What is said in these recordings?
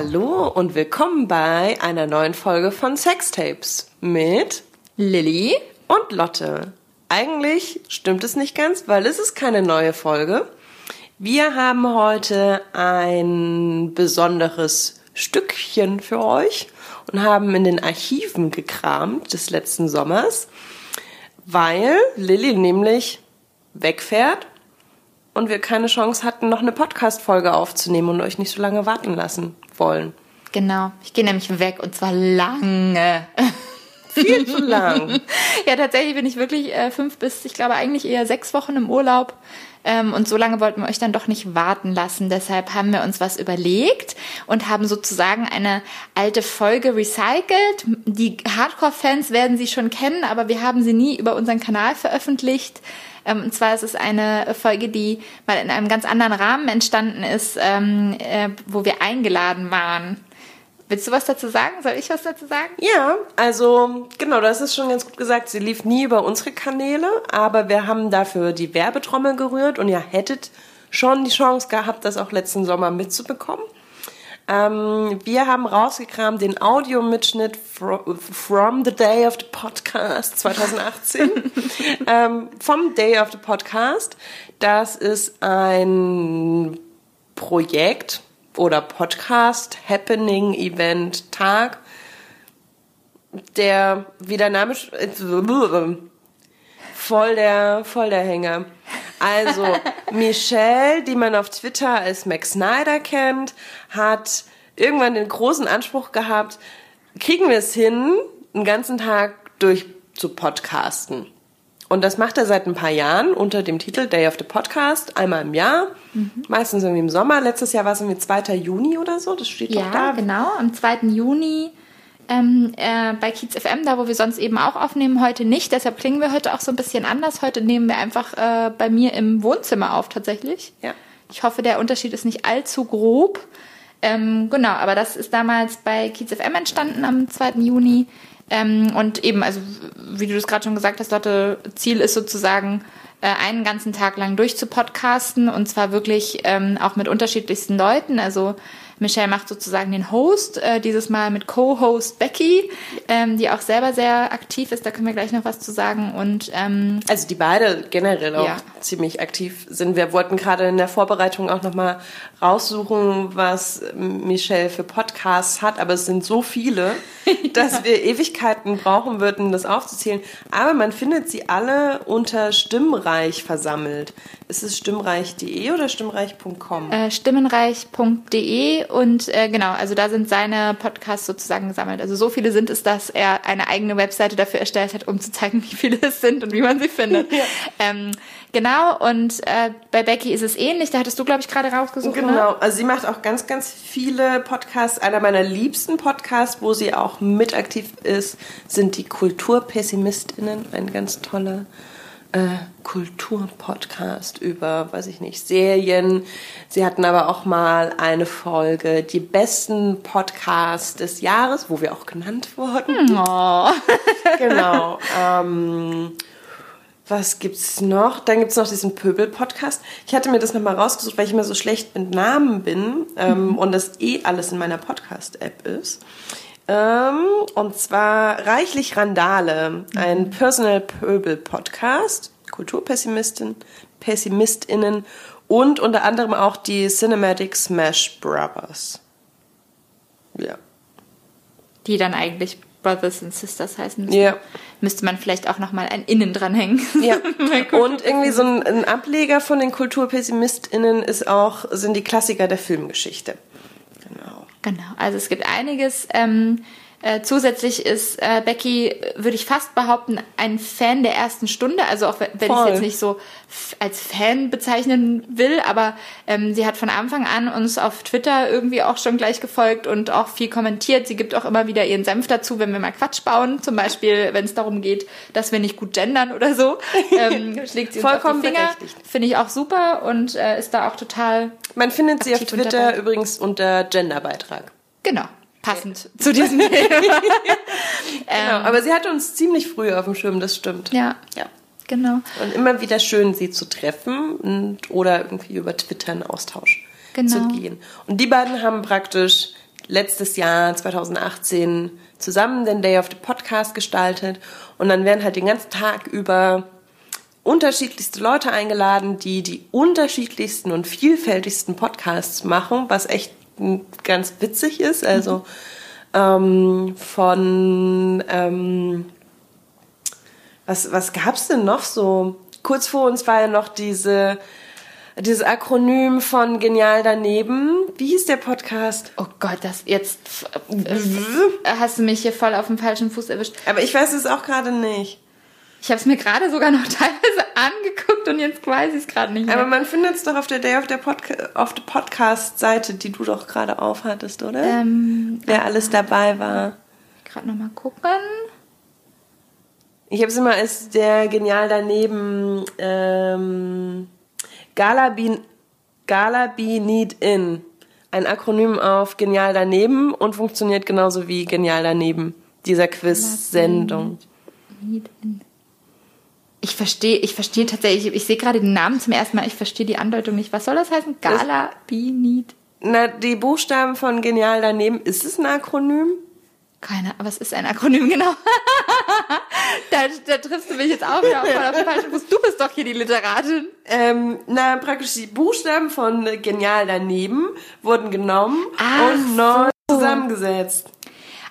Hallo und willkommen bei einer neuen Folge von Sextapes mit Lilly und Lotte. Eigentlich stimmt es nicht ganz, weil es ist keine neue Folge. Wir haben heute ein besonderes Stückchen für euch und haben in den Archiven gekramt des letzten Sommers, weil Lilly nämlich wegfährt und wir keine Chance hatten, noch eine Podcast-Folge aufzunehmen und euch nicht so lange warten lassen wollen. Genau, ich gehe nämlich weg und zwar lange. Viel zu lang. ja, tatsächlich bin ich wirklich äh, fünf bis, ich glaube eigentlich eher sechs Wochen im Urlaub. Ähm, und so lange wollten wir euch dann doch nicht warten lassen. Deshalb haben wir uns was überlegt und haben sozusagen eine alte Folge recycelt. Die Hardcore-Fans werden sie schon kennen, aber wir haben sie nie über unseren Kanal veröffentlicht. Ähm, und zwar ist es eine Folge, die mal in einem ganz anderen Rahmen entstanden ist, ähm, äh, wo wir eingeladen waren. Willst du was dazu sagen? Soll ich was dazu sagen? Ja, also genau, das ist schon ganz gut gesagt. Sie lief nie über unsere Kanäle, aber wir haben dafür die Werbetrommel gerührt und ihr hättet schon die Chance gehabt, das auch letzten Sommer mitzubekommen. Ähm, wir haben rausgekramt den Audiomitschnitt from, from the Day of the Podcast 2018. ähm, vom Day of the Podcast. Das ist ein Projekt oder Podcast, Happening, Event, Tag, der, wie der Name, voll der, voll der Hänger. Also, Michelle, die man auf Twitter als Max Snyder kennt, hat irgendwann den großen Anspruch gehabt, kriegen wir es hin, einen ganzen Tag durch zu podcasten. Und das macht er seit ein paar Jahren unter dem Titel Day of the Podcast, einmal im Jahr, mhm. meistens irgendwie im Sommer. Letztes Jahr war es irgendwie 2. Juni oder so, das steht ja, doch da. Ja, genau, am 2. Juni ähm, äh, bei Kiez FM, da wo wir sonst eben auch aufnehmen, heute nicht. Deshalb klingen wir heute auch so ein bisschen anders. Heute nehmen wir einfach äh, bei mir im Wohnzimmer auf tatsächlich. Ja. Ich hoffe, der Unterschied ist nicht allzu grob. Ähm, genau, aber das ist damals bei Kiez FM entstanden am 2. Juni. Ähm, und eben, also wie du das gerade schon gesagt hast, Lotte, Ziel ist sozusagen, äh, einen ganzen Tag lang durchzupodcasten und zwar wirklich ähm, auch mit unterschiedlichsten Leuten. Also Michelle macht sozusagen den Host, äh, dieses Mal mit Co-Host Becky, ähm, die auch selber sehr aktiv ist. Da können wir gleich noch was zu sagen. Und ähm, also die beide generell auch ja. ziemlich aktiv sind. Wir wollten gerade in der Vorbereitung auch noch mal raussuchen, was Michelle für Podcasts hat, aber es sind so viele, ja. dass wir Ewigkeiten brauchen würden, das aufzuzählen. Aber man findet sie alle unter Stimmreich versammelt. Ist es stimmreich.de oder stimmreich.com? Äh, stimmenreich.de und äh, genau, also da sind seine Podcasts sozusagen gesammelt. Also so viele sind es, dass er eine eigene Webseite dafür erstellt hat, um zu zeigen, wie viele es sind und wie man sie findet. ja. ähm, genau, und äh, bei Becky ist es ähnlich. Da hattest du, glaube ich, gerade rausgesucht. Ne? Genau, ne? also sie macht auch ganz, ganz viele Podcasts. Einer meiner liebsten Podcasts, wo sie auch mit aktiv ist, sind die Kulturpessimistinnen. Ein ganz toller Kulturpodcast über, weiß ich nicht, Serien. Sie hatten aber auch mal eine Folge, die besten Podcasts des Jahres, wo wir auch genannt wurden. Oh. genau. Ähm, was gibt's noch? Dann gibt's noch diesen Pöbel-Podcast. Ich hatte mir das nochmal rausgesucht, weil ich immer so schlecht mit Namen bin ähm, mhm. und das eh alles in meiner Podcast-App ist. Ähm, und zwar Reichlich Randale, ein mhm. Personal Pöbel Podcast, Kulturpessimistin, PessimistInnen und unter anderem auch die Cinematic Smash Brothers. Ja. Die dann eigentlich Brothers and Sisters heißen müssen. Ja. Müsste man vielleicht auch nochmal ein Innen dranhängen. Ja. und irgendwie so ein, ein Ableger von den KulturpessimistInnen ist auch, sind die Klassiker der Filmgeschichte. Genau, also es gibt einiges. Ähm, äh, zusätzlich ist äh, Becky, würde ich fast behaupten, ein Fan der ersten Stunde. Also auch wenn ich es jetzt nicht so als Fan bezeichnen will, aber ähm, sie hat von Anfang an uns auf Twitter irgendwie auch schon gleich gefolgt und auch viel kommentiert. Sie gibt auch immer wieder ihren Senf dazu, wenn wir mal Quatsch bauen. Zum Beispiel, wenn es darum geht, dass wir nicht gut gendern oder so. Ähm, schlägt sie Vollkommen Finger. Finde ich auch super und äh, ist da auch total. Man findet sie auf Twitter übrigens unter Genderbeitrag. Genau passend zu diesem Thema. genau, ähm, aber sie hatte uns ziemlich früh auf dem Schirm, das stimmt. Ja. Ja. Genau. Und immer wieder schön, sie zu treffen und, oder irgendwie über Twitter in Austausch genau. zu gehen. Und die beiden haben praktisch letztes Jahr 2018 zusammen den Day of the Podcast gestaltet und dann werden halt den ganzen Tag über unterschiedlichste Leute eingeladen, die die unterschiedlichsten und vielfältigsten Podcasts machen, was echt ganz witzig ist. Also ähm, von ähm, was was gab's denn noch so? Kurz vor uns war ja noch diese dieses Akronym von Genial daneben. Wie hieß der Podcast? Oh Gott, das jetzt äh, hast du mich hier voll auf dem falschen Fuß erwischt. Aber ich weiß es auch gerade nicht. Ich habe es mir gerade sogar noch teilweise angeguckt und jetzt weiß ich es gerade nicht mehr. Aber man findet es doch auf der Day of, der Podca auf der Podcast-Seite, die du doch gerade aufhattest, oder? Ähm, Wer alles dabei war. Gerade nochmal gucken. Ich habe es immer als der genial daneben ähm, Gala Be, Gala Be Need In. Ein Akronym auf genial daneben und funktioniert genauso wie genial daneben. Dieser Quiz-Sendung. Need In. Ich verstehe, ich verstehe tatsächlich, ich, ich sehe gerade den Namen zum ersten Mal, ich verstehe die Andeutung nicht. Was soll das heißen? Gala Binit? Na, die Buchstaben von Genial daneben, ist es ein Akronym? Keine, aber es ist ein Akronym, genau. da, da triffst du mich jetzt auch wieder auf den falschen Fuß. Du bist doch hier die Literatin. Ähm, na, praktisch die Buchstaben von Genial daneben wurden genommen Ach und neu so. zusammengesetzt.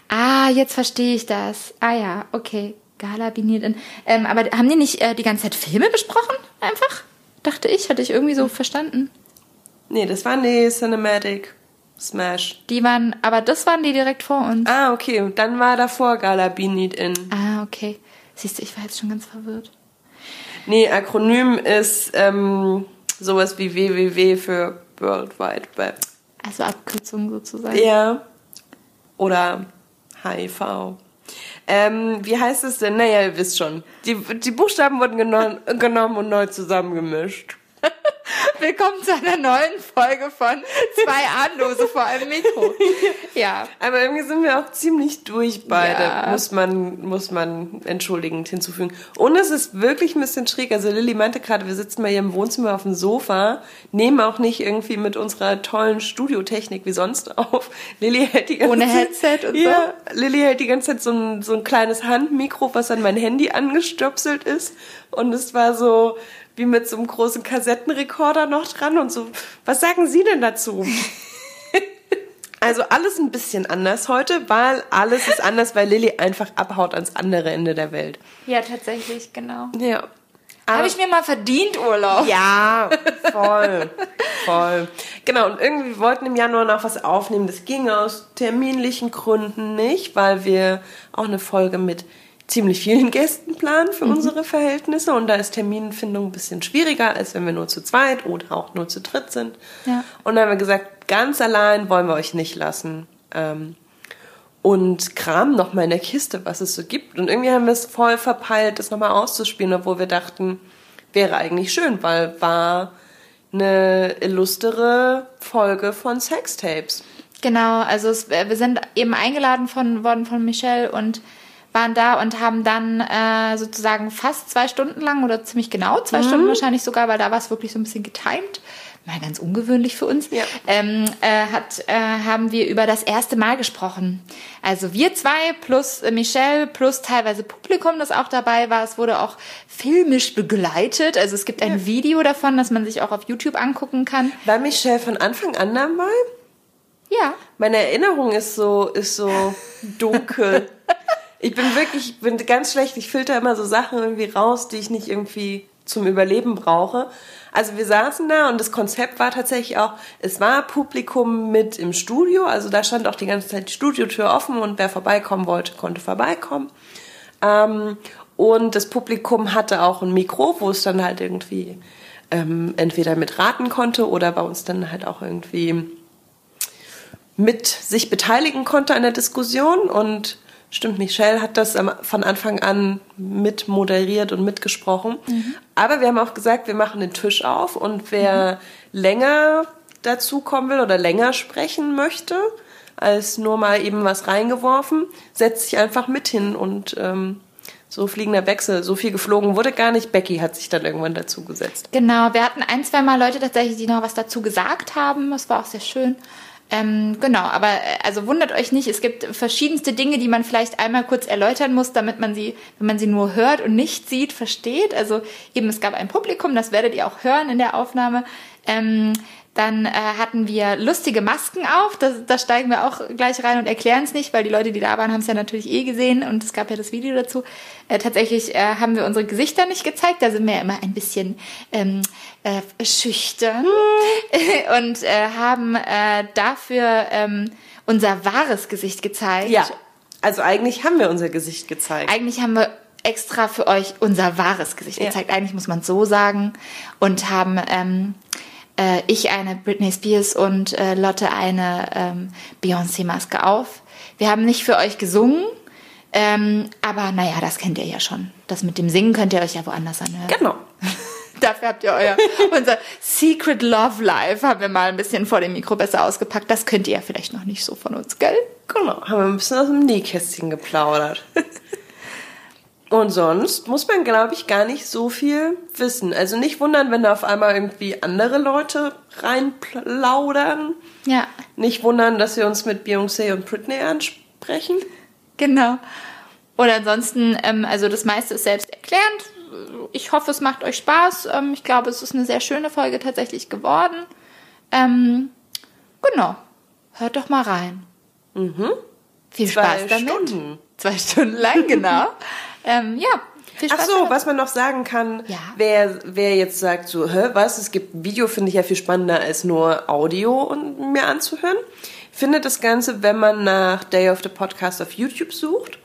Ah, jetzt verstehe ich das. Ah ja, okay. Gala Biniert. Ähm, aber haben die nicht äh, die ganze Zeit Filme besprochen? Einfach? Dachte ich, hatte ich irgendwie so verstanden. Nee, das waren die Cinematic Smash. Die waren, aber das waren die direkt vor uns. Ah, okay. Dann war davor Gala Beneath in. Ah, okay. Siehst du, ich war jetzt schon ganz verwirrt. Nee, Akronym ist ähm, sowas wie WWW für World Wide Web. Also Abkürzung sozusagen. Ja. Oder HIV. Ähm, wie heißt es denn? Naja, ihr wisst schon. Die, die Buchstaben wurden genommen, genommen und neu zusammengemischt. Willkommen zu einer neuen Folge von Zwei Ahnlose vor einem Mikro. Ja. Aber irgendwie sind wir auch ziemlich durch beide, ja. muss man, muss man entschuldigend hinzufügen. Und es ist wirklich ein bisschen schräg. Also Lilly meinte gerade, wir sitzen mal hier im Wohnzimmer auf dem Sofa, nehmen auch nicht irgendwie mit unserer tollen Studiotechnik wie sonst auf. Lilly hält die ganze Ohne Headset und ja, so. Lilly hält die ganze Zeit so ein, so ein kleines Handmikro, was an mein Handy angestöpselt ist. Und es war so, wie mit so einem großen Kassettenrekorder noch dran und so. Was sagen Sie denn dazu? also alles ein bisschen anders heute, weil alles ist anders, weil Lilly einfach abhaut ans andere Ende der Welt. Ja, tatsächlich, genau. Ja. Habe ich mir mal verdient, Urlaub. Ja, voll. voll. Genau, und irgendwie wollten im Januar noch was aufnehmen. Das ging aus terminlichen Gründen nicht, weil wir auch eine Folge mit ziemlich vielen Gästen planen für mhm. unsere Verhältnisse und da ist Terminfindung ein bisschen schwieriger, als wenn wir nur zu zweit oder auch nur zu dritt sind. Ja. Und dann haben wir gesagt, ganz allein wollen wir euch nicht lassen. Ähm, und kramen nochmal in der Kiste, was es so gibt. Und irgendwie haben wir es voll verpeilt, das nochmal auszuspielen, obwohl wir dachten, wäre eigentlich schön, weil war eine illustere Folge von Sextapes. Genau, also es, wir sind eben eingeladen von, worden von Michelle und waren da und haben dann äh, sozusagen fast zwei Stunden lang oder ziemlich genau zwei mhm. Stunden wahrscheinlich sogar, weil da war es wirklich so ein bisschen getimed. Mal ganz ungewöhnlich für uns. Ja. Ähm, äh, hat, äh, haben wir über das erste Mal gesprochen. Also wir zwei plus äh, Michelle plus teilweise Publikum, das auch dabei war. Es wurde auch filmisch begleitet. Also es gibt ein ja. Video davon, das man sich auch auf YouTube angucken kann. War Michelle von Anfang an dabei? Ja. Meine Erinnerung ist so, ist so dunkel. Ich bin wirklich, ich bin ganz schlecht. Ich filter immer so Sachen irgendwie raus, die ich nicht irgendwie zum Überleben brauche. Also wir saßen da und das Konzept war tatsächlich auch, es war Publikum mit im Studio, also da stand auch die ganze Zeit die Studiotür offen und wer vorbeikommen wollte, konnte vorbeikommen. Ähm, und das Publikum hatte auch ein Mikro, wo es dann halt irgendwie ähm, entweder mit raten konnte oder bei uns dann halt auch irgendwie mit sich beteiligen konnte an der Diskussion und Stimmt, Michelle hat das von Anfang an mit moderiert und mitgesprochen. Mhm. Aber wir haben auch gesagt, wir machen den Tisch auf und wer mhm. länger dazukommen will oder länger sprechen möchte, als nur mal eben was reingeworfen, setzt sich einfach mit hin und ähm, so fliegender Wechsel. So viel geflogen wurde gar nicht. Becky hat sich dann irgendwann dazu gesetzt. Genau, wir hatten ein, zwei Mal Leute tatsächlich, die noch was dazu gesagt haben. Das war auch sehr schön. Ähm, genau, aber äh, also wundert euch nicht, es gibt verschiedenste Dinge, die man vielleicht einmal kurz erläutern muss, damit man sie, wenn man sie nur hört und nicht sieht, versteht. Also eben, es gab ein Publikum, das werdet ihr auch hören in der Aufnahme. Ähm, dann äh, hatten wir lustige Masken auf. Da, steigen wir auch gleich rein und erklären es nicht, weil die Leute, die da waren, haben es ja natürlich eh gesehen und es gab ja das Video dazu. Äh, tatsächlich äh, haben wir unsere Gesichter nicht gezeigt. Da sind wir ja immer ein bisschen ähm, äh, schüchtern und äh, haben äh, dafür ähm, unser wahres Gesicht gezeigt. Ja, also eigentlich haben wir unser Gesicht gezeigt. Eigentlich haben wir extra für euch unser wahres Gesicht ja. gezeigt. Eigentlich muss man so sagen. Und haben ähm, äh, ich eine Britney Spears und äh, Lotte eine ähm, Beyoncé-Maske auf. Wir haben nicht für euch gesungen, ähm, aber naja, das kennt ihr ja schon. Das mit dem Singen könnt ihr euch ja woanders anhören. Genau. Dafür habt ihr euer, unser Secret Love Life haben wir mal ein bisschen vor dem Mikro besser ausgepackt. Das könnt ihr ja vielleicht noch nicht so von uns, gell? Genau, haben wir ein bisschen aus dem Nähkästchen geplaudert. Und sonst muss man, glaube ich, gar nicht so viel wissen. Also nicht wundern, wenn da auf einmal irgendwie andere Leute reinplaudern. Ja. Nicht wundern, dass wir uns mit Beyoncé und Britney ansprechen. Genau. Und ansonsten, ähm, also das meiste ist selbst erklärend. Ich hoffe, es macht euch Spaß. Ähm, ich glaube, es ist eine sehr schöne Folge tatsächlich geworden. Ähm, genau. Hört doch mal rein. Mhm. Viel Spaß Zwei damit. Stunden. Zwei Stunden lang, genau. ähm, ja, viel Spaß Ach so, was man noch sagen kann, ja. wer, wer jetzt sagt so, hä, was, es gibt Video, finde ich ja viel spannender als nur Audio und mir anzuhören. Findet das Ganze, wenn man nach Day of the Podcast auf YouTube sucht.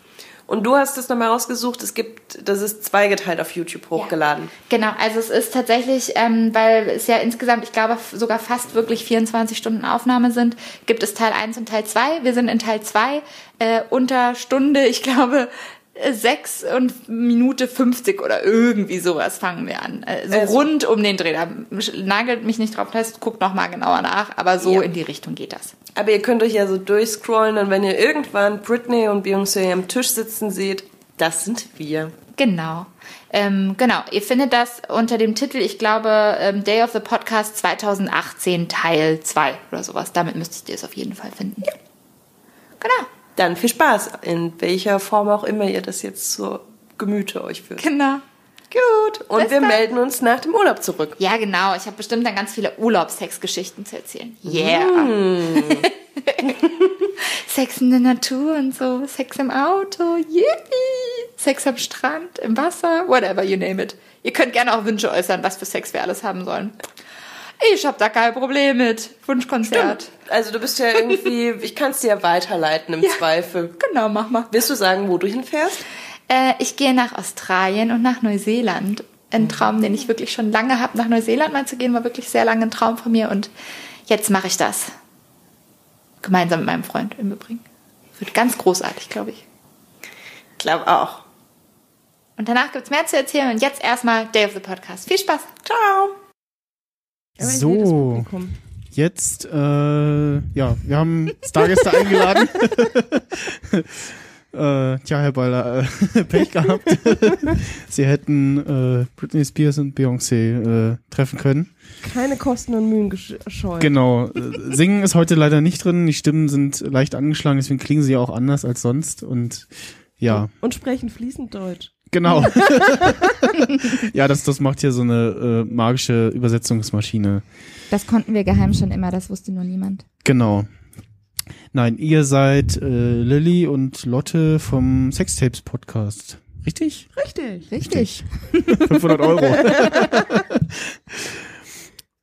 Und du hast es nochmal rausgesucht, es gibt, das ist zweigeteilt auf YouTube hochgeladen. Ja, genau, also es ist tatsächlich, ähm, weil es ja insgesamt, ich glaube, sogar fast wirklich 24 Stunden Aufnahme sind, gibt es Teil 1 und Teil 2. Wir sind in Teil 2 äh, unter Stunde, ich glaube, 6 und Minute 50 oder irgendwie sowas fangen wir an. Also, also rund um den Dreh. Da nagelt mich nicht drauf fest, guckt noch mal genauer nach, aber so ja. in die Richtung geht das. Aber ihr könnt euch ja so durchscrollen und wenn ihr irgendwann Britney und Beyoncé am Tisch sitzen seht, das sind wir. Genau. Ähm, genau, ihr findet das unter dem Titel, ich glaube, ähm, Day of the Podcast 2018 Teil 2 oder sowas. Damit müsstet ihr es auf jeden Fall finden. Ja. Genau. Dann viel Spaß, in welcher Form auch immer ihr das jetzt zur Gemüte euch führt. Genau. Gut. Und Bis wir dann. melden uns nach dem Urlaub zurück. Ja, genau. Ich habe bestimmt dann ganz viele Urlaubssexgeschichten zu erzählen. Yeah. Mm. Sex in der Natur und so. Sex im Auto. Yippie. Sex am Strand, im Wasser. Whatever, you name it. Ihr könnt gerne auch Wünsche äußern, was für Sex wir alles haben sollen. Ich habe da kein Problem mit. Wunschkonzert. Stimmt. Also du bist ja irgendwie, ich kann es dir ja weiterleiten im ja, Zweifel. Genau, mach mal. Willst du sagen, wo du hinfährst? Äh, ich gehe nach Australien und nach Neuseeland. Ein Traum, den ich wirklich schon lange habe. Nach Neuseeland mal zu gehen, war wirklich sehr lange ein Traum von mir. Und jetzt mache ich das. Gemeinsam mit meinem Freund im Übrigen. Wird ganz großartig, glaube ich. Ich glaube auch. Und danach gibt es mehr zu erzählen. Und jetzt erstmal Day of the Podcast. Viel Spaß. Ciao. So, jetzt, äh, ja, wir haben Stargäste eingeladen. äh, tja, Herr Baller, äh, Pech gehabt. Sie hätten äh, Britney Spears und Beyoncé äh, treffen können. Keine Kosten und Mühen gescheut. Genau. Äh, Singen ist heute leider nicht drin. Die Stimmen sind leicht angeschlagen, deswegen klingen sie auch anders als sonst. Und ja. Und sprechen fließend Deutsch. Genau. ja, das, das macht hier so eine äh, magische Übersetzungsmaschine. Das konnten wir geheim schon immer, das wusste nur niemand. Genau. Nein, ihr seid äh, Lilly und Lotte vom Sextapes Podcast. Richtig? Richtig. Richtig. 500 Euro.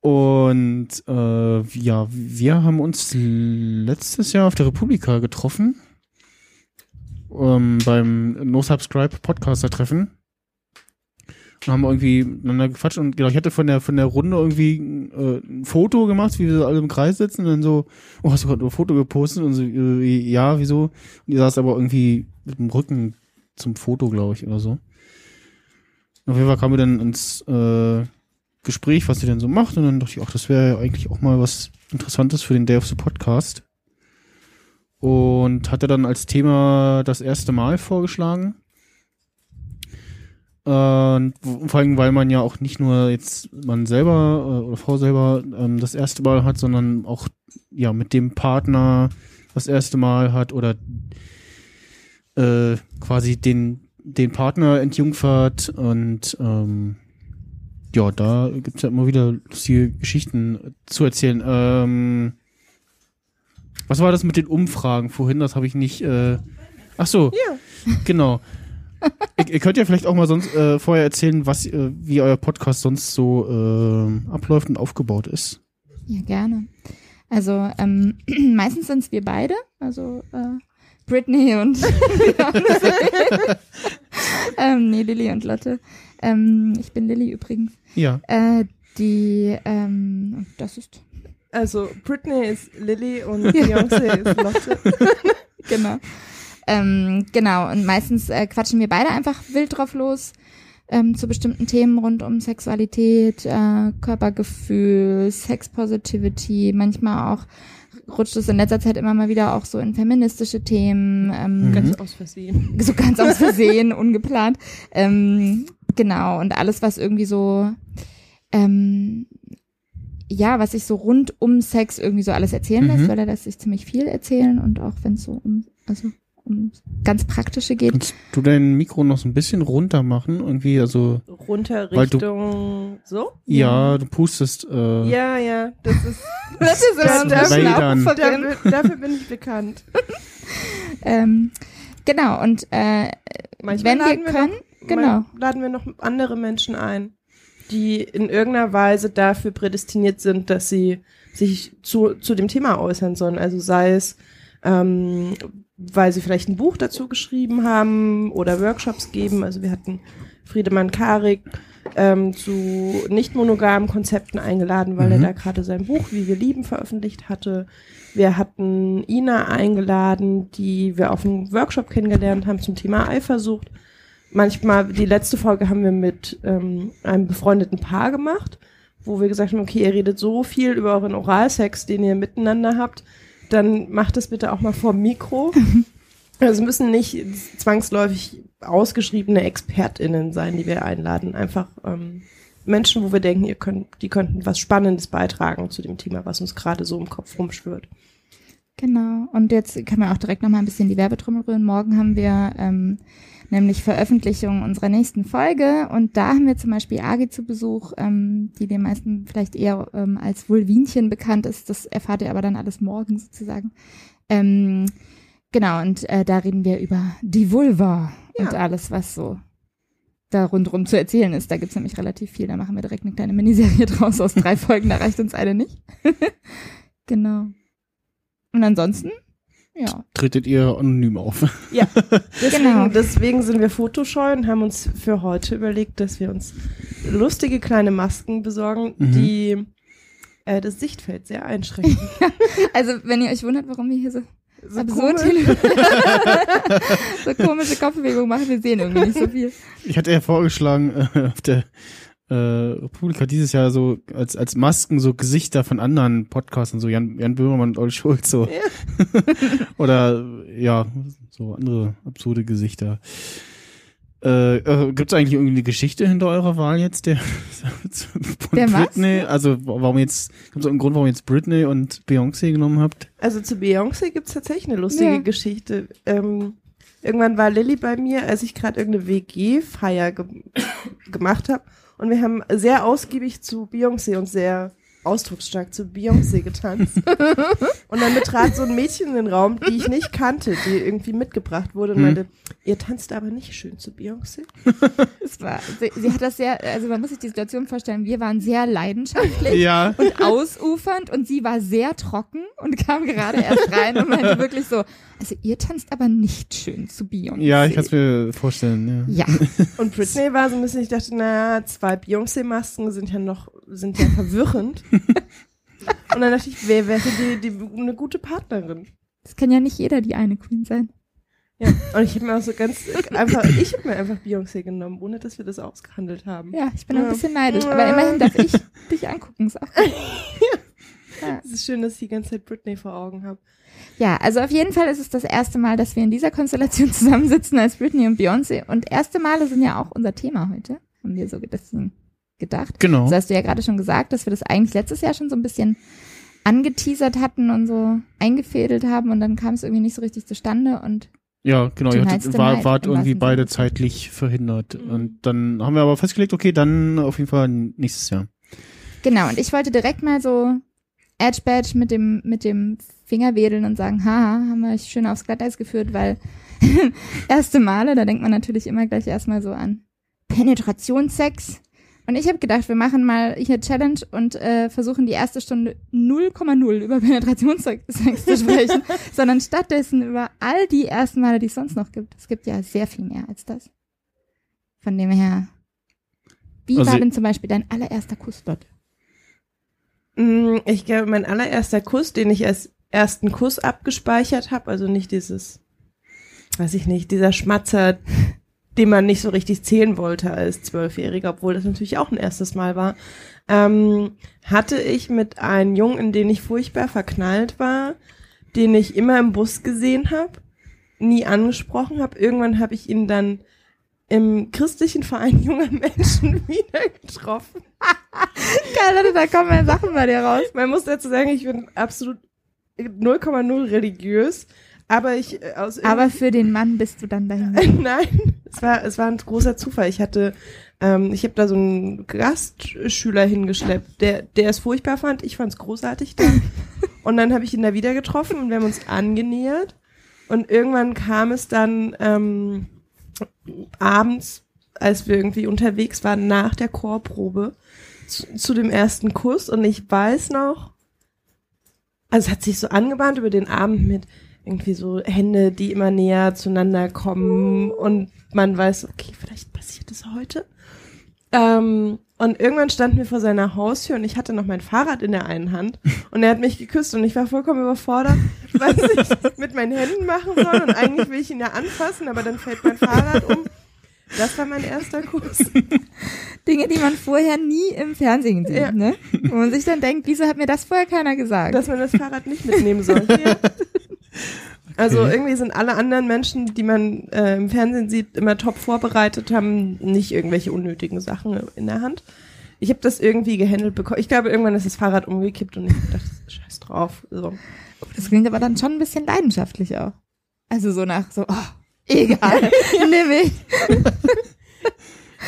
und äh, ja, wir haben uns letztes Jahr auf der Republika getroffen ähm, beim No Subscribe Podcaster Treffen. Und haben irgendwie miteinander gequatscht und genau, ich hatte von der von der Runde irgendwie äh, ein Foto gemacht, wie wir so alle im Kreis sitzen und dann so, oh, hast du gerade ein Foto gepostet und so, äh, ja, wieso? Und die saß aber irgendwie mit dem Rücken zum Foto, glaube ich, oder so. Auf jeden Fall kamen wir dann ins äh, Gespräch, was sie denn so macht und dann dachte ich, ach, das wäre ja eigentlich auch mal was Interessantes für den Day of the Podcast und hatte dann als Thema das erste Mal vorgeschlagen. Und vor allem, weil man ja auch nicht nur jetzt man selber äh, oder Frau selber ähm, das erste Mal hat, sondern auch ja mit dem Partner das erste Mal hat oder äh, quasi den den Partner entjungfert und ähm, ja, da gibt's ja immer wieder lustige Geschichten zu erzählen. Ähm, was war das mit den Umfragen vorhin? Das habe ich nicht. Äh, ach so, ja. genau. ihr, ihr, könnt ja vielleicht auch mal sonst äh, vorher erzählen, was, äh, wie euer Podcast sonst so äh, abläuft und aufgebaut ist. Ja, gerne. Also ähm, meistens sind es wir beide, also äh, Britney und ähm, nee, Lilly und Lotte. Ähm, ich bin Lilly übrigens. Ja. Äh, die, ähm, das ist. Also Britney ist Lilly und Beyoncé ist Lotte. genau. Ähm, genau, und meistens äh, quatschen wir beide einfach wild drauf los ähm, zu bestimmten Themen rund um Sexualität, äh, Körpergefühl, Sex Positivity, manchmal auch rutscht es in letzter Zeit immer mal wieder auch so in feministische Themen. Ähm, mhm. Ganz aus Versehen. So ganz aus Versehen, ungeplant. Ähm, genau, und alles, was irgendwie so, ähm, ja, was sich so rund um Sex irgendwie so alles erzählen lässt, mhm. weil er lässt sich ziemlich viel erzählen und auch wenn es so um, also um ganz praktische geht. Kannst du dein Mikro noch so ein bisschen runter machen? Irgendwie, also. Runter Richtung du, so? Ja, du pustest. Äh, ja, ja, das ist. das ist so dafür, dafür, dafür bin ich bekannt. ähm, genau, und äh, Manchmal wenn wir können, noch, genau. laden wir noch andere Menschen ein, die in irgendeiner Weise dafür prädestiniert sind, dass sie sich zu, zu dem Thema äußern sollen. Also sei es ähm, weil sie vielleicht ein Buch dazu geschrieben haben oder Workshops geben. Also wir hatten Friedemann Karik ähm, zu nicht monogamen Konzepten eingeladen, weil mhm. er da gerade sein Buch Wie wir lieben veröffentlicht hatte. Wir hatten Ina eingeladen, die wir auf einem Workshop kennengelernt haben zum Thema Eifersucht. Manchmal, die letzte Folge haben wir mit ähm, einem befreundeten Paar gemacht, wo wir gesagt haben, okay, ihr redet so viel über euren Oralsex, den ihr miteinander habt, dann macht es bitte auch mal vor Mikro. Also es müssen nicht zwangsläufig ausgeschriebene ExpertInnen sein, die wir einladen. Einfach ähm, Menschen, wo wir denken, ihr könnt, die könnten was Spannendes beitragen zu dem Thema, was uns gerade so im Kopf rumschwirrt. Genau. Und jetzt können wir auch direkt nochmal ein bisschen die Werbetrommel rühren. Morgen haben wir ähm, nämlich Veröffentlichung unserer nächsten Folge. Und da haben wir zum Beispiel Agi zu Besuch, ähm, die den meisten vielleicht eher ähm, als Vulvinchen bekannt ist. Das erfahrt ihr aber dann alles morgen sozusagen. Ähm, genau, und äh, da reden wir über die Vulva ja. und alles, was so da rundherum zu erzählen ist. Da gibt's nämlich relativ viel. Da machen wir direkt eine kleine Miniserie draus aus drei Folgen. Da reicht uns eine nicht. genau. Und ansonsten ja. tretet ihr anonym auf. Ja, deswegen, genau. deswegen sind wir fotoscheu und haben uns für heute überlegt, dass wir uns lustige kleine Masken besorgen, mhm. die äh, das Sichtfeld sehr einschränken. also, wenn ihr euch wundert, warum wir hier so so, komisch. so komische Kopfbewegungen machen, wir sehen irgendwie nicht so viel. Ich hatte ja vorgeschlagen, äh, auf der äh, Republika dieses Jahr so als als Masken so Gesichter von anderen Podcasts und so Jan, Jan Böhmermann und Olli Schulz so ja. oder ja so andere absurde Gesichter. Äh, äh, Gibt es eigentlich irgendwie eine Geschichte hinter eurer Wahl jetzt der von der Britney? Was? Also warum jetzt gibt es einen Grund, warum ihr jetzt Britney und Beyoncé genommen habt? Also zu Beyoncé gibt es tatsächlich eine lustige ja. Geschichte. Ähm, irgendwann war Lilly bei mir, als ich gerade irgendeine WG-Feier ge gemacht habe und wir haben sehr ausgiebig zu Beyoncé und sehr ausdrucksstark zu Beyoncé getanzt. und dann betrat so ein Mädchen in den Raum, die ich nicht kannte, die irgendwie mitgebracht wurde und hm. meinte, ihr tanzt aber nicht schön zu Beyoncé. es war, sie, sie, hat das sehr, also man muss sich die Situation vorstellen, wir waren sehr leidenschaftlich ja. und ausufernd und sie war sehr trocken und kam gerade erst rein und meinte wirklich so, also ihr tanzt aber nicht schön zu Beyoncé. Ja, ich kann es mir vorstellen, ja. Ja. Und Britney war so ein bisschen, ich dachte, na, zwei Beyoncé-Masken sind ja noch, sind ja verwirrend. Und dann dachte ich, wer wäre die, die, eine gute Partnerin? Das kann ja nicht jeder die eine Queen sein. Ja, und ich habe mir auch so ganz einfach, ich habe mir einfach Beyoncé genommen, ohne dass wir das ausgehandelt haben. Ja, ich bin ja. ein bisschen neidisch, aber immerhin darf ich dich angucken. Ist auch. Ja. Es ist schön, dass ich die ganze Zeit Britney vor Augen habe. Ja, also auf jeden Fall ist es das erste Mal, dass wir in dieser Konstellation zusammensitzen als Britney und Beyoncé. Und erste Male sind ja auch unser Thema heute, haben wir so gedacht. Genau. Das hast du ja gerade schon gesagt, dass wir das eigentlich letztes Jahr schon so ein bisschen angeteasert hatten und so eingefädelt haben und dann kam es irgendwie nicht so richtig zustande und ja, genau, ihr hattet, war, wart irgendwie beide zeitlich verhindert. Mhm. Und dann haben wir aber festgelegt, okay, dann auf jeden Fall nächstes Jahr. Genau, und ich wollte direkt mal so Edge Badge mit dem, mit dem Finger wedeln und sagen, haha, haben wir euch schön aufs Glatteis geführt, weil erste Male, da denkt man natürlich immer gleich erstmal so an Penetrationssex. Und ich habe gedacht, wir machen mal hier Challenge und äh, versuchen die erste Stunde 0,0 über Penetrationssex zu sprechen, sondern stattdessen über all die ersten Male, die es sonst noch gibt. Es gibt ja sehr viel mehr als das. Von dem her. Wie also, war denn zum Beispiel dein allererster Kuss dort? Mm, ich glaube, mein allererster Kuss, den ich als ersten Kuss abgespeichert habe, also nicht dieses, weiß ich nicht, dieser Schmatzer, den man nicht so richtig zählen wollte als Zwölfjähriger, obwohl das natürlich auch ein erstes Mal war, ähm, hatte ich mit einem Jungen, in den ich furchtbar verknallt war, den ich immer im Bus gesehen habe, nie angesprochen habe. Irgendwann habe ich ihn dann im christlichen Verein junger Menschen wieder getroffen. Geil, da kommen ja Sachen bei dir raus. Man muss dazu sagen, ich bin absolut 0,0 religiös. Aber ich äh, aus Aber für den Mann bist du dann dahin. Nein, es war es war ein großer Zufall. Ich hatte ähm, ich habe da so einen Gastschüler hingeschleppt, der der es furchtbar fand. Ich fand es großartig da. und dann habe ich ihn da wieder getroffen und wir haben uns angenähert. Und irgendwann kam es dann ähm, abends, als wir irgendwie unterwegs waren nach der Chorprobe zu, zu dem ersten Kuss und ich weiß noch, also es hat sich so angebahnt über den Abend mit irgendwie so Hände, die immer näher zueinander kommen und man weiß, okay, vielleicht passiert es heute. Ähm, und irgendwann standen wir vor seiner Haustür und ich hatte noch mein Fahrrad in der einen Hand und er hat mich geküsst und ich war vollkommen überfordert, was ich mit meinen Händen machen soll und eigentlich will ich ihn ja anfassen, aber dann fällt mein Fahrrad um. Das war mein erster Kuss. Dinge, die man vorher nie im Fernsehen sieht, ja. ne? Wo man sich dann denkt, wieso hat mir das vorher keiner gesagt? Dass man das Fahrrad nicht mitnehmen soll. Ja. Also irgendwie sind alle anderen Menschen, die man äh, im Fernsehen sieht, immer top vorbereitet, haben nicht irgendwelche unnötigen Sachen in der Hand. Ich habe das irgendwie gehandelt bekommen. Ich glaube, irgendwann ist das Fahrrad umgekippt und ich dachte, scheiß drauf. So. Das klingt aber dann schon ein bisschen leidenschaftlich auch. Also so nach so, oh, egal, nimm ich.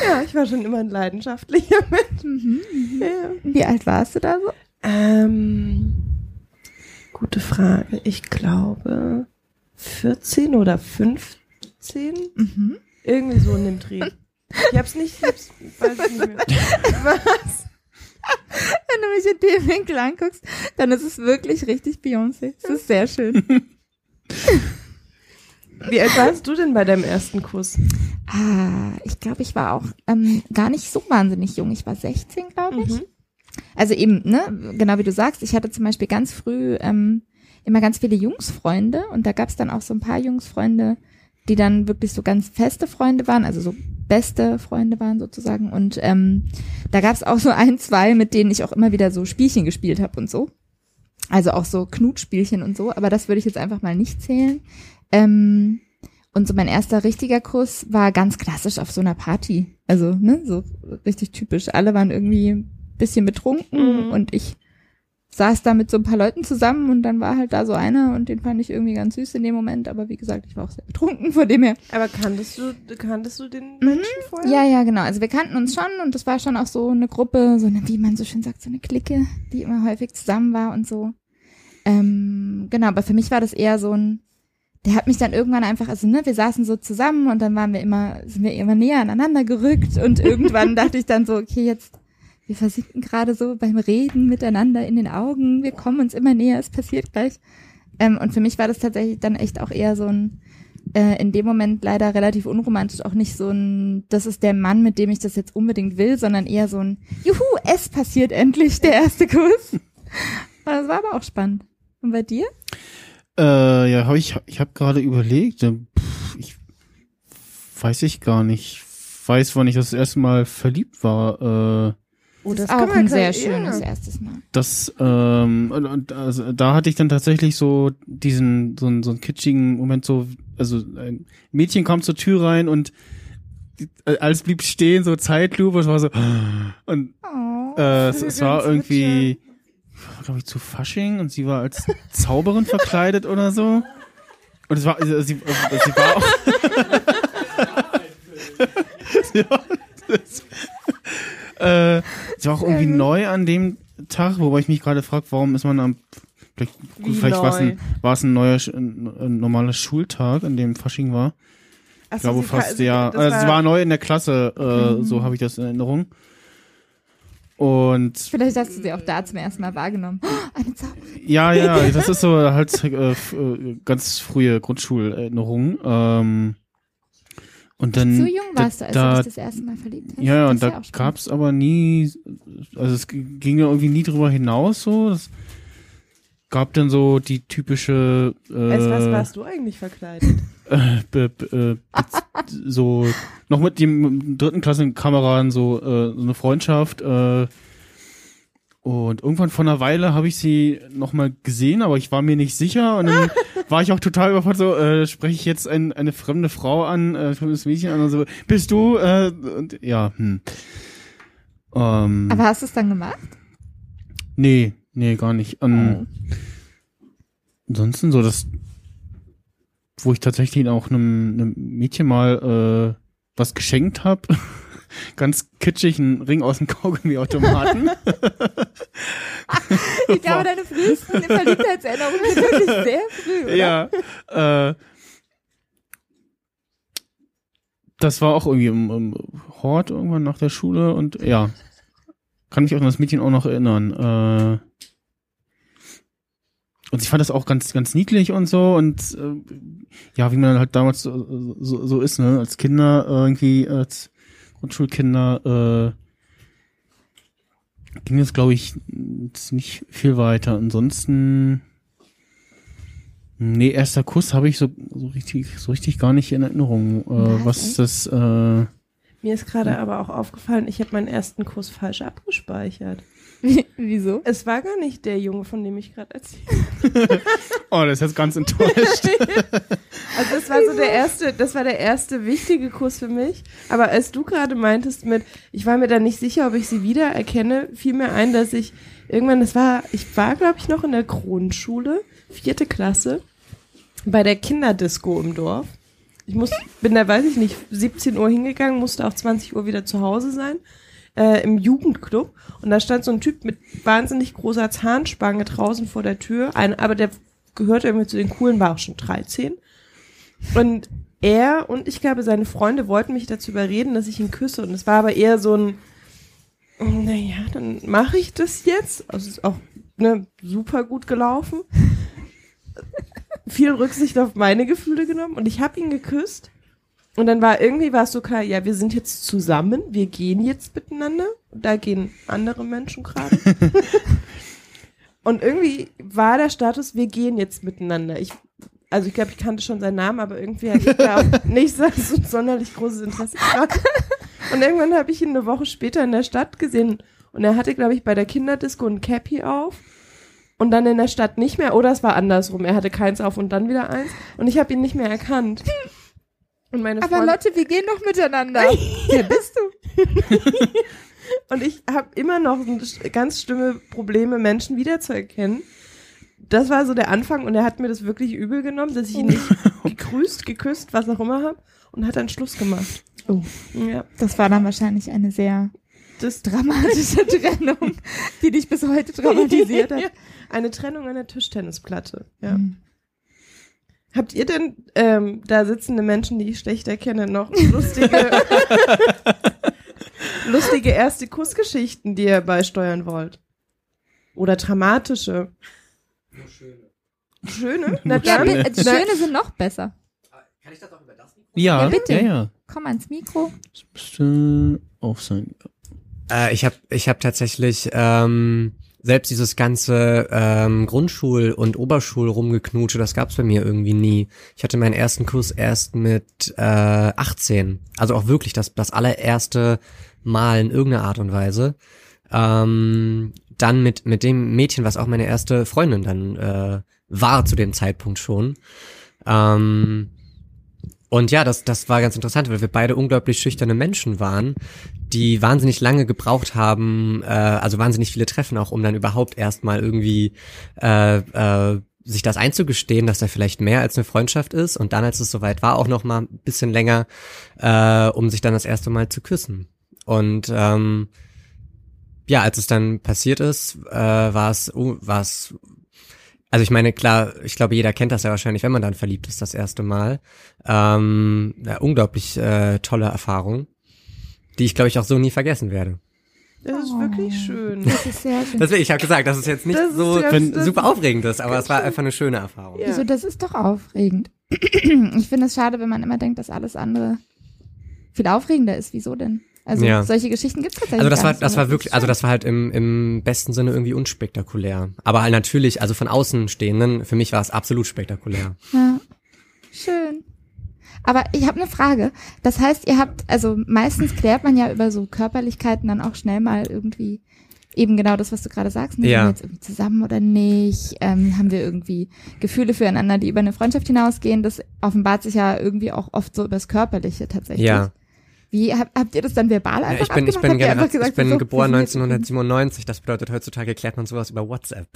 ja, ich war schon immer ein leidenschaftlicher Mensch. Mhm, mhm. Ja. Wie alt warst du da so? Ähm, gute Frage. Ich glaube 14 oder 15. Mhm. Irgendwie so in dem Dreh. Ich hab's nicht, ich hab's, weiß ich nicht mehr. Was? Wenn du mich in dem Winkel anguckst, dann ist es wirklich richtig Beyoncé. Es ist sehr schön. Wie alt warst du denn bei deinem ersten Kuss? Ah, ich glaube, ich war auch ähm, gar nicht so wahnsinnig jung. Ich war 16, glaube ich. Mhm. Also eben, ne, genau wie du sagst, ich hatte zum Beispiel ganz früh ähm, immer ganz viele Jungsfreunde und da gab es dann auch so ein paar Jungsfreunde, die dann wirklich so ganz feste Freunde waren, also so beste Freunde waren sozusagen. Und ähm, da gab es auch so ein, zwei, mit denen ich auch immer wieder so Spielchen gespielt habe und so. Also auch so Knutspielchen und so, aber das würde ich jetzt einfach mal nicht zählen. Ähm, und so mein erster richtiger Kuss war ganz klassisch auf so einer Party. Also, ne, so richtig typisch. Alle waren irgendwie bisschen betrunken mhm. und ich saß da mit so ein paar Leuten zusammen und dann war halt da so einer und den fand ich irgendwie ganz süß in dem Moment, aber wie gesagt, ich war auch sehr betrunken vor dem her. Aber kanntest du, kanntest du den mhm. Menschen mhm. vorher? Ja, ja, genau. Also wir kannten uns schon und das war schon auch so eine Gruppe, so eine, wie man so schön sagt, so eine Clique, die immer häufig zusammen war und so. Ähm, genau, aber für mich war das eher so ein, der hat mich dann irgendwann einfach, also ne, wir saßen so zusammen und dann waren wir immer, sind wir immer näher aneinander gerückt und irgendwann dachte ich dann so, okay, jetzt wir versinken gerade so beim Reden miteinander in den Augen, wir kommen uns immer näher, es passiert gleich. Ähm, und für mich war das tatsächlich dann echt auch eher so ein, äh, in dem Moment leider relativ unromantisch, auch nicht so ein, das ist der Mann, mit dem ich das jetzt unbedingt will, sondern eher so ein, juhu, es passiert endlich, der erste Kuss. Das war aber auch spannend. Und bei dir? Äh, ja, hab ich, ich habe gerade überlegt, äh, pff, ich weiß ich gar nicht, weiß, wann ich das erste Mal verliebt war. Äh, Oh, das, das ist auch ein sehr schönes ja. erstes Mal. Das, ähm, und, also, da hatte ich dann tatsächlich so diesen, so, einen, so einen kitschigen Moment, so, also ein Mädchen kam zur Tür rein und alles blieb stehen, so Zeitlupe, es war so, und oh, äh, es, es war irgendwie, glaube ich, zu Fasching und sie war als Zauberin verkleidet oder so. Und es war, sie, sie, sie war auch, ja, das, äh, es war auch irgendwie neu an dem Tag, wobei ich mich gerade frage, warum ist man am vielleicht, gut, vielleicht war es ein, war es ein neuer ein, ein normaler Schultag, an dem Fasching war. Ach ich glaube fast also, ja. Also, es war neu in der Klasse, äh, mhm. so habe ich das in Erinnerung. Und vielleicht hast du sie auch da zum ersten Mal wahrgenommen. Oh, eine Zauberin. Ja, ja, das ist so halt äh, äh ganz frühe Grundschulerinnerung. Ähm, und dann, so jung warst du, als da, du dich das erste Mal verliebt hast. Ja, ja, und da ja gab's aber nie, also es ging ja irgendwie nie drüber hinaus so. Es gab dann so die typische. Äh, als was warst du eigentlich verkleidet? Äh, be, be, äh, so noch mit dem dritten Klassenkameraden so, äh, so eine Freundschaft. Äh, und irgendwann vor einer Weile habe ich sie nochmal gesehen, aber ich war mir nicht sicher. Und dann war ich auch total überfordert, so, äh, spreche ich jetzt ein, eine fremde Frau an, äh, fremdes Mädchen an und so, bist du? Äh, und ja, hm. Ähm, aber hast du es dann gemacht? Nee, nee, gar nicht. Ähm, oh. Ansonsten so das, wo ich tatsächlich auch einem, einem Mädchen mal äh, was geschenkt habe. ganz kitschig einen Ring aus dem Kaugummi-Automaten. ich glaube, deine frühesten Verliebtheitserinnerungen sind wirklich sehr früh, oder? Ja. Äh, das war auch irgendwie im, im Hort irgendwann nach der Schule und ja. Kann mich auch an das Mädchen auch noch erinnern. Äh, und ich fand das auch ganz, ganz niedlich und so und äh, ja, wie man halt damals so, so, so ist, ne, als Kinder irgendwie als Grundschulkinder äh, ging es, glaube ich, nicht viel weiter. Ansonsten, nee, erster Kuss habe ich so, so richtig, so richtig gar nicht in Erinnerung. Äh, was das? Äh, Mir ist gerade aber auch aufgefallen, ich habe meinen ersten Kuss falsch abgespeichert. Wieso? Es war gar nicht der Junge, von dem ich gerade erzählt Oh, das ist jetzt ganz enttäuscht. also das war so der erste, das war der erste wichtige Kuss für mich. Aber als du gerade meintest mit, ich war mir da nicht sicher, ob ich sie wieder erkenne, fiel mir ein, dass ich irgendwann, das war, ich war glaube ich noch in der Grundschule, vierte Klasse, bei der Kinderdisco im Dorf. Ich muss, bin da, weiß ich nicht, 17 Uhr hingegangen, musste auch 20 Uhr wieder zu Hause sein äh, im Jugendclub und da stand so ein Typ mit wahnsinnig großer Zahnspange draußen vor der Tür, ein, aber der gehörte irgendwie zu den coolen, war auch schon 13. Und er und ich glaube seine Freunde wollten mich dazu überreden, dass ich ihn küsse und es war aber eher so ein naja, dann mache ich das jetzt. Also ist auch ne, super gut gelaufen. Viel Rücksicht auf meine Gefühle genommen und ich habe ihn geküsst und dann war irgendwie war es so klar, ja, wir sind jetzt zusammen, wir gehen jetzt miteinander. Und da gehen andere Menschen gerade. und irgendwie war der Status, wir gehen jetzt miteinander. Ich, also ich glaube, ich kannte schon seinen Namen, aber irgendwie hatte ich da auch nicht so, so sonderlich großes Interesse dran. Und irgendwann habe ich ihn eine Woche später in der Stadt gesehen und er hatte, glaube ich, bei der Kinderdisco ein Cappy auf und dann in der Stadt nicht mehr. Oder es war andersrum. Er hatte keins auf und dann wieder eins. Und ich habe ihn nicht mehr erkannt. Und meine Aber Lotte, wir gehen noch miteinander. Wer bist du? und ich habe immer noch ganz schlimme Probleme, Menschen wiederzuerkennen. Das war so der Anfang und er hat mir das wirklich übel genommen, dass ich ihn nicht gegrüßt, geküsst, was auch immer habe und hat dann Schluss gemacht. Oh. Ja. Das war dann wahrscheinlich eine sehr das dramatische Trennung, die dich bis heute traumatisiert hat. Eine Trennung an der Tischtennisplatte, ja. Mhm. Habt ihr denn ähm, da sitzende Menschen, die ich schlechter kenne, noch lustige, lustige erste Kussgeschichten, die ihr beisteuern wollt? Oder dramatische? Nur schöne. Schöne? Na, ja, schöne. schöne sind noch besser. Kann ich das auch über das Mikro? Ja, ja bitte. Ja, ja. Komm ans Mikro. Das müsste auf sein. Äh, ich habe ich hab tatsächlich ähm, selbst dieses ganze ähm, Grundschul- und Oberschul-Rumgeknutsche, das gab's bei mir irgendwie nie. Ich hatte meinen ersten Kurs erst mit äh, 18. Also auch wirklich das, das allererste Mal in irgendeiner Art und Weise. ähm, dann mit, mit dem Mädchen, was auch meine erste Freundin dann äh, war zu dem Zeitpunkt schon. Ähm, und ja, das, das war ganz interessant, weil wir beide unglaublich schüchterne Menschen waren, die wahnsinnig lange gebraucht haben, äh, also wahnsinnig viele Treffen auch, um dann überhaupt erstmal irgendwie äh, äh, sich das einzugestehen, dass da vielleicht mehr als eine Freundschaft ist und dann, als es soweit war, auch noch mal ein bisschen länger, äh, um sich dann das erste Mal zu küssen. Und ähm, ja, als es dann passiert ist, äh, war es, war es also ich meine, klar, ich glaube, jeder kennt das ja wahrscheinlich, wenn man dann verliebt ist das erste Mal. Ähm, ja, unglaublich äh, tolle Erfahrung, die ich, glaube ich, auch so nie vergessen werde. Das ist oh, wirklich schön. Das ist sehr schön. Deswegen, ich habe gesagt, dass es jetzt nicht das so ganz, super aufregend ist, aber es war einfach eine schöne Erfahrung. Ja. Also das ist doch aufregend. ich finde es schade, wenn man immer denkt, dass alles andere viel aufregender ist. Wieso denn? Also ja. solche Geschichten gibt es tatsächlich. Also das war, das war wirklich, also das war halt im, im besten Sinne irgendwie unspektakulär. Aber halt natürlich, also von Außenstehenden, für mich war es absolut spektakulär. Ja. Schön. Aber ich habe eine Frage. Das heißt, ihr habt, also meistens klärt man ja über so Körperlichkeiten dann auch schnell mal irgendwie eben genau das, was du gerade sagst. Ne? Ja. Sind wir jetzt irgendwie zusammen oder nicht? Ähm, haben wir irgendwie Gefühle füreinander, die über eine Freundschaft hinausgehen? Das offenbart sich ja irgendwie auch oft so übers Körperliche tatsächlich. Ja. Wie habt, habt ihr das dann verbal einfach ja, ich bin, ich bin, generell, gesagt, ich bin so, geboren 1997. Das bedeutet, heutzutage klärt man sowas über WhatsApp.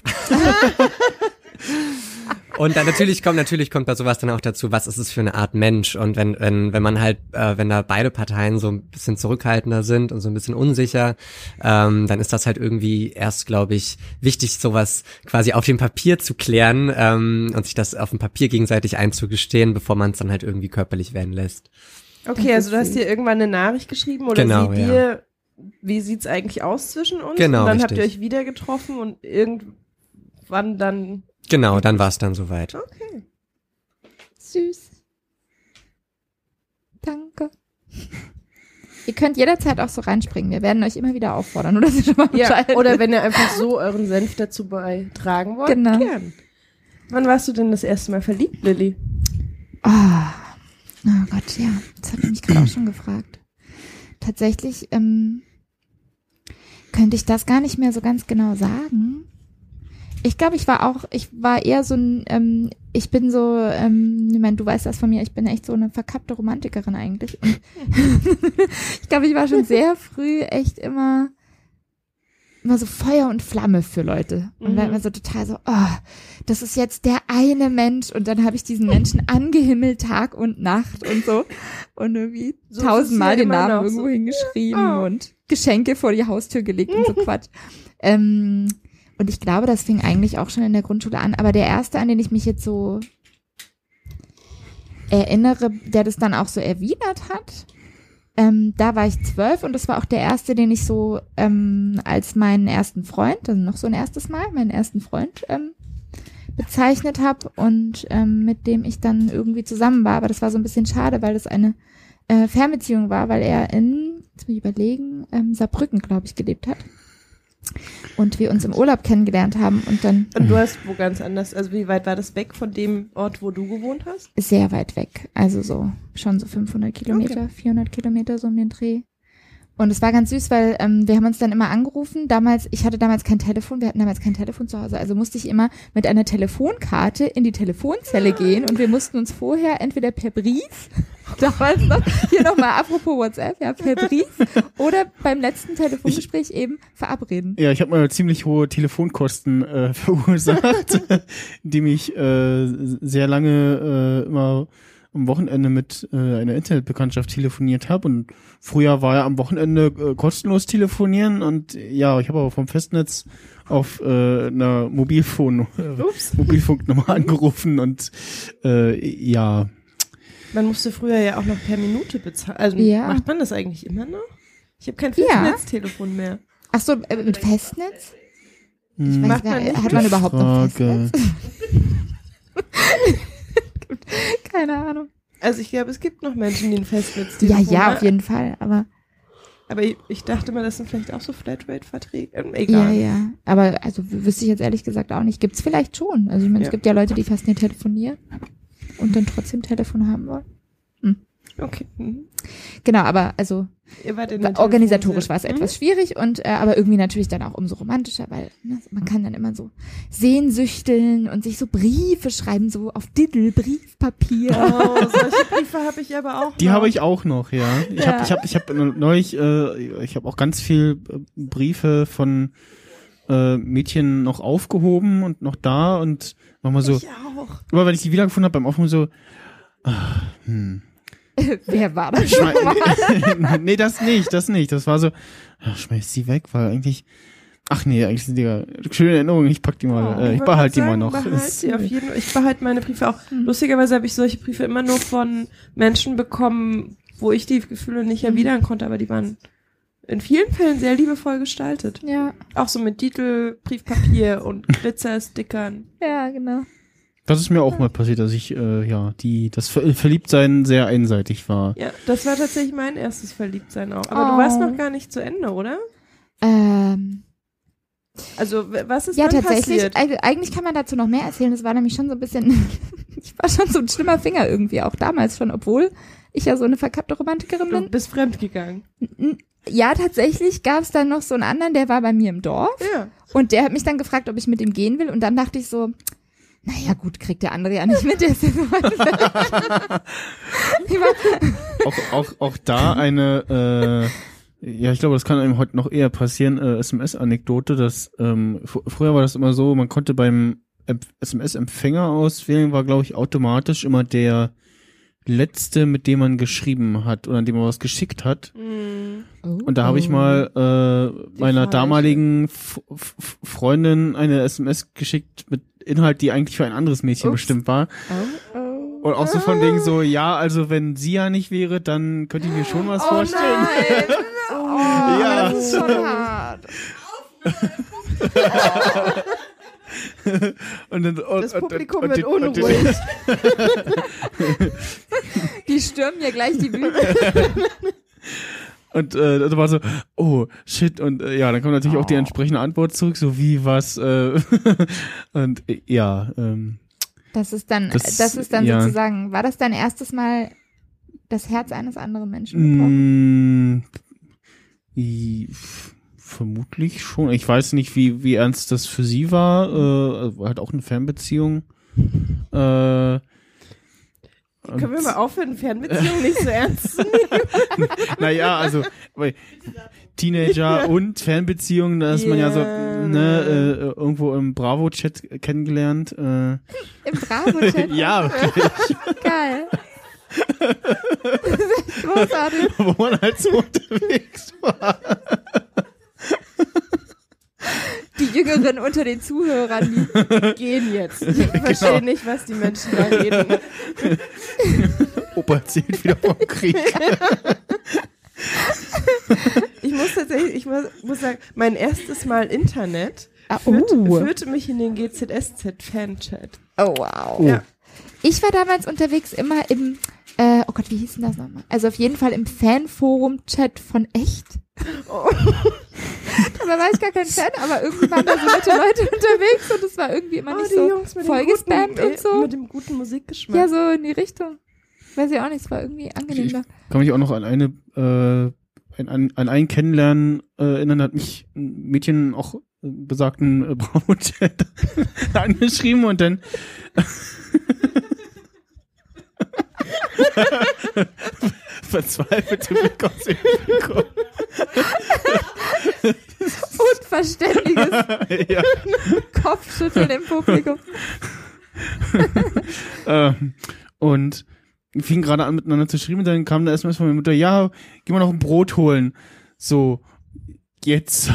Und dann natürlich kommt, natürlich kommt bei sowas dann auch dazu, was ist es für eine Art Mensch? Und wenn, wenn, wenn man halt, äh, wenn da beide Parteien so ein bisschen zurückhaltender sind und so ein bisschen unsicher, ähm, dann ist das halt irgendwie erst, glaube ich, wichtig, sowas quasi auf dem Papier zu klären ähm, und sich das auf dem Papier gegenseitig einzugestehen, bevor man es dann halt irgendwie körperlich werden lässt. Okay, also du hast dir irgendwann eine Nachricht geschrieben oder genau, sie dir, ja. wie sieht's eigentlich aus zwischen uns? Genau. Und dann richtig. habt ihr euch wieder getroffen und irgendwann dann. Genau, dann war es dann soweit. Okay. Süß. Danke. Ihr könnt jederzeit auch so reinspringen. Wir werden euch immer wieder auffordern, oder? schon mal ja, oder wenn ihr einfach so euren Senf dazu beitragen wollt, genau. gern. Wann warst du denn das erste Mal verliebt, Lilly? Ah. Oh. Oh Gott, ja. Das habe ich mich gerade auch schon gefragt. Tatsächlich ähm, könnte ich das gar nicht mehr so ganz genau sagen. Ich glaube, ich war auch, ich war eher so ein, ähm, ich bin so, ähm, ich meine, du weißt das von mir, ich bin echt so eine verkappte Romantikerin eigentlich. Und ich glaube, ich war schon sehr früh echt immer immer so Feuer und Flamme für Leute. Und mhm. war immer so total so, oh, das ist jetzt der eine Mensch. Und dann habe ich diesen Menschen angehimmelt Tag und Nacht und so. Und irgendwie so tausendmal den Namen irgendwo so. hingeschrieben ja. oh. und Geschenke vor die Haustür gelegt und so Quatsch. Ähm, und ich glaube, das fing eigentlich auch schon in der Grundschule an. Aber der erste, an den ich mich jetzt so erinnere, der das dann auch so erwidert hat, ähm, da war ich zwölf und das war auch der erste, den ich so ähm, als meinen ersten Freund, also noch so ein erstes Mal, meinen ersten Freund ähm, bezeichnet habe und ähm, mit dem ich dann irgendwie zusammen war. Aber das war so ein bisschen schade, weil das eine äh, Fernbeziehung war, weil er in, jetzt muss ich überlegen, ähm, Saarbrücken, glaube ich, gelebt hat und wir uns im Urlaub kennengelernt haben und dann. Und du hast wo ganz anders, also wie weit war das weg von dem Ort, wo du gewohnt hast? Sehr weit weg, also so schon so 500 Kilometer, okay. 400 Kilometer so um den Dreh. Und es war ganz süß, weil ähm, wir haben uns dann immer angerufen. Damals, ich hatte damals kein Telefon, wir hatten damals kein Telefon zu Hause, also musste ich immer mit einer Telefonkarte in die Telefonzelle gehen und wir mussten uns vorher entweder per Brief, damals noch, hier nochmal apropos WhatsApp, ja, per Brief oder beim letzten Telefongespräch ich, eben verabreden. Ja, ich habe mal ziemlich hohe Telefonkosten äh, verursacht, die mich äh, sehr lange äh, immer am Wochenende mit äh, einer Internetbekanntschaft telefoniert habe. Und früher war ja am Wochenende äh, kostenlos telefonieren. Und ja, ich habe aber vom Festnetz auf äh, einer Mobilfon Mobilfunknummer angerufen. Und äh, ja. Man musste früher ja auch noch per Minute bezahlen. Also ja. macht man das eigentlich immer noch? Ich habe kein Festnetztelefon ja. mehr. Ach so, äh, mit Festnetz? Ich hm. weiß gar nicht. Hat man überhaupt noch Festnetz? Keine Ahnung. Also ich glaube, es gibt noch Menschen, die ein Festnetz Ja, ja, auf jeden Fall, aber. Aber ich, ich dachte mal, das sind vielleicht auch so Flatrate-Verträge. Ähm, egal. Ja, ja. Aber also wüsste ich jetzt ehrlich gesagt auch nicht. Gibt's vielleicht schon. Also ich meine, ja. es gibt ja Leute, die fast nie telefonieren und dann trotzdem Telefon haben wollen. Hm. Okay. Mhm. Genau, aber also organisatorisch war es etwas schwierig und äh, aber irgendwie natürlich dann auch umso romantischer, weil ne, man kann dann immer so sehnsüchteln und sich so Briefe schreiben, so auf Diddle, Briefpapier. Oh, solche Briefe habe ich aber auch. Die habe ich auch noch, ja. Ich Ja. habe ich hab, ich hab neulich, äh, ich habe auch ganz viel äh, Briefe von äh, Mädchen noch aufgehoben und noch da und nochmal so, Ich auch. immer wenn ich die wiedergefunden habe beim Aufnehmen so, ah, hm. Wer war das? Schmei nee, das nicht, das nicht. Das war so, ach, schmeiß sie weg, weil eigentlich, ach nee, eigentlich sind die ja schöne Erinnerungen, ich pack die mal, äh, ich behalte die mal noch. Behalt sie auf jeden Ich behalte meine Briefe auch. Lustigerweise habe ich solche Briefe immer nur von Menschen bekommen, wo ich die Gefühle nicht erwidern konnte, aber die waren in vielen Fällen sehr liebevoll gestaltet. Ja, Auch so mit Titel, Briefpapier und Glitzerstickern. ja, genau. Das ist mir auch mal passiert, dass ich, äh, ja, die, das Ver Verliebtsein sehr einseitig war. Ja, das war tatsächlich mein erstes Verliebtsein auch. Aber Oh. du warst noch gar nicht zu Ende, oder? Ähm, Also, was ist ja, dann tatsächlich. passiert? eig- Eigentlich kann man dazu noch mehr erzählen. Das war nämlich schon so ein bisschen. ich war schon so ein schlimmer Finger irgendwie, auch damals schon, obwohl ich ja so eine verkappte Romantikerin Du bin. bist fremdgegangen. Ja, tatsächlich gab es dann noch so einen anderen, der war bei mir im Dorf. Ja. Und der hat mich dann gefragt, ob ich mit ihm gehen will. Und dann dachte ich so, naja gut, kriegt der andere ja nicht mit. Der ist war- auch, auch, auch da eine, äh, ja, ich glaube, das kann einem heute noch eher passieren, äh, SMS-Anekdote, dass ähm, fr- früher war das immer so, man konnte beim Emp- SMS-Empfänger auswählen, war, glaube ich, automatisch immer der letzte, mit dem man geschrieben hat oder an dem man was geschickt hat. Mhm. Und da habe ich mal äh, meiner falsche. damaligen F F Freundin eine SMS geschickt mit Inhalt, die eigentlich für ein anderes Mädchen Ups. bestimmt war. Und auch so von wegen so, ja, also wenn sie ja nicht wäre, dann könnte ich mir schon was vorstellen. Nein. Oh, Ja. das ist schon hart. Und dann, und, Das Publikum und, wird und, und, unruhig. Die stürmen ja gleich die Bühne. Und äh, da war so, oh shit, und äh, ja, dann kommt natürlich auch die entsprechende Antwort zurück, so wie was, äh, und äh, ja, ähm, Das ist dann, Das- das, ist dann ja. sozusagen, war das dein erstes Mal das Herz eines anderen Menschen gebrochen? f- vermutlich schon. Ich weiß nicht, wie, wie ernst das für sie war, äh, halt auch eine Fernbeziehung. Äh, Können wir mal aufhören, Fernbeziehungen nicht so ernst zu nehmen? Naja, also Teenager und Fernbeziehungen, da ist man ja so ne, äh, irgendwo im Bravo-Chat kennengelernt. Äh, Im Bravo-Chat? ja, wirklich, Geil. Großartig. wo man halt so unterwegs war. Die Jüngeren unter den Zuhörern, die Gehen jetzt. Ich verstehe nicht, was die Menschen da reden. Opa erzählt wieder vom Krieg. Ich muss tatsächlich, ich muss, muss sagen, mein erstes Mal Internet Ah, führte, oh. führte mich in den GZSZ-Fanchat. Oh, wow. Ja. Ich war damals unterwegs immer im, äh, oh Gott, wie hieß denn das nochmal? Also auf jeden Fall im Fanforum-Chat von Echt. Oh. Dabei war ich gar kein Fan, aber irgendwie waren da so nette Leute unterwegs und es war irgendwie immer Oh, nicht die so Jungs vollgespammt guten, und so. Mit dem guten Musikgeschmack. Ja, so in die Richtung. Weiß ich auch nicht, es war irgendwie angenehm Ich da. kann mich auch noch an eine, äh, an, an, an ein Kennenlernen äh, erinnern, hat mich ein Mädchen auch äh, besagten äh, Bravo-Chat angeschrieben und dann verzweifelte Blick aus dem Publikum. Unverständliches ja. Kopfschütteln im Publikum. Ähm, und wir fingen gerade an miteinander zu schreiben und dann kam da SMS von meiner Mutter, ja, geh mal noch ein Brot holen. So, jetzt.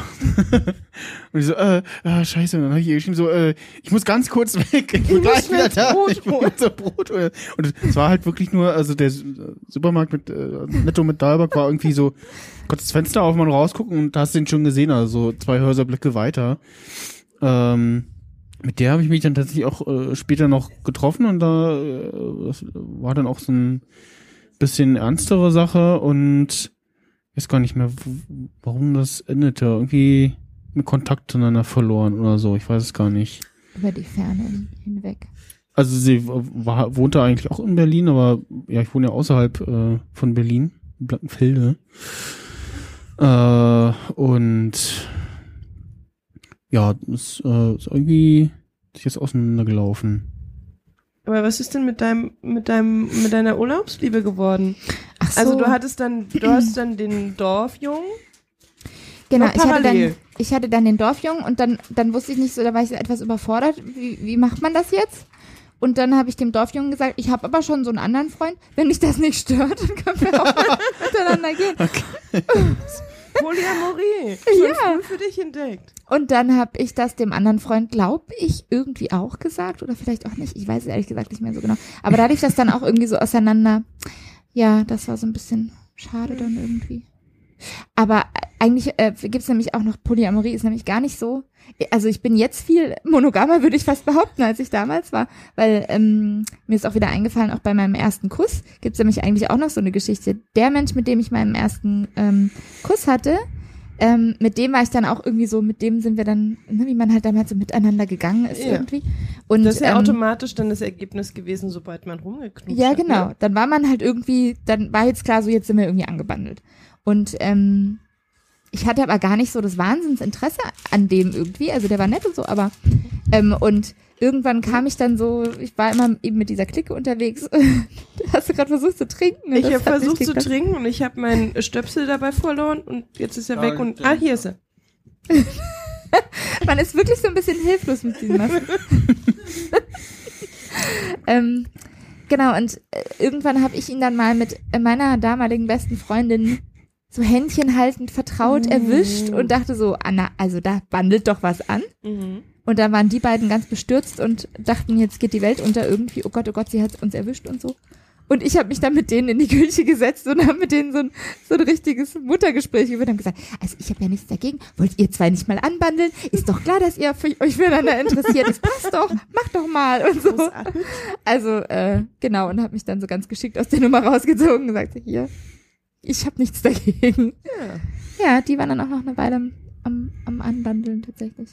und ich so, äh, ah, scheiße. Und dann habe ich ihr geschrieben, so, äh, ich muss ganz kurz weg. Ich bin gleich wieder da. Brot ich muss so Brot holen. Und es war halt wirklich nur, also der Su- Supermarkt mit äh, Netto mit Dalberg war irgendwie so, konntest das Fenster aufmachen, rausgucken und hast den schon gesehen, also so zwei Häuserblicke weiter. Ähm, mit der habe ich mich dann tatsächlich auch äh, später noch getroffen und da äh, war dann auch so ein bisschen ernstere Sache und ich weiß gar nicht mehr, warum das endete. Irgendwie mit Kontakt zueinander verloren oder so. Ich weiß es gar nicht. Über die Ferne hin- hinweg. Also sie war, wohnte eigentlich auch in Berlin, aber ja, ich wohne ja außerhalb äh, von Berlin, in Blankenfelde. Äh, und ja, es äh, ist irgendwie sich jetzt auseinandergelaufen. Aber was ist denn mit deinem, mit deinem, mit deiner Urlaubsliebe geworden? Ach so. Also du hattest dann, du hast dann den Dorfjungen. Genau, Noch ich hatte, dann, ich hatte dann den Dorfjungen und dann, dann wusste ich nicht so, da war ich etwas überfordert. Wie, wie macht man das jetzt? Und dann habe ich dem Dorfjungen gesagt, ich habe aber schon so einen anderen Freund. Wenn dich das nicht stört, dann können wir auch miteinander gehen. Polyamorie. Ja. früh für dich entdeckt. Und dann habe ich das dem anderen Freund, glaube ich, irgendwie auch gesagt oder vielleicht auch nicht. Ich weiß es ehrlich gesagt nicht mehr so genau. Aber da ich das dann auch irgendwie so auseinander. Ja, das war so ein bisschen schade dann irgendwie. Aber eigentlich äh, gibt's nämlich auch noch Polyamorie, ist nämlich gar nicht so. Also ich bin jetzt viel monogamer, würde ich fast behaupten, als ich damals war. Weil ähm, mir ist auch wieder eingefallen, auch bei meinem ersten Kuss gibt's nämlich eigentlich auch noch so eine Geschichte. Der Mensch, mit dem ich meinen ersten ähm, Kuss hatte, ähm, mit dem war ich dann auch irgendwie so, mit dem sind wir dann, ne, wie man halt damals so miteinander gegangen ist Ja. irgendwie. Und, Das ist ja ähm, automatisch dann das Ergebnis gewesen, sobald man rumgeknutscht ja, hat. genau. Ne? Dann war man halt irgendwie, dann war jetzt klar, so jetzt sind wir irgendwie angebandelt. Und ähm, ich hatte aber gar nicht so das Wahnsinnsinteresse an dem irgendwie. Also der war nett und so, aber ähm, und irgendwann kam ich dann so, ich war immer eben mit dieser Clique unterwegs. Hast du gerade versucht zu trinken? Ich habe versucht zu trinken und ich habe meinen Stöpsel dabei verloren und jetzt ist er weg und ah hier ist er. Man ist wirklich so ein bisschen hilflos mit diesen Masken. ähm, genau, und äh, irgendwann habe ich ihn dann mal mit meiner damaligen besten Freundin so Händchen haltend vertraut erwischt und dachte so, Anna, also da bandelt doch was an. Mhm. Und dann waren die beiden ganz bestürzt und dachten, jetzt geht die Welt unter irgendwie. Oh Gott, oh Gott, sie hat uns erwischt und so. Und ich habe mich dann mit denen in die Küche gesetzt und habe mit denen so ein, so ein richtiges Muttergespräch geführt und gesagt, also ich habe ja nichts dagegen. Wollt ihr zwei nicht mal anbandeln? Ist doch klar, dass ihr für, euch füreinander interessiert. Das passt doch. Macht doch mal und so. Also äh, genau und habe mich dann so ganz geschickt aus der Nummer rausgezogen und gesagt, hier, ich habe nichts dagegen. Ja. Ja, die waren dann auch noch eine Weile am, am, am Anbandeln tatsächlich.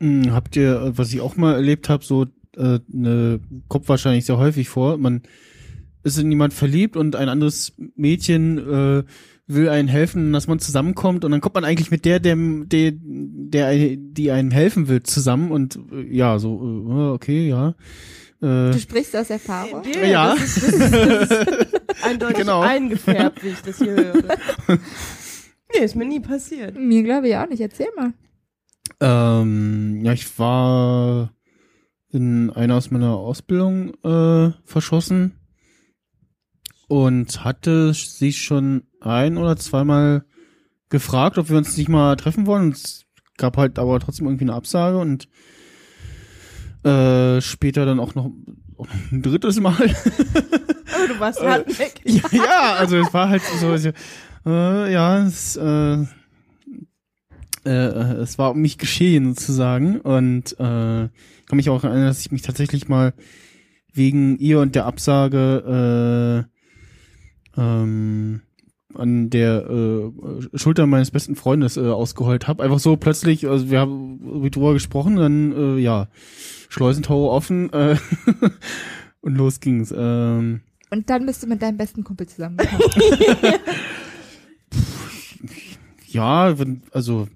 Hm, Habt ihr, was ich auch mal erlebt habe, so äh, ne, kommt wahrscheinlich sehr häufig vor, man ist in jemand verliebt und ein anderes Mädchen äh, will einen helfen, dass man zusammenkommt und dann kommt man eigentlich mit der, dem, der, der, die einem helfen will, zusammen und äh, ja, so, äh, okay, ja. Äh, Du sprichst aus Erfahrung. Ja. Das ist, das ist, das ist eindeutig Genau. eingefärbt, wie ich das hier höre. Nee, ist mir nie passiert. Mir glaube ich auch nicht. Erzähl mal. Ähm, ja, ich war in einer aus meiner Ausbildung äh, verschossen und hatte sie schon ein oder zweimal gefragt, ob wir uns nicht mal treffen wollen. Und es gab halt aber trotzdem irgendwie eine Absage und äh, später dann auch noch, auch noch ein drittes Mal. Aber du warst hartnäckig. ja, ja, also es war halt so, äh, ja, es, äh, äh, es war um mich geschehen sozusagen und äh, ich kann mich auch erinnern, dass ich mich tatsächlich mal wegen ihr und der Absage äh, ähm, an der äh, Schulter meines besten Freundes äh, ausgeheult habe. Einfach so plötzlich, also wir haben drüber gesprochen, dann äh, ja, Schleusentore offen äh, und los ging's. Ähm, Und dann bist du mit deinem besten Kumpel zusammengekommen. Ja, wenn, also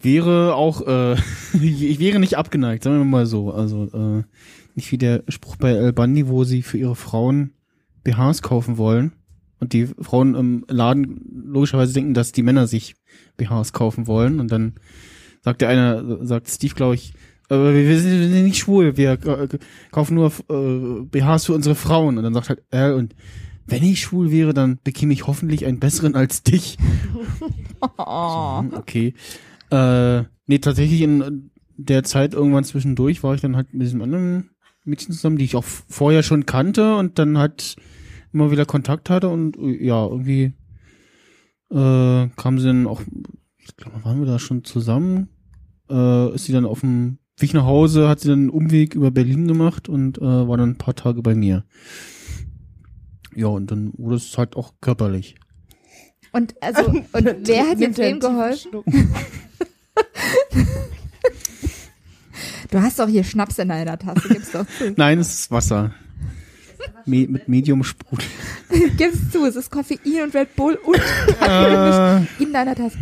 wäre auch, äh, ich wäre nicht abgeneigt, sagen wir mal so. Also äh, nicht wie der Spruch bei El Bandi, wo sie für ihre Frauen BHs kaufen wollen und die Frauen im Laden logischerweise denken, dass die Männer sich BHs kaufen wollen und dann sagt der eine, sagt Steve, glaube ich, aber wir, wir, sind, nicht schwul, wir äh, kaufen nur äh, BHs für unsere Frauen und dann sagt halt er und wenn ich schwul wäre, dann bekäme ich hoffentlich einen besseren als dich. Oh. Hm, Okay. Äh, nee, tatsächlich in der Zeit irgendwann zwischendurch war ich dann halt mit diesem anderen Mädchen zusammen, die ich auch vorher schon kannte und dann halt immer wieder Kontakt hatte und ja, irgendwie äh, kam sie dann auch, ich glaube, waren wir da schon zusammen, äh, ist sie dann auf dem Weg nach Hause, hat sie dann einen Umweg über Berlin gemacht und äh, war dann ein paar Tage bei mir. Ja, und dann wurde es halt auch körperlich. Und also, und wer hat jetzt wem geholfen? Du hast doch hier Schnaps in deiner Tasse, gib's doch zu. Nein, es ist Wasser. Me mit Medium Sprudel. gib's zu, es ist Koffein und Red Bull und Äh, in deiner Tasse.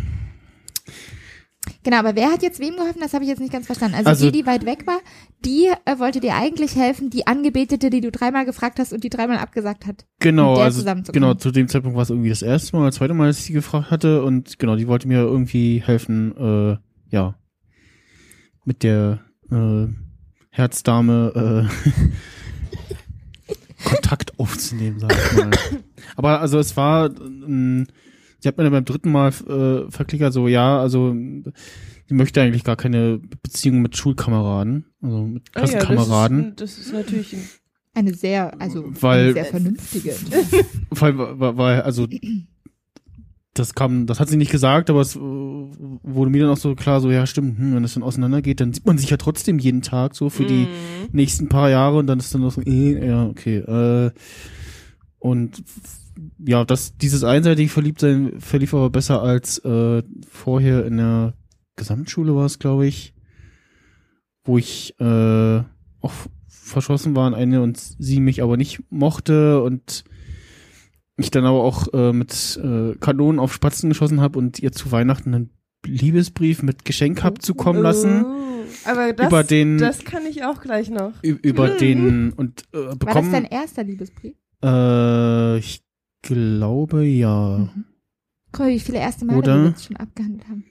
Genau, aber wer hat jetzt wem geholfen? Das habe ich jetzt nicht ganz verstanden. Also, Also- die, die weit weg war, die äh, wollte dir eigentlich helfen, die Angebetete, die du dreimal gefragt hast und die dreimal abgesagt hat. genau, also genau, zu dem Zeitpunkt war es irgendwie das erste Mal, das zweite Mal, dass ich sie gefragt hatte und genau, die wollte mir irgendwie helfen, äh, ja, mit der äh, Herzdame äh, Kontakt aufzunehmen, sag ich mal. Aber also es war, ähm, sie hat mir dann beim dritten Mal äh, verklickert, so ja, also sie möchte eigentlich gar keine Beziehung mit Schulkameraden, also mit Ah ja, Klassenkameraden. das, ist, das ist natürlich ein Eine sehr, also Weil- eine sehr vernünftige. Weil, weil, weil, also das kam, das hat sie nicht gesagt, aber es äh, wurde mir dann auch so klar, so ja stimmt, hm, wenn es dann auseinandergeht, dann sieht man sich ja trotzdem jeden Tag so für die Mhm. nächsten paar Jahre und dann ist dann noch so, eh, ja okay. Äh, und ja, das dieses einseitige Verliebtsein verlief aber besser als äh, vorher in der Gesamtschule war es, glaube ich, wo ich äh, auch verschossen war in eine und sie mich aber nicht mochte und ich dann aber auch äh, mit äh, Kanonen auf Spatzen geschossen habe und ihr zu Weihnachten einen Liebesbrief mit Geschenk hab zukommen lassen Oh. Aber das, über den das kann ich auch gleich noch. über den und äh, War das bekommen dein erster Liebesbrief? äh, ich glaube ja Mhm. Guck mal, wie viele erste Male Oder? wir jetzt schon abgehandelt haben.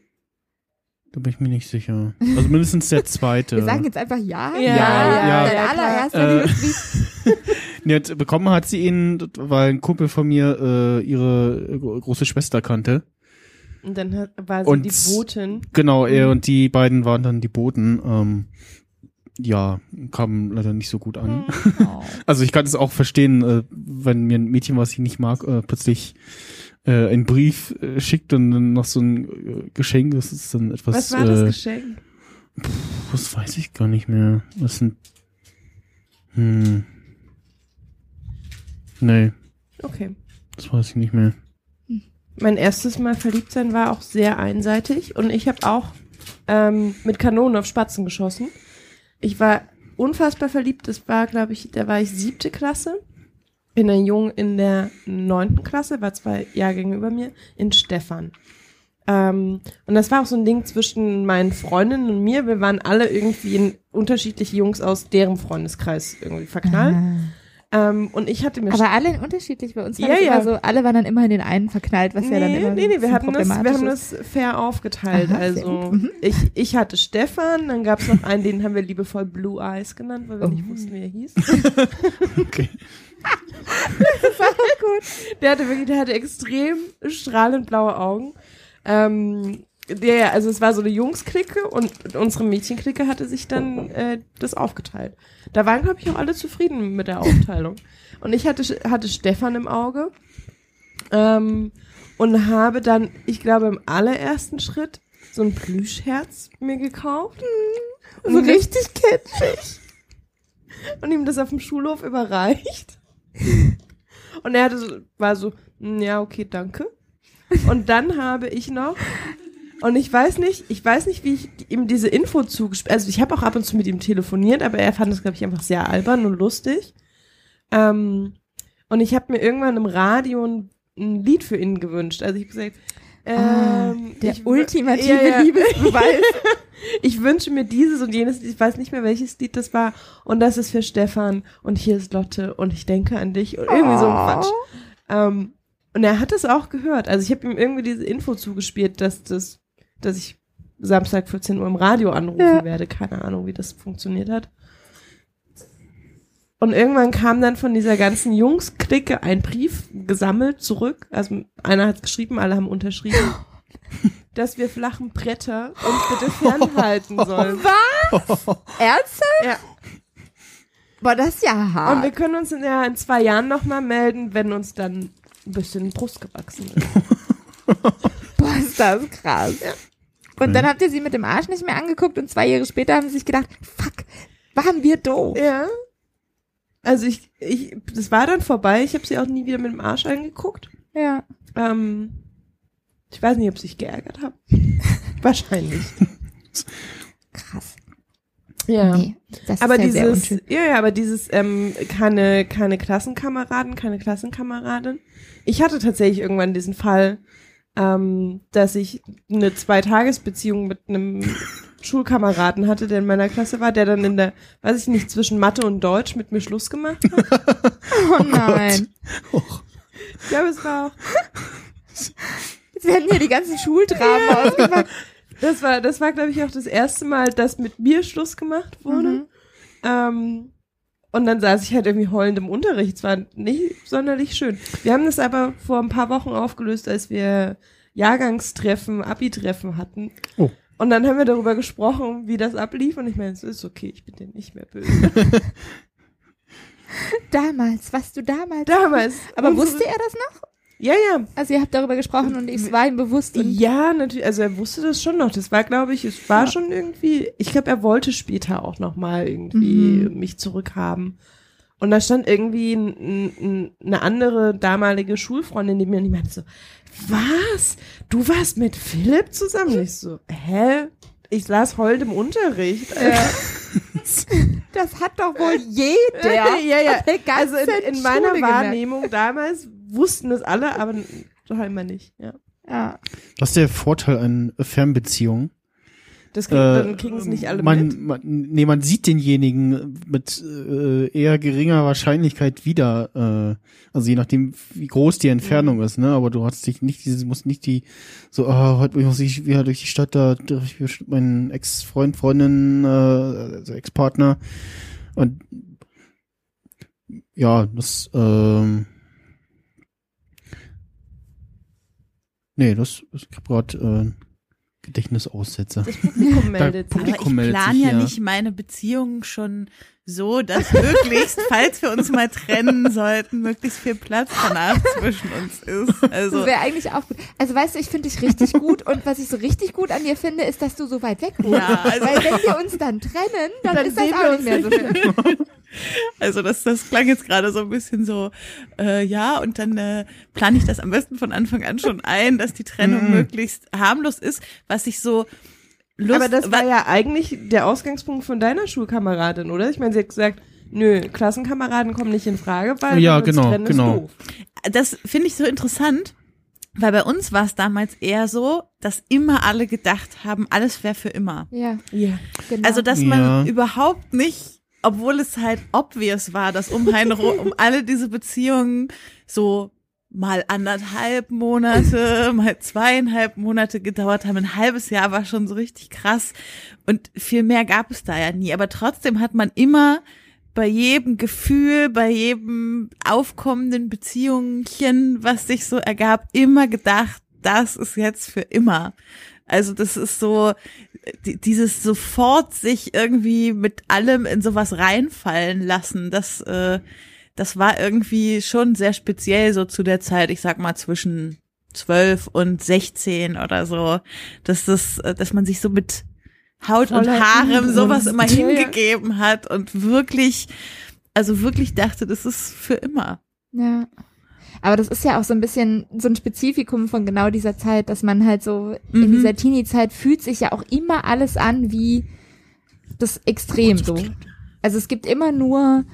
da bin ich mir nicht sicher also mindestens der zweite Wir sagen jetzt einfach ja. Ja, ja, Dein ja, klar. allererster Äh, Liebesbrief. Hat- bekommen hat sie ihn, weil ein Kumpel von mir äh, ihre große Schwester kannte. Und dann hat, war sie Und- die Botin. Genau, er und die beiden waren dann die Boten. Ähm, ja, kam leider nicht so gut an. Oh. Also ich kann es auch verstehen, äh, wenn mir ein Mädchen, was ich nicht mag, äh, plötzlich äh, einen Brief äh, schickt und dann noch so ein äh, Geschenk. Das ist dann etwas. Was war das äh, Geschenk? Das weiß ich gar nicht mehr. Das sind. Hm. Nee, Okay. das weiß ich nicht mehr. Mein erstes Mal verliebt sein war auch sehr einseitig und ich habe auch ähm, mit Kanonen auf Spatzen geschossen. Ich war unfassbar verliebt. Das war, glaube ich, da war ich siebte Klasse. In einer Jungen in der neunten Klasse, war zwei Jahrgänge über mir, in Stefan. Ähm, und das war auch so ein Ding zwischen meinen Freundinnen und mir. Wir waren alle irgendwie in unterschiedliche Jungs aus deren Freundeskreis irgendwie verknallt. Ähm, und ich hatte mir Aber alle unterschiedlich bei uns. War Ja, das ja. immer so, alle waren dann immer in den einen verknallt, was ja dann nee, immer nee, nee, wir hatten, das, wir haben das fair aufgeteilt. Aha, also gut. Mhm. ich, ich hatte Stefan, dann gab es noch einen, den haben wir liebevoll Blue Eyes genannt, weil wir Oh. nicht wussten, wie er hieß. Okay. Der hatte wirklich, der hatte extrem strahlend blaue Augen. Ähm, der, also es war so eine Jungsklicke und unsere Mädchenklicke hatte sich dann äh, das aufgeteilt. Da waren, glaube ich, auch alle zufrieden mit der Aufteilung. Und ich hatte, hatte Stefan im Auge ähm, und habe dann, ich glaube, im allerersten Schritt so ein Plüschherz mir gekauft. So richtig kitschig. Und ihm das auf dem Schulhof überreicht. Und er hatte so, war so, "Mm, ja, okay, danke. Und dann habe ich noch, und ich weiß nicht, ich weiß nicht, wie ich ihm diese Info zugespielt, also ich habe auch ab und zu mit ihm telefoniert, aber er fand es, glaube ich, einfach sehr albern und lustig. Ähm, und ich habe mir irgendwann im Radio ein, ein Lied für ihn gewünscht. Also ich habe gesagt, Ah, ähm, der ich, ultimative ja, ja. Liebesbeweis. ich wünsche mir dieses und jenes, ich weiß nicht mehr, welches Lied das war. Und das ist für Stefan und hier ist Lotte und ich denke an dich und irgendwie so ein Quatsch. Ähm, und er hat es auch gehört. Also ich habe ihm irgendwie diese Info zugespielt, dass das, dass ich Samstag 14 Uhr im Radio anrufen Ja. werde. Keine Ahnung, wie das funktioniert hat. Und irgendwann kam dann von dieser ganzen Jungs-Clique ein Brief gesammelt zurück. Also einer hat geschrieben, alle haben unterschrieben, dass wir flachen Bretter uns bitte fernhalten sollen. Ernsthaft? Ja. Boah, das ist ja Und hart. wir können uns in, ja, in zwei Jahren nochmal melden, wenn uns dann ein bisschen Brust gewachsen ist. Boah, ist das krass. Und dann habt ihr sie mit dem Arsch nicht mehr angeguckt und zwei Jahre später haben sie sich gedacht, fuck, waren wir doof. Ja. Also ich, ich, das war dann vorbei. Ich habe sie auch nie wieder mit dem Arsch angeguckt. Ja. Ähm, ich weiß nicht, ob sie sich geärgert haben. Wahrscheinlich. Krass. Ja. Nee, das aber ist ja dieses, ja, ja, aber dieses, ähm, keine, keine Klassenkameraden, keine Klassenkameradin. Ich hatte tatsächlich irgendwann diesen Fall, ähm, dass ich eine Zweitagesbeziehung mit einem Schulkameraden hatte, der in meiner Klasse war, der dann in der, weiß ich nicht, zwischen Mathe und Deutsch mit mir Schluss gemacht hat. Oh nein. Ich glaube, es war auch, Jetzt werden hier die ganzen Schuldramen ausgepackt. das war, das war, glaube ich, auch das erste Mal, dass mit mir Schluss gemacht wurde. Mhm. Ähm, und dann saß ich halt irgendwie heulend im Unterricht. Es war nicht sonderlich schön. Wir haben das aber vor ein paar Wochen aufgelöst, als wir Jahrgangstreffen, Abi-Treffen hatten. Oh. Und dann haben wir darüber gesprochen, wie das ablief. Und ich meine, es ist okay, ich bin dir nicht mehr böse. Damals, was du damals. Damals. Aber wusste er das noch? Ja, ja. Also ihr habt darüber gesprochen und es war ihm bewusst. Ja, natürlich. Also er wusste das schon noch. Das war, glaube ich, es war schon irgendwie. Ich glaube, er wollte später auch noch mal irgendwie Mhm. mich zurückhaben. Und da stand irgendwie n, n, eine andere damalige Schulfreundin neben mir und die meinte so, was? Du warst mit Philipp zusammen? Und ich so, hä? Ich las heulend im Unterricht. das hat doch wohl jeder. ja, ja. Ganzen Also in, in meiner Schule gemerkt. Wahrnehmung damals wussten das alle, aber scheinbar nicht. Ja. Ja. Was ist der Vorteil an Fernbeziehungen? Das krieg, Äh, dann kriegen es nicht alle man, mit. Man, nee, man sieht denjenigen mit äh, eher geringer Wahrscheinlichkeit wieder. Äh, also je nachdem, wie groß die Entfernung Mhm. ist, ne? Aber du hast dich nicht, diese, musst nicht die so, ah, heute muss ich wieder durch die Stadt, da treffe ich bestimmt meinen Ex-Freund, Freundin, äh, also Ex-Partner. Und ja, das, ähm, nee, das, habe gerade äh, Gedächtnisaussetzer. Das Publikum meldet sich. Publikum- Aber ich meldet plane ja. nicht meine Beziehung schon so, dass möglichst, falls wir uns mal trennen sollten, möglichst viel Platz danach zwischen uns ist. Also Das wäre eigentlich auch gut. Also weißt du, ich finde dich richtig gut und was ich so richtig gut an dir finde, ist, dass du so weit weg wohnst. Ja, also- Weil wenn wir uns dann trennen, dann, Dann ist das auch nicht mehr so schön. Also das, das klang jetzt gerade so ein bisschen so, äh, ja, und dann äh, plane ich das am besten von Anfang an schon ein, dass die Trennung Mhm. möglichst harmlos ist, was ich so Lust, Aber das war wa- ja eigentlich der Ausgangspunkt von deiner Schulkameradin, oder? Ich meine, sie hat gesagt, nö, Klassenkameraden kommen nicht in Frage, weil Ja, genau, trennen, genau. Ist doof. das finde ich so interessant, weil bei uns war es damals eher so, dass immer alle gedacht haben, alles wäre für immer. Ja, Ja. genau. Also, dass Ja. man überhaupt nicht, obwohl es halt obvious war, dass um um alle diese Beziehungen so mal anderthalb Monate, mal zweieinhalb Monate gedauert haben. Ein halbes Jahr war schon so richtig krass. Und viel mehr gab es da ja nie. Aber trotzdem hat man immer bei jedem Gefühl, bei jedem aufkommenden Beziehungchen, was sich so ergab, immer gedacht, das ist jetzt für immer. Also das ist so, die- dieses sofort sich irgendwie mit allem in sowas reinfallen lassen, das, äh, das war irgendwie schon sehr speziell so zu der Zeit, ich sag mal zwischen zwölf und 16 oder so, dass das, dass man sich so mit Haut und Voller Haarem sowas immer Ja, hingegeben hat und wirklich, also wirklich dachte, das ist für immer. Ja. Aber das ist ja auch so ein bisschen so ein Spezifikum von genau dieser Zeit, dass man halt so in Mhm. dieser Teenie-Zeit fühlt sich ja auch immer alles an wie das Extrem so. Also es gibt immer nur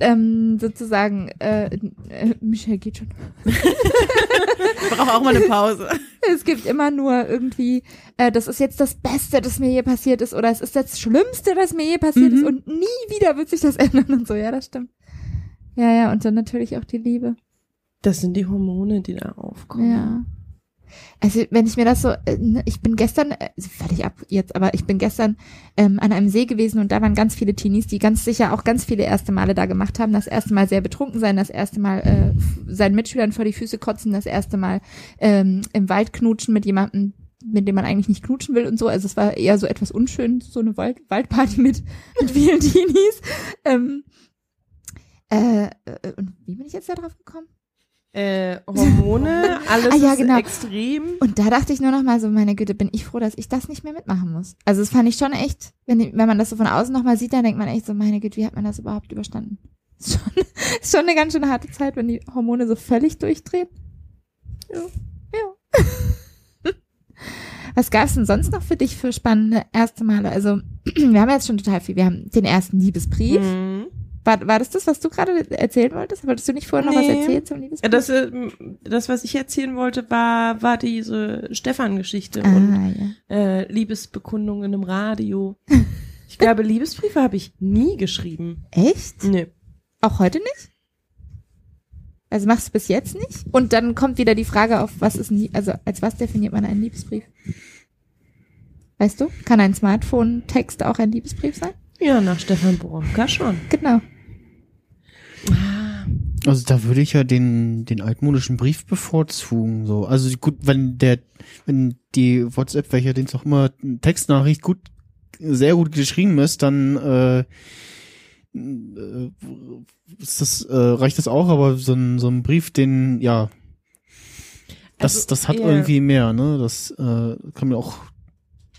ähm, sozusagen, äh, äh, Michael geht schon. Ich brauche auch mal eine Pause. Es gibt immer nur irgendwie, äh, das ist jetzt das Beste, das mir je passiert ist, oder es ist das Schlimmste, das mir je passiert Mhm. ist und nie wieder wird sich das ändern und so. Ja, das stimmt. Ja, ja, und dann natürlich auch die Liebe. Das sind die Hormone, die da aufkommen. Ja. Also wenn ich mir das so, äh, ne, ich bin gestern, äh, fertig ab jetzt, aber ich bin gestern ähm, an einem See gewesen und da waren ganz viele Teenies, die ganz sicher auch ganz viele erste Male da gemacht haben. Das erste Mal sehr betrunken sein, das erste Mal äh, seinen Mitschülern vor die Füße kotzen, das erste Mal ähm, im Wald knutschen mit jemandem, mit dem man eigentlich nicht knutschen will und so. Also es war eher so etwas unschön, so eine Wald Waldparty mit, mit vielen Teenies. Ähm, äh, äh, und wie bin ich jetzt da drauf gekommen? Äh, Hormone, alles Ah, ja, ist genau. extrem. Und da dachte ich nur noch mal so, meine Güte, bin ich froh, dass ich das nicht mehr mitmachen muss. Also das fand ich schon echt, wenn, wenn man das so von außen noch mal sieht, dann denkt man echt so, meine Güte, wie hat man das überhaupt überstanden? Ist schon, ist schon eine ganz schön harte Zeit, wenn die Hormone so völlig durchdrehen. Ja. Ja. Was gab es denn sonst noch für dich für spannende erste Male? Also, wir haben jetzt schon total viel. Wir haben den ersten Liebesbrief. Mhm. War, war das das, was du gerade erzählen wolltest? Wolltest du nicht vorher noch was Nee. erzählen zum Liebesbrief? das, äh, das, was ich erzählen wollte, war, war diese Stefan-Geschichte und ah, ja. äh, Liebesbekundungen im Radio. Ich glaube, Liebesbriefe habe ich nie geschrieben. Echt? Nee. Auch heute nicht? Also machst du bis jetzt nicht? Und dann kommt wieder die Frage auf, was ist ein, Lie- also als was definiert man einen Liebesbrief? Weißt du? Kann ein Smartphone-Text auch ein Liebesbrief sein? Ja, nach Stefan Boronka schon. Genau. Also da würde ich ja den, den altmodischen Brief bevorzugen. So. Also gut, wenn der, wenn die WhatsApp, welcher den auch immer, Textnachricht gut, sehr gut geschrieben ist, dann äh, äh, ist das, äh, reicht das auch, aber so ein, so ein Brief, den, ja, das, Also, das hat irgendwie mehr, ne? Das äh, kann mir auch,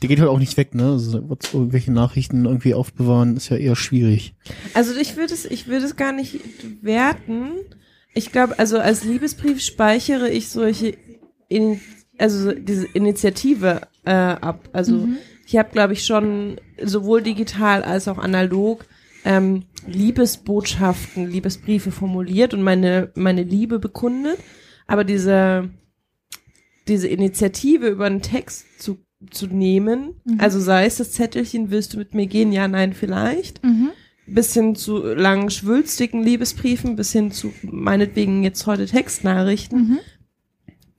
der geht halt auch nicht weg, ne? Also irgendwelche Nachrichten irgendwie aufbewahren, ist ja eher schwierig. Also ich würde es, ich würde es gar nicht werten. Ich glaube, also als Liebesbrief speichere ich solche, in, also so diese Initiative äh, ab. Also ich habe, glaube ich, schon sowohl digital als auch analog ähm, Liebesbotschaften, Liebesbriefe formuliert und meine meine Liebe bekundet. Aber diese diese Initiative über einen Text zu zu nehmen, also sei es das Zettelchen, willst du mit mir gehen? Ja, nein, vielleicht Mhm. bis hin zu langen, schwülstigen Liebesbriefen, bis hin zu meinetwegen jetzt heute Textnachrichten. Mhm.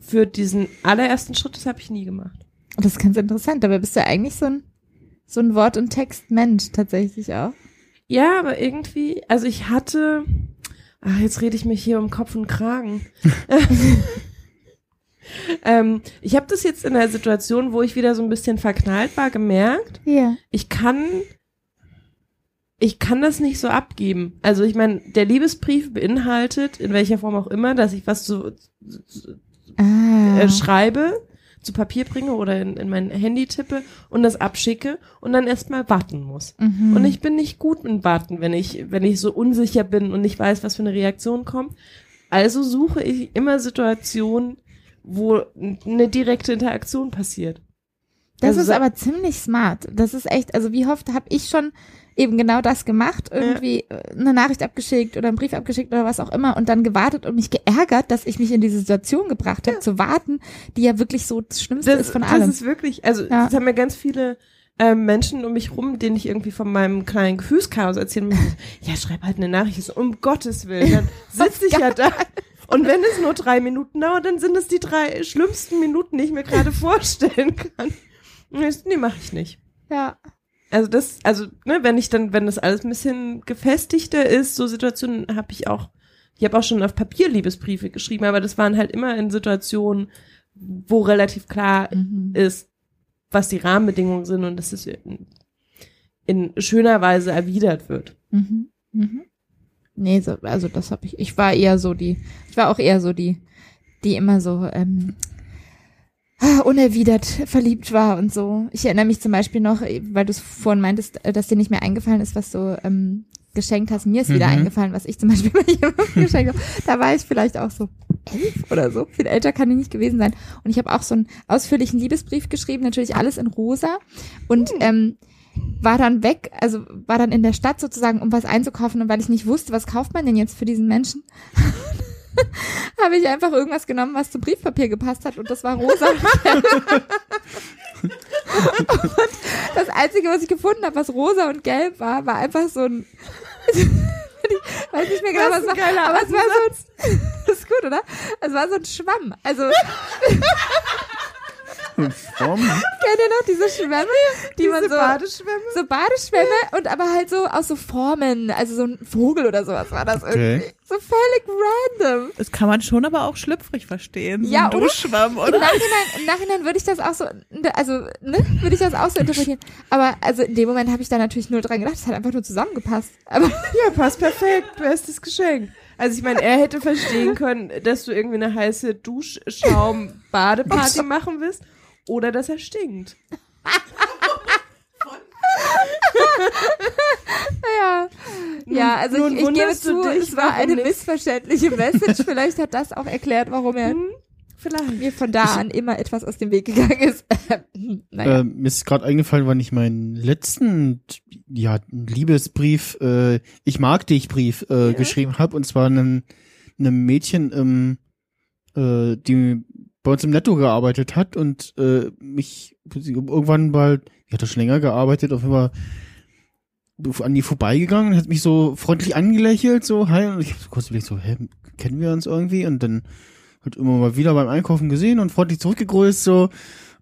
Für diesen allerersten Schritt, das habe ich nie gemacht. Das ist ganz interessant. Dabei bist du eigentlich so ein, so ein Wort- und Textmensch tatsächlich auch. Ja, aber irgendwie, also ich hatte, ach, jetzt rede ich mich hier um Kopf und Kragen. ähm, ich habe das jetzt in der Situation, wo ich wieder so ein bisschen verknallt war, gemerkt. Ja. ich kann ich kann das nicht so abgeben. Also ich meine, der Liebesbrief beinhaltet, in welcher Form auch immer, dass ich was so Ah. äh, schreibe, zu Papier bringe oder in, in mein Handy tippe und das abschicke und dann erstmal warten muss. Mhm. Und ich bin nicht gut mit Warten, wenn ich, wenn ich so unsicher bin und nicht weiß, was für eine Reaktion kommt. Also suche ich immer Situationen, wo eine direkte Interaktion passiert. Das Also ist aber ziemlich smart. Das ist echt, also wie oft habe ich schon eben genau das gemacht, irgendwie äh, eine Nachricht abgeschickt oder einen Brief abgeschickt oder was auch immer und dann gewartet und mich geärgert, dass ich mich in diese Situation gebracht habe, zu warten, die ja wirklich so das Schlimmste das, ist von das allem. ist wirklich, also Ja. das haben ja ganz viele ähm, Menschen um mich rum, denen ich irgendwie von meinem kleinen Gefühlschaos erzählen muss. Ja, schreib halt eine Nachricht, um Gottes Willen. Dann sitze ich ja da. Und wenn es nur drei Minuten dauert, dann sind es die drei schlimmsten Minuten, die ich mir gerade vorstellen kann. Nee, mache ich nicht. ja. Also das, also, ne, wenn ich dann, wenn das alles ein bisschen gefestigter ist, so Situationen habe ich auch, ich habe auch schon auf Papier Liebesbriefe geschrieben, aber das waren halt immer in Situationen, wo relativ klar Mhm. ist, was die Rahmenbedingungen sind und dass es in, in schöner Weise erwidert wird. Mhm. Mhm. Nee, so, also das habe ich. Ich war eher so die, ich war auch eher so die, die immer so ähm, ah, unerwidert verliebt war und so. Ich erinnere mich zum Beispiel noch, weil du es vorhin meintest, äh, dass dir nicht mehr eingefallen ist, was du ähm, geschenkt hast. Mir ist wieder Mhm. eingefallen, was ich zum Beispiel bei jemandem geschenkt habe. Da war ich vielleicht auch so elf oder so. Viel älter kann ich nicht gewesen sein. Und ich habe auch so einen ausführlichen Liebesbrief geschrieben, natürlich alles in rosa. Und ähm, war dann weg, also war dann in der Stadt sozusagen, um was einzukaufen. Und weil ich nicht wusste, was kauft man denn jetzt für diesen Menschen, habe ich einfach irgendwas genommen, was zum Briefpapier gepasst hat. Und das war rosa. und das Einzige, was ich gefunden habe, was rosa und gelb war, war einfach so ein ich weiß nicht mehr genau, was, Was war, aber es war so ein, das ist gut, oder? Es war so ein Schwamm. Also, Form? kennt ihr noch diese Schwämme, die man so, Badeschwämme? so Badeschwämme und aber halt so aus so Formen, also so ein Vogel oder sowas war das irgendwie. Okay. So völlig random. Das kann man schon aber auch schlüpfrig verstehen. So Ja, ein oder? Duschschwamm, Im oder? Nachhinein, Im Nachhinein würde ich das auch so, also, ne, würde ich das auch so interpretieren. Aber also in dem Moment habe ich da natürlich null dran gedacht, es hat einfach nur zusammengepasst. Aber Ja, passt perfekt. Bestes Geschenk. Also ich meine, er hätte verstehen können, dass du irgendwie eine heiße Duschschaum-Badeparty machen willst oder dass er stinkt. ja, ja, also nun ich, ich gebe zu, dich, es war eine nicht? missverständliche Message. Vielleicht hat das auch erklärt, warum er Hm? Vielleicht. mir von da an immer etwas aus dem Weg gegangen ist. naja. Äh, mir ist gerade eingefallen, wann ich meinen letzten ja, Liebesbrief, äh, ich mag dich Brief äh, geschrieben habe und zwar einem, einem Mädchen, ähm, äh, die bei uns im Netto gearbeitet hat und äh, mich irgendwann mal, die hat da schon länger gearbeitet, auf Fall an die vorbeigegangen, hat mich so freundlich angelächelt, so, hi, und ich hab so kurz überlegt, so, hä, kennen wir uns irgendwie? Und dann halt immer mal wieder beim Einkaufen gesehen und freundlich zurückgegrüßt, so,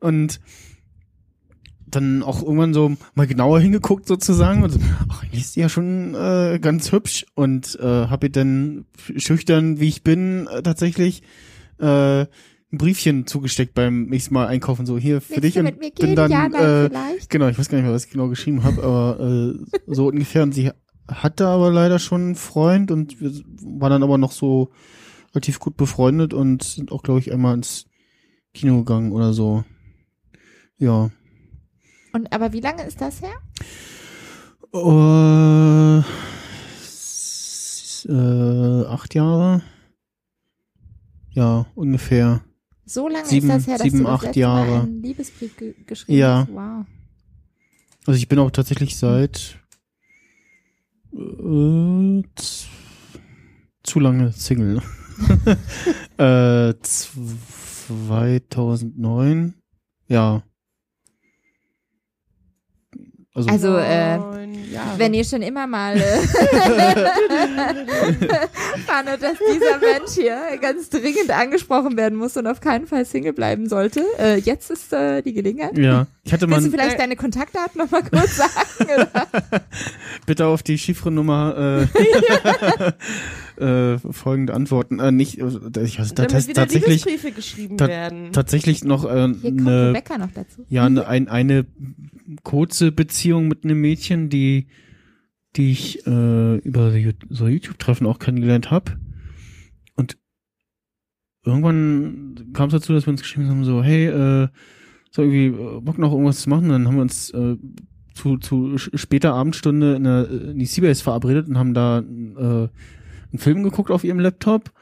und dann auch irgendwann so mal genauer hingeguckt sozusagen und so, ach, eigentlich ist die ja schon äh, ganz hübsch und äh, habe ihr dann schüchtern, wie ich bin, äh, tatsächlich äh, ein Briefchen zugesteckt beim nächsten Mal einkaufen, so hier für Willst dich und bin dann Ja, nein, äh, vielleicht? genau, ich weiß gar nicht mehr, was ich genau geschrieben habe, aber äh, so ungefähr und sie hatte aber leider schon einen Freund und wir waren dann aber noch so relativ gut befreundet und sind auch glaube ich einmal ins Kino gegangen oder so. Ja. Und aber wie lange ist das her? S- äh, acht Jahre. Ja, ungefähr. So lange Sieben- ist das her, dass sieben, du das acht Jahre. Mal einen Liebesbrief ge geschrieben Ja. hast. Wow. Also ich bin auch tatsächlich seit äh, zu lange Single. äh, 2009. Ja. Also, Also, äh. Wenn ihr schon immer mal äh, fandet, dass dieser Mensch hier ganz dringend angesprochen werden muss und auf keinen Fall Single bleiben sollte, äh, jetzt ist äh, die Gelegenheit. ja. Ich hatte Willst du mal vielleicht deine Kontaktdaten noch mal kurz sagen? Oder? bitte auf die Chiffrenummer äh, äh, folgende Antworten. Äh, nicht, äh, ich weiß, da, Damit wieder tatsächlich Liebesbriefe geschrieben ta- werden. tatsächlich noch äh, Hier kommt eine Rebecca noch dazu. Ja, eine, ein, eine kurze Beziehung mit einem Mädchen, die, die ich äh, über so YouTube-Treffen auch kennengelernt habe. Und irgendwann kam es dazu, dass wir uns geschrieben haben, so, hey, äh, so irgendwie äh, Bock noch irgendwas zu machen. Dann haben wir uns äh, zu, zu später Abendstunde in, der, in die Seabase verabredet und haben da äh, einen Film geguckt auf ihrem Laptop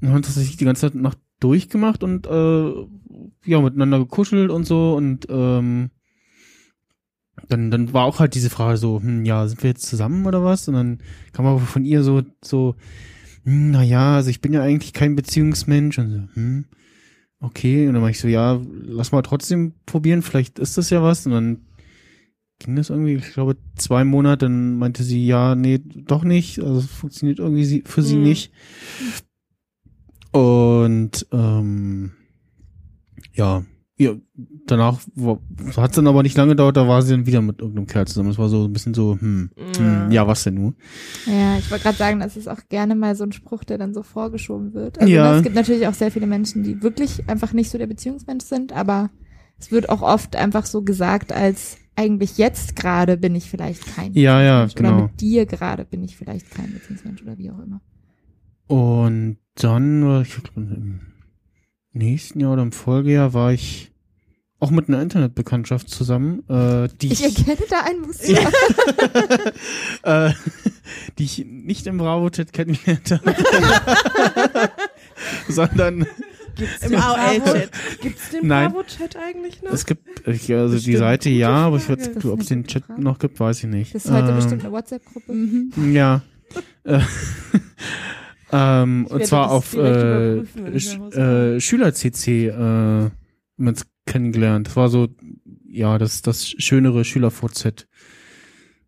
und haben tatsächlich die ganze Nacht durchgemacht und äh, ja, miteinander gekuschelt und so und ähm, dann, dann war auch halt diese Frage so, hm, ja, sind wir jetzt zusammen oder was? Und dann kam aber von ihr so, so, hm, na ja, also ich bin ja eigentlich kein Beziehungsmensch und so, hm, okay. Und dann war ich so, ja, lass mal trotzdem probieren, vielleicht ist das ja was. Und dann ging das irgendwie, ich glaube, zwei Monate, dann meinte sie, ja, nee, doch nicht, also es funktioniert irgendwie für sie Mhm. nicht. Und ähm, ja, ja, danach hat es dann aber nicht lange gedauert, da war sie dann wieder mit irgendeinem Kerl zusammen. Es war so ein bisschen so, hm, hm ja, was denn nun? Ja, ich wollte gerade sagen, das ist auch gerne mal so ein Spruch, der dann so vorgeschoben wird. Also Ja. es gibt natürlich auch sehr viele Menschen, die wirklich einfach nicht so der Beziehungsmensch sind, aber es wird auch oft einfach so gesagt, als eigentlich jetzt gerade bin ich vielleicht kein Ja, ja, Beziehungsmensch Oder genau. mit dir gerade bin ich vielleicht kein Beziehungsmensch oder wie auch immer. Und dann, war ich im nächsten Jahr oder im Folgejahr war ich auch mit einer Internetbekanntschaft zusammen, äh, die Ich ich, erkenne da ein Muster. äh, die ich nicht im Bravo-Chat kennengelernt habe, sondern Im AOL-Chat. Gibt's den Nein. Bravo-Chat eigentlich noch? es gibt, ich, also die Bestimmt. Seite Gute ja, aber ich weiß, ob es den Chat Frage. noch gibt, weiß ich nicht. Das ist heute Ähm, bestimmt eine WhatsApp-Gruppe. Mhm. Ja. Äh, ähm, und zwar auf äh, Sch- äh, Schüler-CC äh, haben uns kennengelernt. Das war so, ja, das das schönere Schüler-VZ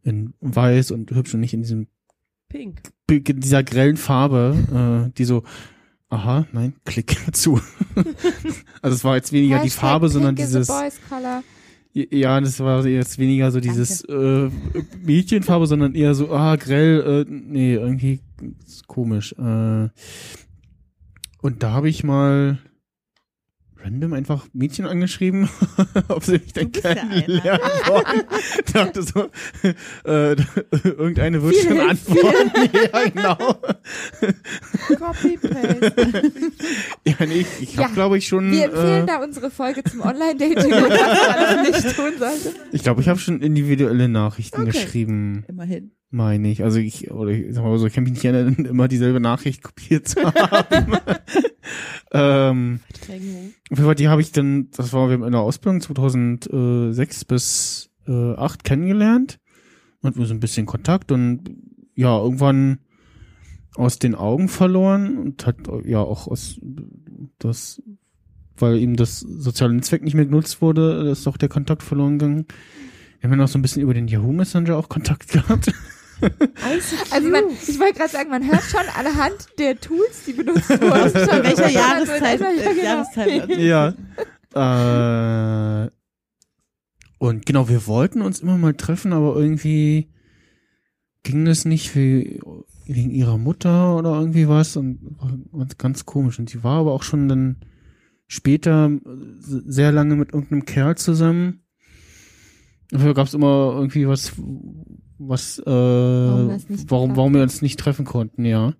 in weiß und hübsch und nicht in diesem Pink. in dieser grellen Farbe, äh, die so, aha, nein, klick zu. also es war jetzt weniger die Farbe, sondern dieses Boys Color. ja, das war jetzt weniger so dieses äh, Mädchenfarbe, sondern eher so, ah, grell, äh, nee, irgendwie ist komisch. Äh, und da habe ich mal random einfach Mädchen angeschrieben, ob sie mich dann kennenlernen wollen. dachte so, äh, irgendeine wird schon antworten. ja, genau. Copy-Paste. Ja, nee, ich, ich Ja, habe, glaube ich, schon. Wir empfehlen Äh, da unsere Folge zum Online-Dating was man nicht tun sollte. ich glaube, ich habe schon individuelle Nachrichten Okay. geschrieben, Immerhin. Meine ich. Also ich, oder ich sag mal so, ich kann mich nicht erinnern, immer dieselbe Nachricht kopiert zu haben. ähm, Verdrängung. auf jeden Fall, die habe ich dann, das war in der Ausbildung 2006 bis äh, 8 kennengelernt. Und wir so ein bisschen Kontakt und ja, irgendwann aus den Augen verloren und hat ja auch aus das, weil ihm das soziale Netzwerk nicht mehr genutzt wurde, ist auch der Kontakt verloren gegangen. Wir haben ja noch so ein bisschen über den Yahoo Messenger auch Kontakt gehabt. Also man, ich wollte gerade sagen, man hört schon anhand der Tools, die benutzt wurden. Von welcher Jahreszeit? ja, äh, genau. Jahreszeit ja. Äh, und genau, wir wollten uns immer mal treffen, aber irgendwie ging das nicht wie, wegen ihrer Mutter oder irgendwie was und war ganz komisch. Und sie war aber auch schon dann später sehr lange mit irgendeinem Kerl zusammen. Dafür gab es immer irgendwie was, was, äh, warum, warum, geklappt wir uns nicht treffen konnten, ja.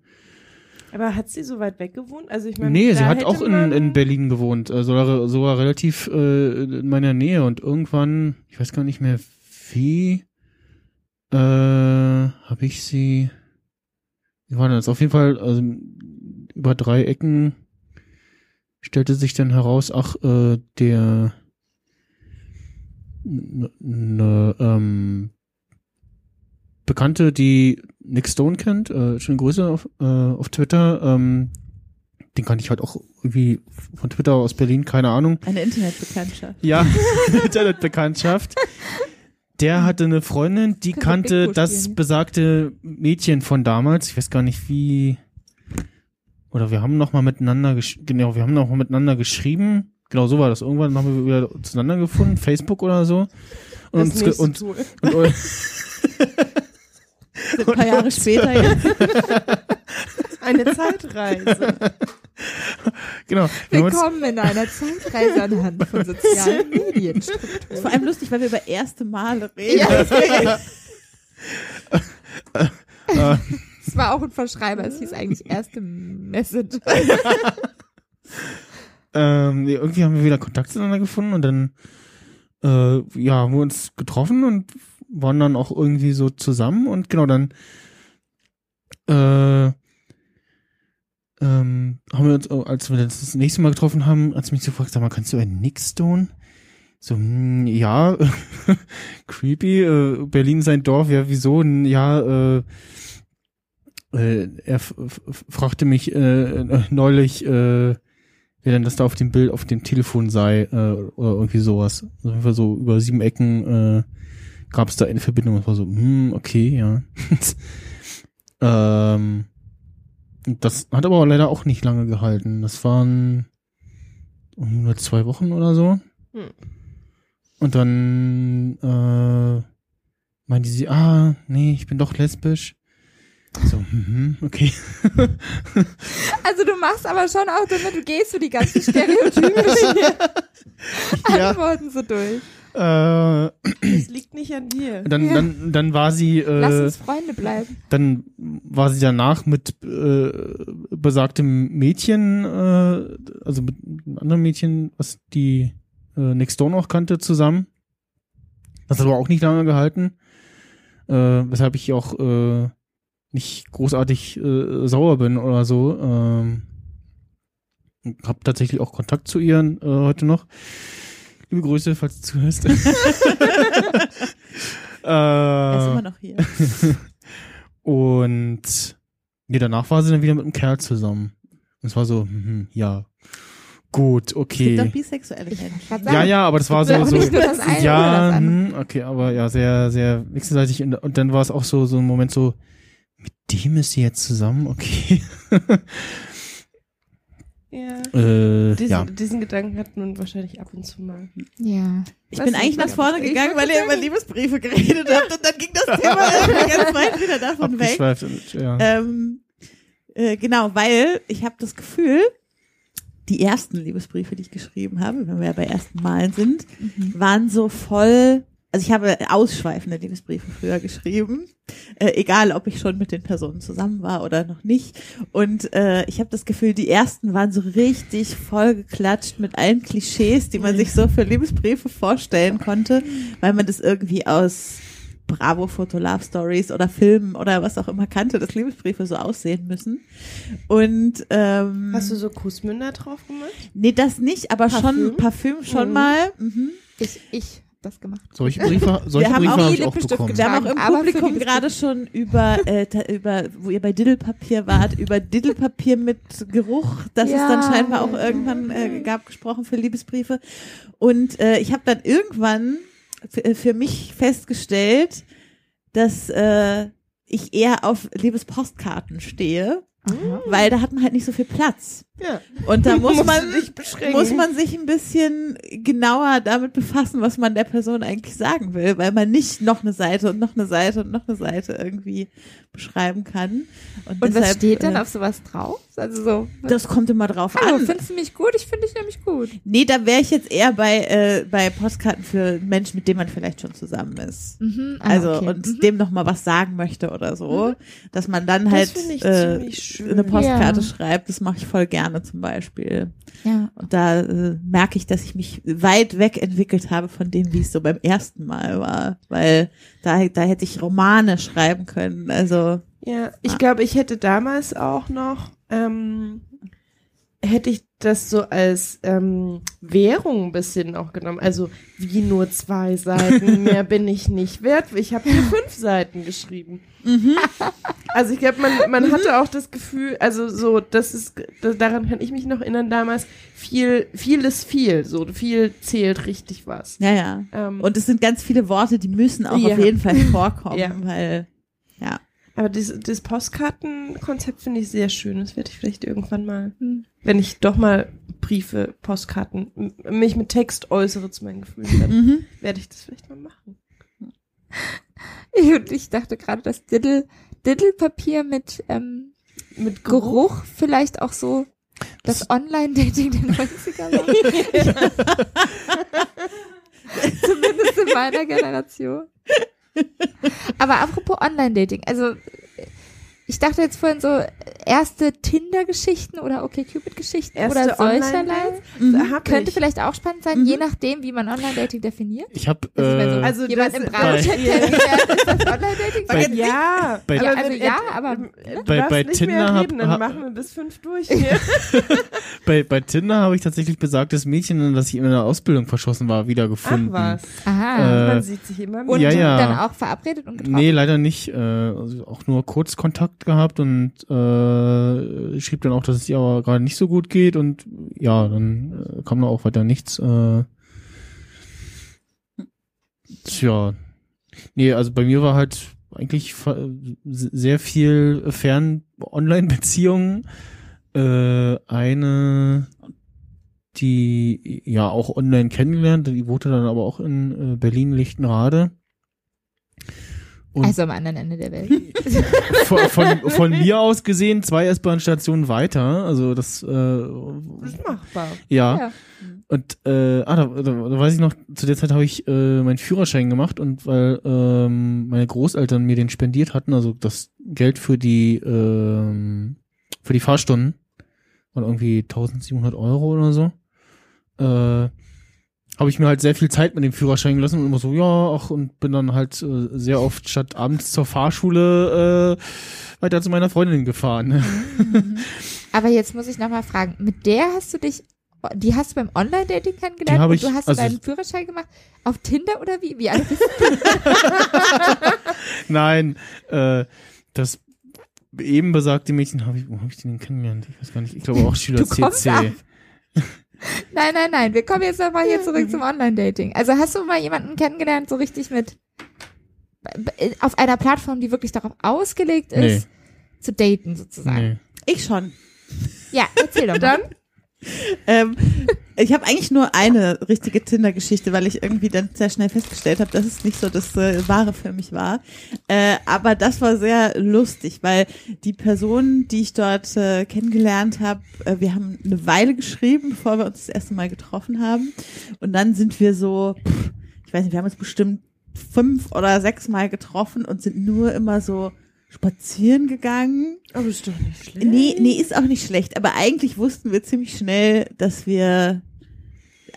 Aber hat sie so weit weg gewohnt? Also ich meine, Nee, sie hat auch in, in Berlin gewohnt, äh, sogar, sogar relativ äh, in meiner Nähe und irgendwann, ich weiß gar nicht mehr wie, äh, habe ich sie, wie war das? Auf jeden Fall, also über drei Ecken stellte sich dann heraus, ach, äh, der ne, ne, ähm, Bekannte, die Nick Stone kennt, äh, schöne Grüße auf, äh, auf Twitter, ähm, den kannte ich halt auch irgendwie von Twitter aus Berlin, keine Ahnung. Eine Internetbekanntschaft. Ja, Internetbekanntschaft. Der hatte eine Freundin, die wir kannte das spielen? besagte Mädchen von damals. Ich weiß gar nicht wie. Oder wir haben noch mal miteinander, gesch genau, wir haben noch mal miteinander geschrieben. Genau so war das. Irgendwann haben wir wieder zueinander gefunden, Facebook oder so. Und das uns und, und, und ein paar Jahre später jetzt. Eine Zeitreise. genau. Willkommen in einer Zeitreise anhand von sozialen Medien. Ist vor allem lustig, weil wir über erste Male reden. Deswegen- Es war auch ein Verschreiber, es hieß eigentlich erste Message. ähm, irgendwie haben wir wieder Kontakt zueinander gefunden und dann äh, ja, haben wir uns getroffen und waren dann auch irgendwie so zusammen und genau dann äh, ähm, haben wir uns, als wir das, das nächste Mal getroffen haben, als mich so gefragt, sag mal, kannst du einen Nickstone? So, hm, ja, creepy, äh, Berlin sein Dorf, ja, wieso? Ja, äh, äh, er fragte mich äh, äh, neulich, äh, wer denn das da auf dem Bild auf dem Telefon sei äh, oder irgendwie sowas. Also so über sieben Ecken äh, gab es da eine Verbindung. Das war so, hm, okay, ja. ähm, und das hat aber leider auch nicht lange gehalten. Das waren nur zwei Wochen oder so. Hm. Und dann äh, meinte sie, ah, nee, ich bin doch lesbisch. So, mhm, okay. Also du machst aber schon auch damit, du gehst so die ganzen stereotypischen ja, Antworten so durch. Äh, Es liegt nicht an dir. dann, Ja. dann, dann war sie, Lass äh, uns Freunde bleiben. dann war sie danach mit äh, besagtem Mädchen, äh, also mit einem anderen Mädchen, was die äh, Nick Stone auch kannte, zusammen. Das hat aber auch nicht lange gehalten, äh, weshalb ich auch äh, nicht großartig äh, sauer bin oder so. Ähm, hab tatsächlich auch Kontakt zu ihr äh, heute noch. Liebe Grüße, falls du zuhörst. Er ist äh, immer noch hier. und nee, danach war sie dann wieder mit einem Kerl zusammen. Und es war so, hm, ja, gut, Es gibt okay. auch bisexuelle Menschen. Ja, sagen. ja, aber das war so, so ja, hm, okay, aber ja, sehr, sehr wechselseitig. Und, und dann war es auch so, so ein Moment so, mit dem ist sie jetzt zusammen, okay. Ja. äh, Diesen, ja. diesen Gedanken hat man wahrscheinlich ab und zu mal. Ja. Ich Weiß bin eigentlich nach vorne gegangen, weil ihr über Liebesbriefe geredet habt und dann ging das Thema irgendwie ganz weit wieder davon weg. Und, ja. Ähm, äh, genau, weil ich habe das Gefühl, die ersten Liebesbriefe, die ich geschrieben habe, wenn wir ja bei ersten Malen sind, waren so voll also ich habe ausschweifende Liebesbriefe früher geschrieben, äh, egal ob ich schon mit den Personen zusammen war oder noch nicht. Und äh, ich habe das Gefühl, die ersten waren so richtig vollgeklatscht mit allen Klischees, die man sich so für Liebesbriefe vorstellen konnte, weil man das irgendwie aus Bravo Foto Love Stories oder Filmen oder was auch immer kannte, dass Liebesbriefe so aussehen müssen. Und ähm, Hast du so Kussmünder drauf gemacht? nee, das nicht, aber Parfüm? schon Parfüm schon Mhm. mal. Mhm. Ich, ich das gemacht. Solche Briefe, solche haben Briefe auch habe ich auch bekommen. Wir haben auch im Publikum gerade schon über, äh, über, wo ihr bei Diddelpapier wart, über Diddelpapier mit Geruch, das Ja. es dann scheinbar auch irgendwann äh, gab, gesprochen für Liebesbriefe. Und äh, ich habe dann irgendwann für, für mich festgestellt, dass äh, ich eher auf Liebespostkarten stehe, weil da hat man halt nicht so viel Platz. Ja. Und da muss man muss man sich ein bisschen genauer damit befassen, was man der Person eigentlich sagen will, weil man nicht noch eine Seite und noch eine Seite und noch eine Seite irgendwie beschreiben kann. Und, Und was deshalb, steht dann äh, auf sowas drauf? Also so, Das kommt immer drauf hallo, an. findest du mich gut? Ich finde dich nämlich gut. Nee, da wäre ich jetzt eher bei, äh, bei Postkarten für Menschen, mit denen man vielleicht schon zusammen ist. Mhm, ah, Also okay. und Mhm. dem noch mal was sagen möchte oder so, dass man dann halt äh, eine Postkarte Ja. schreibt. Das mache ich voll gerne zum Beispiel. Ja. Und da äh, merke ich, dass ich mich weit weg entwickelt habe von dem, wie es so beim ersten Mal war. Weil da, da hätte ich Romane schreiben können. Also, Ja, ich Ah. glaube, ich hätte damals auch noch, ähm, hätte ich das so als ähm, Währung ein bisschen auch genommen. Also wie nur zwei Seiten, mehr bin ich nicht wert. Ich habe hier fünf Seiten geschrieben. Also ich glaube, man, man hatte auch das Gefühl, also so, das ist, das, daran kann ich mich noch erinnern damals, viel, viel ist viel, so viel zählt richtig was. ja, ja. Ähm, Und es sind ganz viele Worte, die müssen auch Ja. auf jeden Fall vorkommen, Ja. weil, ja. Aber das, das Postkartenkonzept finde ich sehr schön. Das werde ich vielleicht irgendwann mal, Hm. wenn ich doch mal Briefe, Postkarten, mich mit Text äußere zu meinen Gefühlen, dann Mhm. werde ich das vielleicht mal machen. Ich, ich dachte gerade, dass Diddle, Diddlepapier mit ähm, Mit Geruch vielleicht auch so das Online-Dating der 90er war. Zumindest in meiner Generation. Aber apropos Online-Dating, also ich dachte jetzt vorhin so erste Tinder-Geschichten oder OkCupid-Geschichten oder solcherlei. Mhm. Könnte ich. vielleicht auch spannend sein, je nachdem, wie man Online-Dating definiert. Ich habe Also, so, äh, Also jemand im bei- kennengelernt, ist das Online-Dating? Bei- Ja, bei- Ja, aber also ja, aber- Du Bei- bei nicht Tinder mehr hab- reden, dann hab- machen wir bis fünf durch hier. bei, bei Tinder habe ich tatsächlich besagtes Mädchen, in das ich in einer Ausbildung verschossen war, Ach wiedergefunden. was. Aha. Äh, Man sieht sich immer mehr. und ja, ja. dann auch verabredet und getroffen. Nee, leider nicht. Äh, also auch nur kurz Gehabt und äh, schrieb dann auch, dass es ihr aber gerade nicht so gut geht und ja, dann äh, kam da auch weiter nichts. Äh, tja. Nee, also bei mir war halt eigentlich sehr viel Fern-Online-Beziehungen. Äh, eine, die ja auch online kennengelernt, die wohnte dann aber auch in äh, Berlin-Lichtenrade. Und Also am anderen Ende der Welt. von, von, von mir aus gesehen zwei S-Bahn-Stationen weiter. Also das, äh, Das ist machbar. ja. Ja. Und äh, ah, da, da, da weiß ich noch, zu der Zeit habe ich äh, meinen Führerschein gemacht und weil ähm, meine Großeltern mir den spendiert hatten, also das Geld für die ähm, für die Fahrstunden waren irgendwie 1700 Euro oder so, äh, habe ich mir halt sehr viel Zeit mit dem Führerschein gelassen und immer so, ja, ach, und bin dann halt äh, sehr oft statt abends zur Fahrschule äh, weiter zu meiner Freundin gefahren. Aber jetzt muss ich nochmal fragen, mit der hast du dich, die hast du beim Online-Dating kennengelernt und ich- du hast also- deinen Führerschein gemacht auf Tinder oder wie? Wie alt bist du? Nein, äh, das eben besagte Mädchen habe ich, wo habe ich den denn kennengelernt? Ich weiß gar nicht. Ich glaube auch Schüler Du CC. Nein, nein, nein, wir kommen jetzt nochmal hier zurück zum Online-Dating. Also hast du mal jemanden kennengelernt, so richtig mit, auf einer Plattform, die wirklich darauf ausgelegt ist, zu daten sozusagen? Nee. Ich schon. Ja, erzähl doch mal. Dann Ähm, ich habe eigentlich nur eine richtige Tinder-Geschichte, weil ich irgendwie dann sehr schnell festgestellt habe, dass es nicht so das äh, Wahre für mich war. Äh, aber das war sehr lustig, weil die Person, die ich dort äh, kennengelernt habe, äh, wir haben eine Weile geschrieben, bevor wir uns das erste Mal getroffen haben. Und dann sind wir so, pff, ich weiß nicht, wir haben uns bestimmt fünf oder sechs Mal getroffen und sind nur immer so spazieren gegangen. Aber ist doch nicht schlecht. Nee, nee, ist auch nicht schlecht. Aber eigentlich wussten wir ziemlich schnell, dass wir,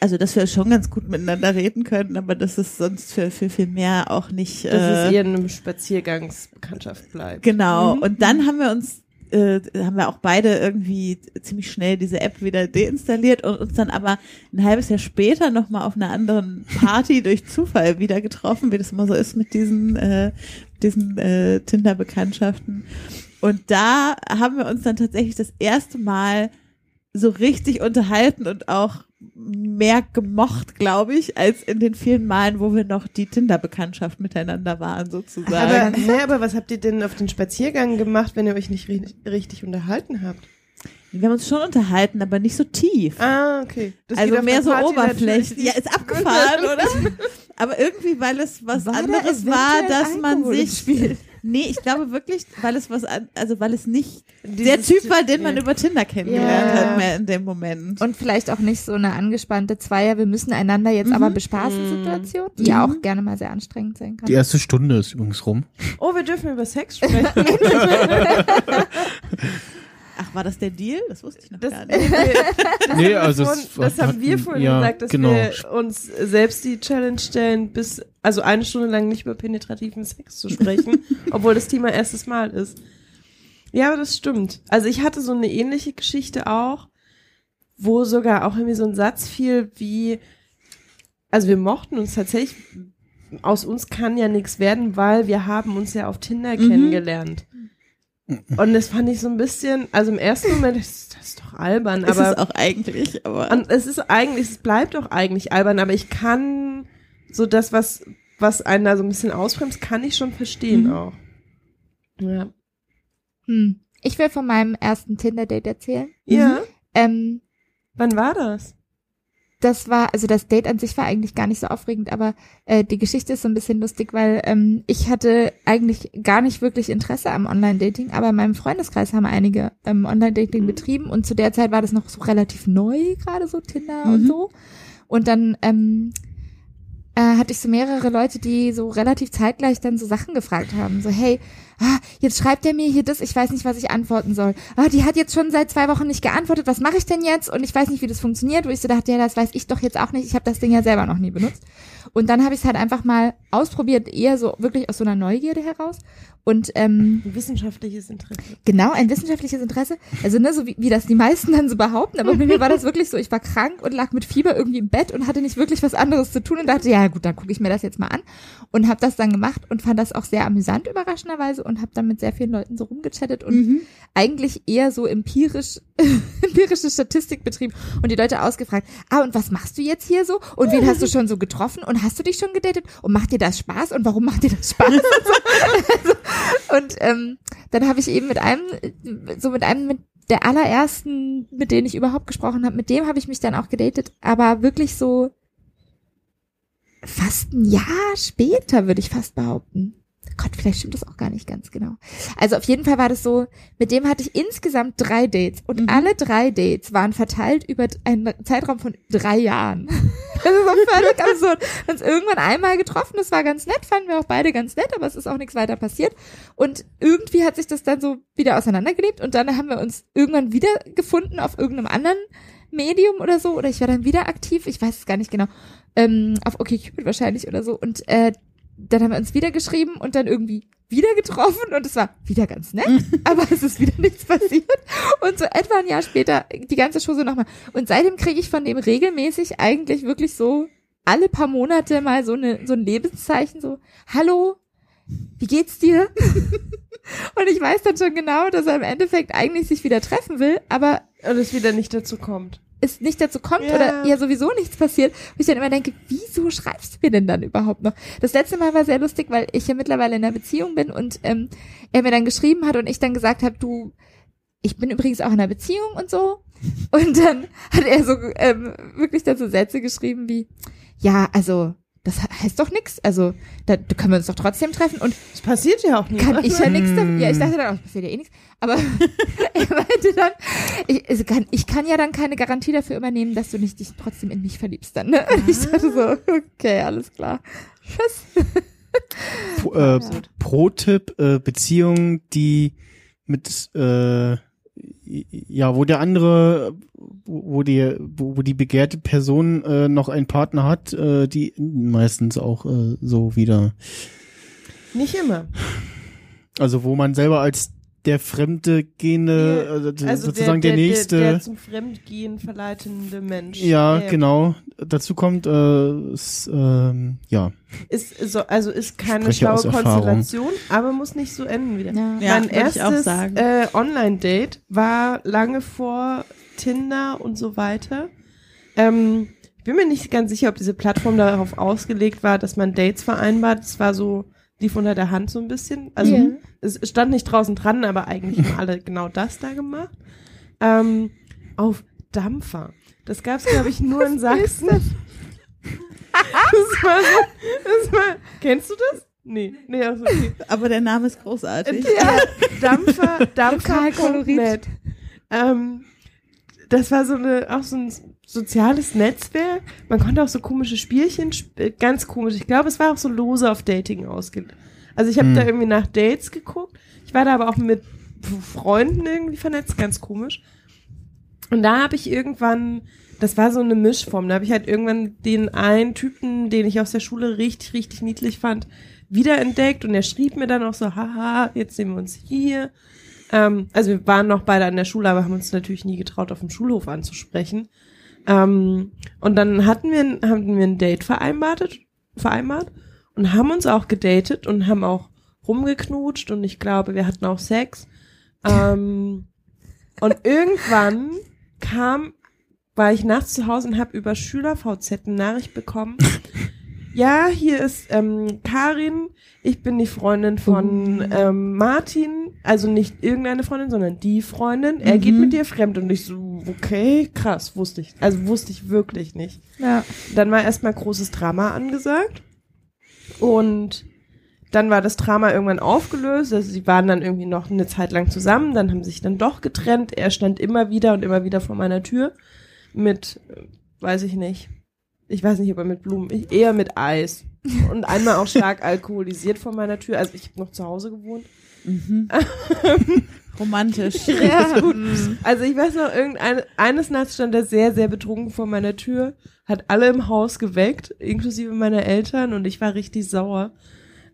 also dass wir schon ganz gut miteinander reden können, aber dass es sonst für, für viel mehr auch nicht. Dass äh, es eher eine Spaziergangsbekanntschaft bleibt. Genau. Und dann haben wir uns, äh, haben wir auch beide irgendwie ziemlich schnell diese App wieder deinstalliert und uns dann aber ein halbes Jahr später nochmal auf einer anderen Party durch Zufall wieder getroffen, wie das immer so ist mit diesen, äh, diesen äh, Tinder-Bekanntschaften. Und da haben wir uns dann tatsächlich das erste Mal so richtig unterhalten und auch mehr gemocht, glaube ich, als in den vielen Malen, wo wir noch die Tinder-Bekanntschaft miteinander waren, sozusagen. Aber, hä, aber was habt ihr denn auf den Spaziergang gemacht, wenn ihr euch nicht ri richtig unterhalten habt? Wir haben uns schon unterhalten, aber nicht so tief. Ah, okay. Das also mehr so oberflächlich. Ja, ist abgefahren, oder? Aber irgendwie, weil es was War da anderes war, eventuell dass man sich. Spiel? Nee, ich glaube wirklich, weil es was, an, also weil es nicht Dieses der Typ war, den man ja. über Tinder kennengelernt Ja. hat, mehr in dem Moment. Und vielleicht auch nicht so eine angespannte Zweier, wir müssen einander jetzt aber bespaßen Situation, die ja auch gerne mal sehr anstrengend sein kann. Die erste Stunde ist übrigens rum. Oh, wir dürfen über Sex sprechen. Ach, war das der Deal? Das wusste ich noch Das, gar nicht. Nee, also das, es das haben wir vorhin ja, gesagt, dass genau. wir uns selbst die Challenge stellen, bis also eine Stunde lang nicht über penetrativen Sex zu sprechen, obwohl das Thema erstes Mal ist. Ja, aber das stimmt. Also ich hatte so eine ähnliche Geschichte auch, wo sogar auch irgendwie so ein Satz fiel wie, also wir mochten uns tatsächlich, aus uns kann ja nichts werden, weil wir haben uns ja auf Tinder Mhm. kennengelernt. Und das fand ich so ein bisschen, also im ersten Moment, das, das ist doch albern, ist aber es auch eigentlich, aber. und es ist eigentlich, es bleibt auch eigentlich albern, aber ich kann so das, was, was einen da so ein bisschen ausbremst, kann ich schon verstehen Mhm. auch. Ja. Hm. Ich will von meinem ersten Tinder-Date erzählen. Ja. Ähm, Wann war das? Das war, also das Date an sich war eigentlich gar nicht so aufregend, aber äh, die Geschichte ist so ein bisschen lustig, weil ähm, ich hatte eigentlich gar nicht wirklich Interesse am Online-Dating, aber in meinem Freundeskreis haben einige ähm, Online-Dating betrieben und zu der Zeit war das noch so relativ neu, gerade so Tinder und Mhm. so. Und dann ähm, äh, hatte ich so mehrere Leute, die so relativ zeitgleich dann so Sachen gefragt haben. So, hey, ah, jetzt schreibt er mir hier das, ich weiß nicht, was ich antworten soll. Ah, die hat jetzt schon seit zwei Wochen nicht geantwortet, was mache ich denn jetzt? Und ich weiß nicht, wie das funktioniert. Wo ich so dachte, ja, das weiß ich doch jetzt auch nicht. Ich habe das Ding ja selber noch nie benutzt. Und dann habe ich es halt einfach mal ausprobiert, eher so wirklich aus so einer Neugierde heraus. Und ähm, Ein wissenschaftliches Interesse. Genau, ein wissenschaftliches Interesse. Also, ne, so wie, wie das die meisten dann so behaupten, aber bei mir war das wirklich so, ich war krank und lag mit Fieber irgendwie im Bett und hatte nicht wirklich was anderes zu tun und dachte, ja gut, dann gucke ich mir das jetzt mal an und habe das dann gemacht und fand das auch sehr amüsant überraschenderweise und habe dann mit sehr vielen Leuten so rumgechattet und Mhm. eigentlich eher so empirisch empirische Statistik betrieben und die Leute ausgefragt, ah und was machst du jetzt hier so und wen hast du schon so getroffen und hast du dich schon gedatet und macht dir das Spaß und warum macht dir das Spaß? Und ähm, dann habe ich eben mit einem, so mit einem mit der allerersten, mit denen ich überhaupt gesprochen habe, mit dem habe ich mich dann auch gedatet, aber wirklich so fast ein Jahr später, würde ich fast behaupten. Gott, vielleicht stimmt das auch gar nicht ganz genau. Also auf jeden Fall war das so, mit dem hatte ich insgesamt drei Dates und Mhm. alle drei Dates waren verteilt über einen Zeitraum von drei Jahren. Das ist so völlig absurd. Wir haben uns irgendwann einmal getroffen, das war ganz nett, fanden wir auch beide ganz nett, aber es ist auch nichts weiter passiert. Und irgendwie hat sich das dann so wieder auseinandergelebt und dann haben wir uns irgendwann wieder gefunden auf irgendeinem anderen Medium oder so, oder ich war dann wieder aktiv, ich weiß es gar nicht genau, ähm, auf OkCupid wahrscheinlich oder so. Und äh, dann haben wir uns wieder geschrieben und dann irgendwie wieder getroffen und es war wieder ganz nett, aber es ist wieder nichts passiert. Und so etwa ein Jahr später die ganze Show so nochmal. Und seitdem kriege ich von dem regelmäßig eigentlich wirklich so alle paar Monate mal so, eine, so ein Lebenszeichen, so, hallo, wie geht's dir? und ich weiß dann schon genau, dass er im Endeffekt eigentlich sich wieder treffen will, aber Und es wieder nicht dazu kommt. Es nicht dazu kommt Ja. oder ja sowieso nichts passiert, wo ich dann immer denke, wieso schreibst du mir denn dann überhaupt noch? Das letzte Mal war sehr lustig, weil ich ja mittlerweile in einer Beziehung bin und ähm, er mir dann geschrieben hat und ich dann gesagt habe, du, ich bin übrigens auch in einer Beziehung und so. Und dann hat er so ähm, wirklich so Sätze geschrieben wie, ja, also das heißt doch nix, also da, da können wir uns doch trotzdem treffen und Es passiert ja auch nicht. kann ich ja nichts dafür. Ja, ich dachte dann auch, das passiert ja eh nichts. Aber er meinte dann, ich, also kann, ich kann ja dann keine Garantie dafür übernehmen, dass du nicht dich trotzdem in mich verliebst dann. Ne? Und ich dachte so, okay, alles klar. Tschüss. Pro- äh, Pro-Tipp, äh, Beziehungen, die mit, äh, ja, wo der andere, wo die, wo, die begehrte Person äh, noch einen Partner hat, äh, die meistens auch äh, so wieder. Nicht immer. Also wo man selber als der fremde gehende, also, Also sozusagen der, nächste. Der, der zum Fremdgehen verleitende Mensch. ja, Äh, genau. Dazu kommt, äh, ist, ähm, ja. Ist, so, also ist keine Spreche schlaue. Konstellation, aber muss nicht so enden wieder. Ja. Ja, mein würd ich auch erstes sagen. äh, Online-Date war lange vor Tinder und so weiter. Ähm, ich bin mir nicht ganz sicher, ob diese Plattform darauf ausgelegt war, dass man Dates vereinbart. Es war so, lief unter der Hand so ein bisschen. Also Ja. es stand nicht draußen dran, aber eigentlich haben alle genau das da gemacht. Ähm, auf Dampfer. Das gab's glaube ich, nur in Sachsen. Das war das war, kennst du das? Nee, nee, also okay. Aber der Name ist großartig. Ja, Dampfer. Dampfer.net. Ähm, das war so eine, auch so ein soziales Netzwerk. Man konnte auch so komische Spielchen, sp äh, ganz komisch. Ich glaube, es war auch so lose auf Dating ausgelegt. Also ich habe Hm. da irgendwie nach Dates geguckt. Ich war da aber auch mit Freunden irgendwie vernetzt, ganz komisch. Und da habe ich irgendwann, das war so eine Mischform, da habe ich halt irgendwann den einen Typen, den ich aus der Schule richtig, richtig niedlich fand, wiederentdeckt und er schrieb mir dann auch so, haha, jetzt sehen wir uns hier. Ähm, also wir waren noch beide an der Schule, aber haben uns natürlich nie getraut, auf dem Schulhof anzusprechen. Ähm, und dann hatten wir, haben wir ein Date vereinbart, vereinbart und haben uns auch gedatet und haben auch rumgeknutscht und ich glaube, wir hatten auch Sex. Ähm, und irgendwann kam, war ich nachts zu Hause und habe über SchülerVZ eine Nachricht bekommen. Ja, hier ist ähm, Karin, ich bin die Freundin von ähm, Martin, also nicht irgendeine Freundin, sondern die Freundin. Er geht mit dir fremd und ich so, okay, krass, wusste ich, also wusste ich wirklich nicht. Ja. Dann war erstmal großes Drama angesagt. Und dann war das Drama irgendwann aufgelöst. Also sie waren dann irgendwie noch eine Zeit lang zusammen, dann haben sie sich dann doch getrennt. Er stand immer wieder und immer wieder vor meiner Tür mit, weiß ich nicht. Ich weiß nicht, ob er mit Blumen, ich, eher mit Eis. Und einmal auch stark alkoholisiert vor meiner Tür. Also ich habe noch zu Hause gewohnt. Romantisch. Ja. gut. Also ich weiß noch, irgendeine, eines Nachts stand er sehr, sehr betrunken vor meiner Tür, hat alle im Haus geweckt, inklusive meiner Eltern, und ich war richtig sauer.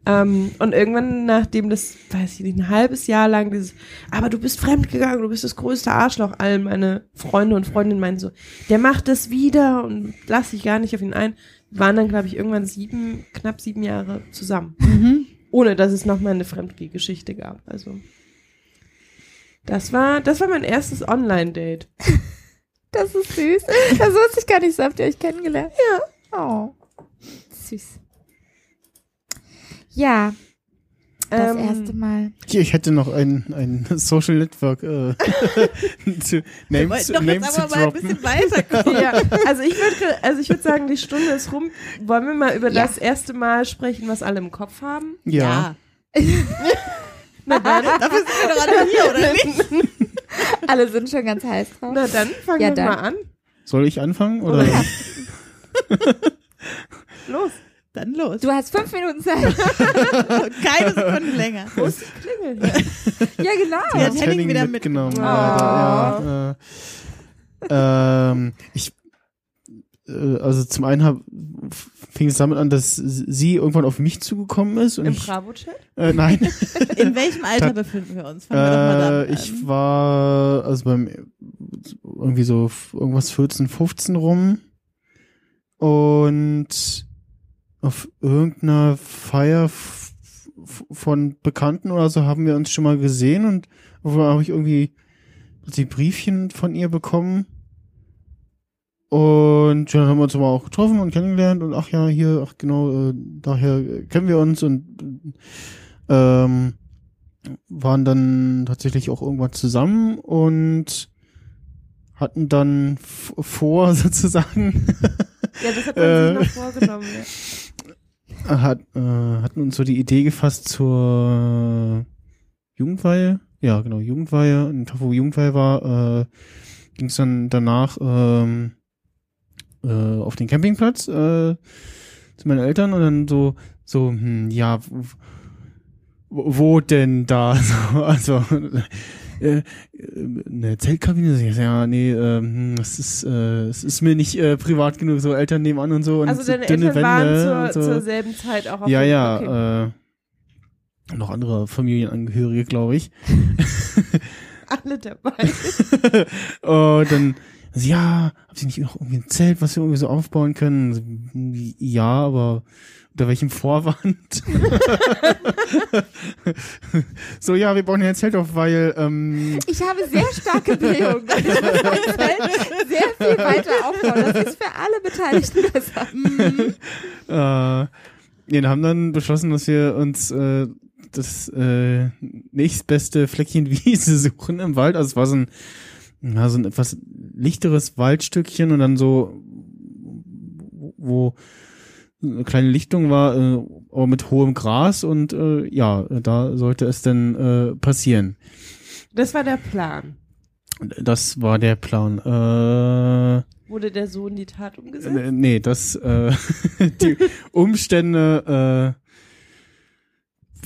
Ähm, und irgendwann, nachdem das, weiß ich nicht, ein halbes Jahr lang dieses, aber du bist fremdgegangen, du bist das größte Arschloch, all meine Freunde und Freundinnen meinen so, der macht das wieder und lass dich gar nicht auf ihn ein, waren dann, glaube ich, irgendwann sieben, knapp sieben Jahre zusammen. Ohne dass es noch mal eine Fremdgeh-Geschichte gab. Also. Das war, das war mein erstes Online-Date. Das ist süß. Das wusste ich gar nicht, so habt ihr euch kennengelernt. Ja. Oh. Süß. Ja, das Ähm, erste Mal. Hier, ich hätte noch ein, ein Social Network äh, zu, Wir Name wollten zu, doch jetzt aber mal ein bisschen weiterkommen. Ja, also ich würde, also ich würde sagen, die Stunde ist rum. Wollen wir mal über Ja. das erste Mal sprechen, was alle im Kopf haben? Ja. Na dann, Dafür sind wir doch alle hier, oder nicht? Alle sind schon ganz heiß drauf. na dann fangen Ja, wir dann. mal an. Soll ich anfangen? Oder? Ja. Los. Dann los. Du hast fünf Minuten Zeit. Keine Sekunde länger. Wo ist die Klingel? ja, genau. Die hat Henning wieder mitgenommen. mitgenommen. Leider, ja, äh, ähm, ich, äh, also zum einen hab, fing es damit an, dass sie irgendwann auf mich zugekommen ist und Im Bravo-Chat? äh, nein, In welchem Alter befinden wir uns? Fangen wir doch mal äh, damit an. ich war also beim irgendwie so irgendwas 14, 15 rum und auf irgendeiner Feier von Bekannten oder so haben wir uns schon mal gesehen und habe ich irgendwie die Briefchen von ihr bekommen und dann haben wir uns aber auch getroffen und kennengelernt und ach ja, hier, ach genau, äh, daher kennen wir uns und ähm, waren dann tatsächlich auch irgendwann zusammen und hatten dann vor sozusagen Ja, das hat man Äh. sich noch vorgenommen. Ja. Hat, äh, hatten uns so die Idee gefasst zur Jugendweihe. Ja, genau, Jugendweihe. Und Tag, wo Jugendweihe war, äh, ging es dann danach ähm, äh, auf den Campingplatz äh, zu meinen Eltern und dann so so, hm, ja, wo, denn da? So, also, äh, eine Zeltkabine, ja, nee, ähm, es ist, äh, es ist mir nicht äh, privat genug, so Eltern nebenan und so und Also so deine dünne Eltern Wände waren zur, so. zur selben Zeit auch auf Ja, ja, okay. äh, noch andere Familienangehörige, glaube ich. alle dabei. Und dann, also, ja, haben Sie nicht noch irgendwie ein Zelt, was wir irgendwie so aufbauen können? Ja, aber unter welchem Vorwand? so, ja, wir bauen ja ein Zelt auf, weil, ähm, Ich habe sehr starke Bildung. Ist halt sehr viel weiter aufbauen. Das ist für alle Beteiligten besser. äh, wir haben dann beschlossen, dass wir uns äh, das äh, nächstbeste Fleckchen Wiese suchen im Wald. Also es war so ein, ja, so ein etwas lichteres Waldstückchen und dann so, wo eine kleine Lichtung war, äh, aber mit hohem Gras und äh, ja, da sollte es dann äh, passieren. Das war der Plan. Das war der Plan. Äh, Wurde der Sohn die Tat umgesetzt? Nee, das äh, die Umstände äh,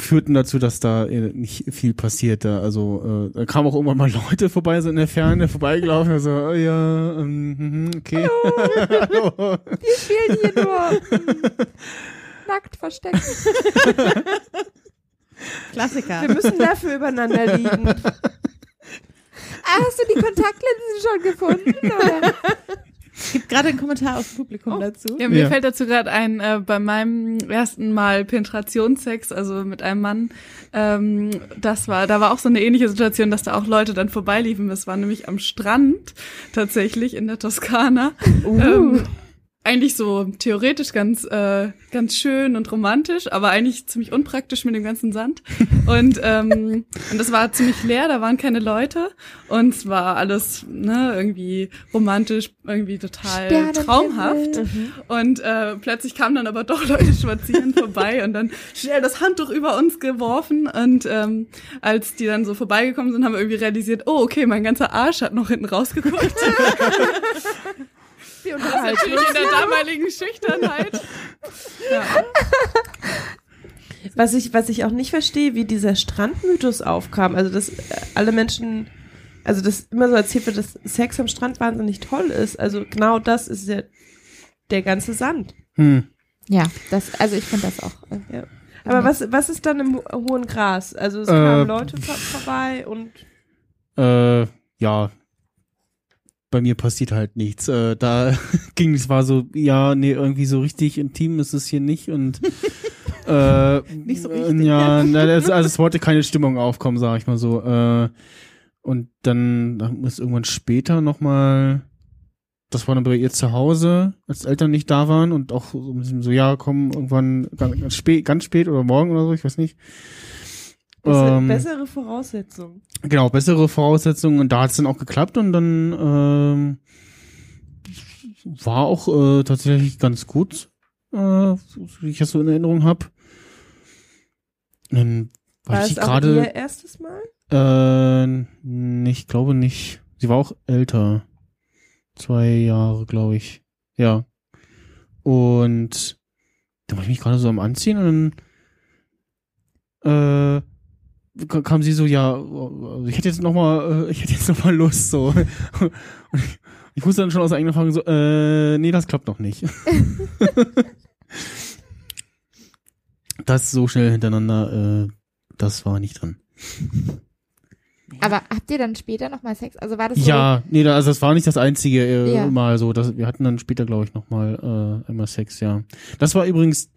führten dazu, dass da äh, nicht viel passierte. Also äh, da kamen auch irgendwann mal Leute vorbei, so in der Ferne vorbeigelaufen, also oh, ja, ähm, mhm, okay. Hallo. Wir spielen hier nur nackt verstecken. Klassiker. Wir müssen dafür übereinander liegen. Ah, hast du die Kontaktlinsen schon gefunden? Oder? Es gibt gerade einen Kommentar aus dem Publikum dazu. Ja, mir Ja. fällt dazu gerade ein, äh, bei meinem ersten Mal Penetrationssex, also mit einem Mann, ähm, das war, da war auch so eine ähnliche Situation, dass da auch Leute dann vorbeiliefen. Das war nämlich am Strand tatsächlich in der Toskana. Ähm, eigentlich so theoretisch ganz, äh, ganz schön und romantisch, aber eigentlich ziemlich unpraktisch mit dem ganzen Sand. Und, ähm, und das war ziemlich leer, da waren keine Leute und es war alles ne, irgendwie romantisch, irgendwie total Sternenhimmel. traumhaft. Und äh, plötzlich kamen dann aber doch Leute spazieren vorbei und dann schnell das Handtuch über uns geworfen. Und ähm, als die dann so vorbeigekommen sind, haben wir irgendwie realisiert, oh, okay, mein ganzer Arsch hat noch hinten rausgeguckt. Wir Das unterhalten natürlich in der damaligen Schüchternheit. Ja. Was ich, was ich auch nicht verstehe, wie dieser Strandmythos aufkam. Also, dass äh, alle Menschen, also, dass immer so erzählt wird, dass Sex am Strand wahnsinnig toll ist. Also, genau das ist ja der ganze Sand. Hm. Ja, das, also ich finde das auch. Äh, Ja. Aber was, was ist dann im ho- hohen Gras? Also, es Äh, kamen Leute vor, vorbei und Äh, ja. Bei mir passiert halt nichts. Äh, da ging es war so, ja, nee, irgendwie so richtig intim ist es hier nicht und äh, Nicht so äh, richtig. Ja, na, das, also es wollte keine Stimmung aufkommen, sag ich mal so. Äh, und dann dann ist irgendwann später nochmal, das war dann bei ihr zu Hause, als Eltern nicht da waren und auch so, so ja, komm, irgendwann ganz, ganz spät, ganz spät oder morgen oder so, ich weiß nicht. bessere, Ähm, bessere Voraussetzungen. Genau, bessere Voraussetzungen und da hat es dann auch geklappt und dann ähm, war auch äh, tatsächlich ganz gut, äh, wie ich das so in Erinnerung habe. Dann war War ich gerade, ihr erstes Mal? äh, ich glaube nicht. Sie war auch älter, zwei Jahre, glaube ich. Ja. Und da war ich mich gerade so am Anziehen und dann äh, kam sie so, ja, also ich hätte jetzt noch mal, äh, ich hätte jetzt noch mal Lust, so. Und ich, ich wusste dann schon aus eigener Erfahrung so, äh, nee, das klappt noch nicht. das so schnell hintereinander, äh, das war nicht drin. Aber habt ihr dann später nochmal Sex? Also war das so? Ja, nee, also das war nicht das einzige äh, Ja. Mal so. Das, wir hatten dann später, glaube ich, noch mal äh, einmal Sex, ja. Das war übrigens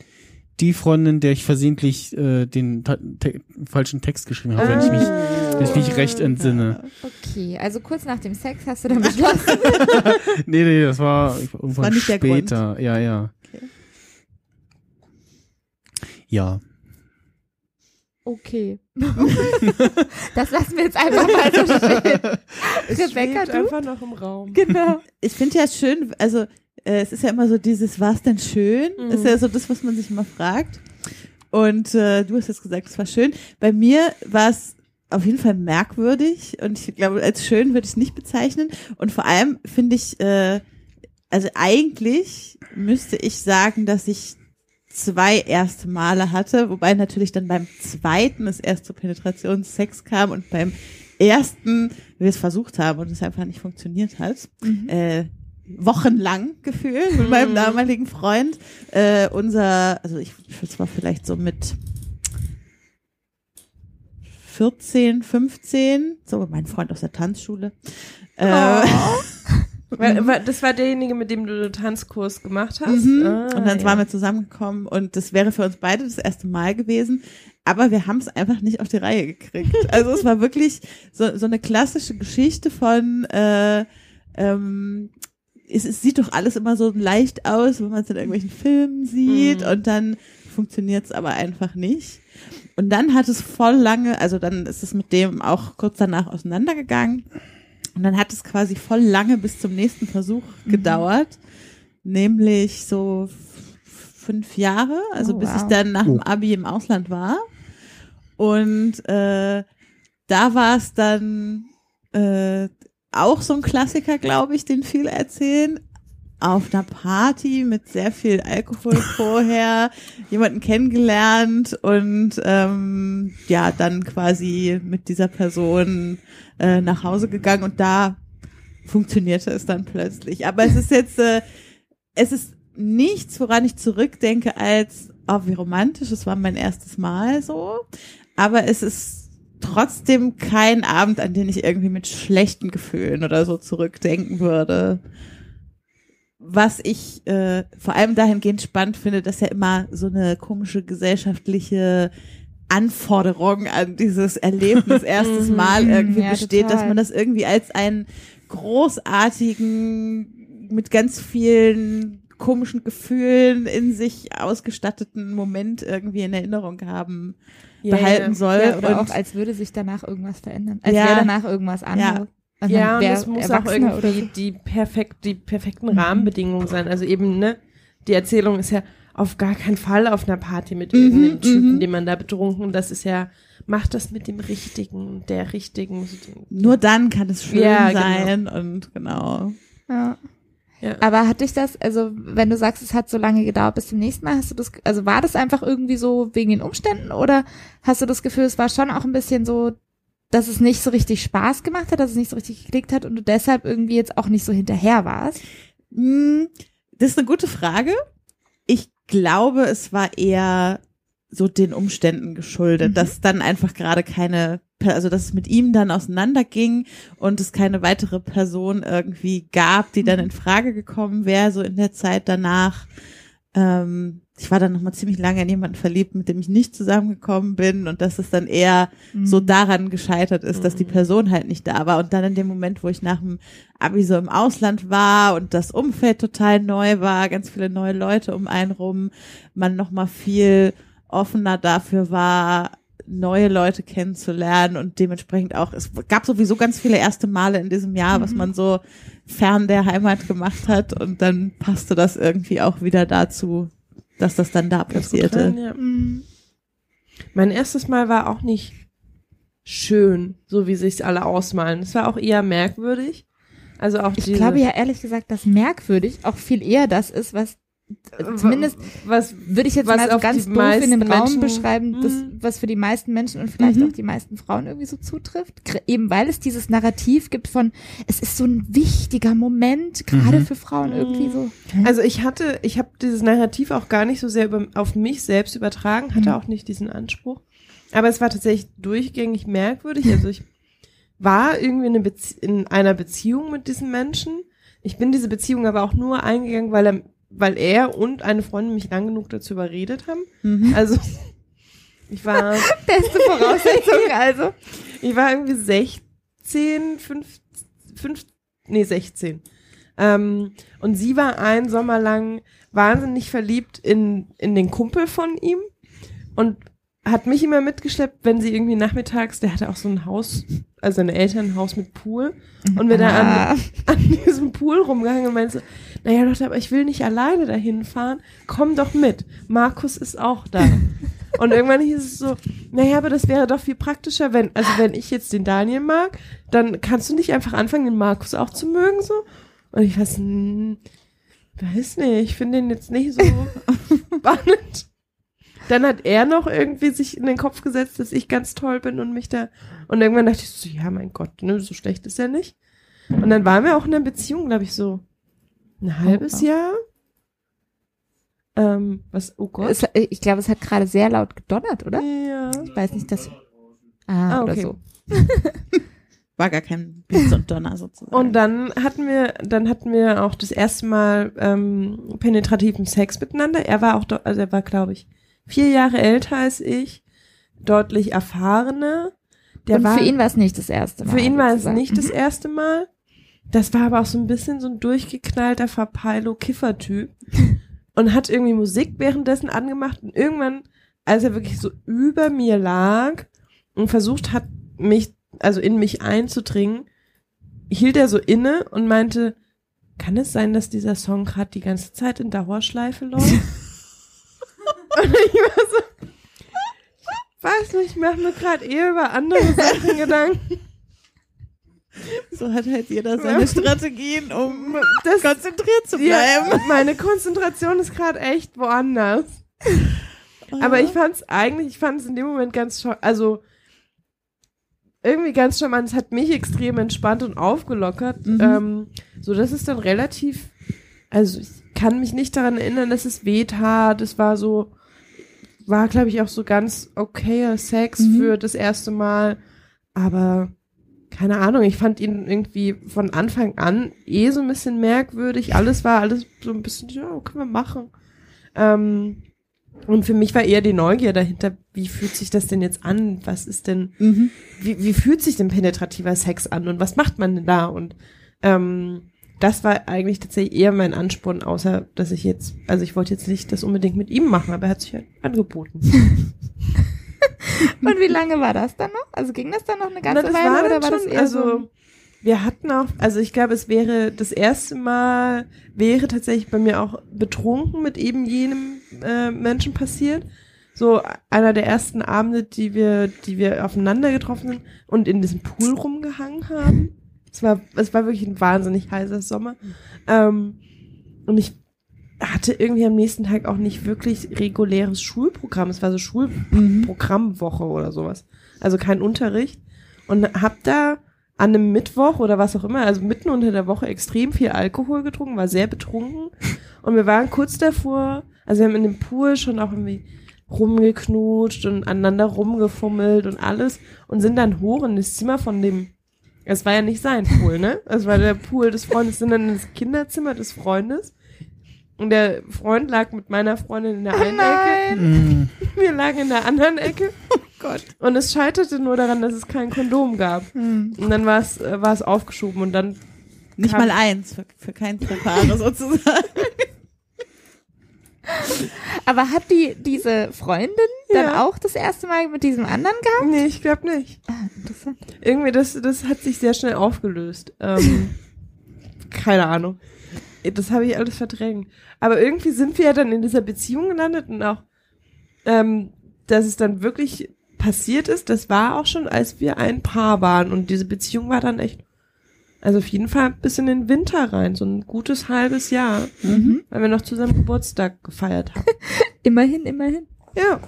die Freundin, der ich versehentlich äh, den te falschen Text geschrieben habe, wenn ich mich, wenn ich mich recht entsinne. Okay, also kurz nach dem Sex hast du dann beschlossen. Nee, nee, das war irgendwann war nicht der Grund. später. Ja, ja. Okay. Ja. Okay. das lassen wir jetzt einfach mal so stehen. Es Rebecca, du? einfach noch im Raum. Genau. Ich finde ja schön, also äh, es ist ja immer so dieses, war's denn schön? Mhm. Ist ja so das, was man sich immer fragt. Und äh, du hast jetzt gesagt, es war schön. Bei mir war es auf jeden Fall merkwürdig und ich glaube, als schön würde ich es nicht bezeichnen. Und vor allem finde ich, äh, also eigentlich müsste ich sagen, dass ich zwei erste Male hatte, wobei natürlich dann beim zweiten es erst zu Penetrationssex kam und beim ersten wir es versucht haben und es einfach nicht funktioniert hat. Äh, wochenlang gefühlt mit meinem damaligen Freund. Äh, unser, also ich, das war vielleicht so mit 14, 15, so mein Freund aus der Tanzschule. Äh, Weil, weil das war derjenige, mit dem du den Tanzkurs gemacht hast. Mhm. Ah, und dann ja. waren wir zusammengekommen und das wäre für uns beide das erste Mal gewesen. Aber wir haben es einfach nicht auf die Reihe gekriegt. Also es war wirklich so, so eine klassische Geschichte von, äh, ähm, es, es sieht doch alles immer so leicht aus, wenn man es in irgendwelchen Filmen sieht Mhm. und dann funktioniert es aber einfach nicht. Und dann hat es voll lange, also dann ist es mit dem auch kurz danach auseinandergegangen. Und dann hat es quasi voll lange bis zum nächsten Versuch gedauert. Nämlich so fünf Jahre, also Oh, bis ich wow. dann nach dem Oh. Abi im Ausland war. Und äh, da war es dann äh, auch so ein Klassiker, glaube ich, den viele erzählen. Auf einer Party mit sehr viel Alkohol vorher, jemanden kennengelernt und ähm, ja, dann quasi mit dieser Person äh, nach Hause gegangen und da funktionierte es dann plötzlich. Aber es ist jetzt, äh, es ist nichts, woran ich zurückdenke als, oh, wie romantisch, es war mein erstes Mal so. Aber es ist trotzdem kein Abend, an den ich irgendwie mit schlechten Gefühlen oder so zurückdenken würde. Was ich äh, vor allem dahingehend spannend finde, dass ja immer so eine komische gesellschaftliche Anforderung an dieses Erlebnis erstes Mal irgendwie Ja, besteht, total. dass man das irgendwie als einen großartigen, mit ganz vielen komischen Gefühlen in sich ausgestatteten Moment irgendwie in Erinnerung haben, Ja, behalten soll. Ja, oder und auch, als würde sich danach irgendwas verändern. Als Ja. wäre danach irgendwas anderes. Also Ja, und es muss auch irgendwie die perfekt, die perfekten Rahmenbedingungen sein. Also eben, ne, die Erzählung ist ja auf gar keinen Fall auf einer Party mit Mhm, irgendeinem Typen, mhm. den man da betrunken. Das ist ja, macht das mit dem Richtigen, der Richtigen. nur dann kann es schön Ja, genau. sein und genau. Ja. Ja. Aber hat dich das, also wenn du sagst, es hat so lange gedauert bis zum nächsten Mal, hast du das, also war das einfach irgendwie so wegen den Umständen oder hast du das Gefühl, es war schon auch ein bisschen so, dass es nicht so richtig Spaß gemacht hat, dass es nicht so richtig geklickt hat und du deshalb irgendwie jetzt auch nicht so hinterher warst? Hm, Das ist eine gute Frage. Ich glaube, es war eher so den Umständen geschuldet, Mhm. dass dann einfach gerade keine, also dass es mit ihm dann auseinanderging und es keine weitere Person irgendwie gab, die dann in Frage gekommen wäre, so in der Zeit danach. Ähm, ich war dann noch mal ziemlich lange in jemanden verliebt, mit dem ich nicht zusammengekommen bin und dass es dann eher so daran gescheitert ist, dass die Person halt nicht da war. Und dann in dem Moment, wo ich nach dem Abi so im Ausland war und das Umfeld total neu war, ganz viele neue Leute um einen rum, man noch mal viel offener dafür war, neue Leute kennenzulernen und dementsprechend auch, es gab sowieso ganz viele erste Male in diesem Jahr, was man so fern der Heimat gemacht hat und dann passte das irgendwie auch wieder dazu, dass das dann da passierte. rein, ja. Mein erstes Mal war auch nicht schön, so wie sich's alle ausmalen. Es war auch eher merkwürdig. Also auch Ich glaube ja ehrlich gesagt, dass merkwürdig auch viel eher das ist, was zumindest was würde ich jetzt was mal ganz doof in dem Raum Menschen- beschreiben, das, Mhm. was für die meisten Menschen und vielleicht Mhm. auch die meisten Frauen irgendwie so zutrifft. Eben weil es dieses Narrativ gibt von, es ist so ein wichtiger Moment, gerade Mhm. für Frauen irgendwie so. Also ich hatte, ich habe dieses Narrativ auch gar nicht so sehr über, auf mich selbst übertragen, hatte Mhm. auch nicht diesen Anspruch. Aber es war tatsächlich durchgängig merkwürdig. Also ich war irgendwie in, eine Bezie in einer Beziehung mit diesem Menschen. Ich bin diese Beziehung aber auch nur eingegangen, weil er, weil er und eine Freundin mich lang genug dazu überredet haben. Mhm. Also ich war, Beste Voraussetzung, also. ich war irgendwie 16, 5, 5 nee 16. Ähm, und sie war einen Sommer lang wahnsinnig verliebt in, in den Kumpel von ihm und hat mich immer mitgeschleppt, wenn sie irgendwie nachmittags, der hatte auch so ein Haus, also ein Haus mit Pool und wir da Ah. an, an diesem Pool rumgehangen und meinte so, naja Leute, aber ich will nicht alleine dahin fahren, komm doch mit, Markus ist auch da. Und irgendwann hieß es so, naja, aber das wäre doch viel praktischer, wenn, also wenn ich jetzt den Daniel mag, dann kannst du nicht einfach anfangen, den Markus auch zu mögen, so? Und ich weiß, hm, Weiß nicht, ich finde den jetzt nicht so spannend. Dann hat er noch irgendwie sich in den Kopf gesetzt, dass ich ganz toll bin und mich da. Und irgendwann dachte ich so, ja, mein Gott, ne, so schlecht ist er nicht. Und dann waren wir auch in einer Beziehung, glaube ich, so ein halbes Jahr. Ähm, was, oh Gott. Es, äh, ich glaube, es hat gerade sehr laut gedonnert, oder? ja. Ich weiß nicht, dass. Ah, Ah, oder okay. so. War gar kein Blitz und Donner sozusagen. Und dann hatten wir, dann hatten wir auch das erste Mal ähm, penetrativen Sex miteinander. Er war auch, also er war, glaube ich, vier Jahre älter als ich, deutlich erfahrener. Der Und war, für ihn war es nicht das erste Mal. für ihn war es nicht das erste Mal. Das war aber auch so ein bisschen so ein durchgeknallter Verpeilo-Kiffer-Typ. und hat irgendwie Musik währenddessen angemacht. Und irgendwann, als er wirklich so über mir lag und versucht hat, mich, also in mich einzudringen, hielt er so inne und meinte, kann es sein, dass dieser Song gerade die ganze Zeit in Dauerschleife läuft? und ich war so, weiß nicht, ich mache mir gerade eher über andere Sachen Gedanken. So hat halt jeder seine Strategien, um Das, konzentriert zu ja, bleiben. meine Konzentration ist gerade echt woanders. Aber ich fand es eigentlich, ich fand es in dem Moment ganz schön, also irgendwie ganz charmant. Es hat mich extrem entspannt und aufgelockert. Mhm. Ähm, so dass es dann relativ, also ich kann mich nicht daran erinnern, dass es weh tat. Es war so, war glaube ich auch so ganz okayer Sex Mhm. für das erste Mal. Aber keine Ahnung, ich fand ihn irgendwie von Anfang an eh so ein bisschen merkwürdig. Alles war alles so ein bisschen, ja, können wir machen. Ähm, und für mich war eher die Neugier dahinter, wie fühlt sich das denn jetzt an? Was ist denn, Mhm. wie, wie fühlt sich denn penetrativer Sex an und was macht man denn da? Und ähm, das war eigentlich tatsächlich eher mein Ansporn, außer dass ich jetzt, also ich wollte jetzt nicht das unbedingt mit ihm machen, aber er hat sich halt angeboten. Und wie lange war das dann noch? Also ging das dann noch eine ganze Na, das Weile oder war das schon, eher so? also wir hatten auch, also ich glaube, es wäre das erste Mal wäre tatsächlich bei mir auch betrunken mit eben jenem äh, Menschen passiert. So einer der ersten Abende, die wir, die wir aufeinander getroffen sind und in diesem Pool rumgehangen haben. Es war, es war wirklich ein wahnsinnig heißer Sommer. Ähm, und ich hatte irgendwie am nächsten Tag auch nicht wirklich reguläres Schulprogramm. Es war so Schulprogrammwoche oder sowas. Also kein Unterricht. Und hab da an einem Mittwoch oder was auch immer, also mitten unter der Woche extrem viel Alkohol getrunken, war sehr betrunken. Und wir waren kurz davor, also wir haben in dem Pool schon auch irgendwie rumgeknutscht und aneinander rumgefummelt und alles und sind dann hoch in das Zimmer von dem, es war ja nicht sein Pool, ne? Es war der Pool des Freundes, sind dann ins Kinderzimmer des Freundes. Und der Freund lag mit meiner Freundin in der einen Ecke. Mm. Wir lagen in der anderen Ecke. Oh Gott. Und es scheiterte nur daran, dass es kein Kondom gab. Und dann war es, äh, war es aufgeschoben und dann Nicht mal eins für, für keins der Paare sozusagen. Aber hat die diese Freundin dann Ja. auch das erste Mal mit diesem anderen gehabt? Nee, ich glaube nicht. Ah, interessant. Irgendwie, das, das hat sich sehr schnell aufgelöst. Ähm, keine Ahnung. Das habe ich alles verdrängt. Aber irgendwie sind wir ja dann in dieser Beziehung gelandet und auch, ähm, dass es dann wirklich passiert ist, das war auch schon, als wir ein Paar waren. Und diese Beziehung war dann echt, also auf jeden Fall bis in den Winter rein, so ein gutes halbes Jahr, weil wir noch zu seinem Geburtstag gefeiert haben. Immerhin, immerhin. ja,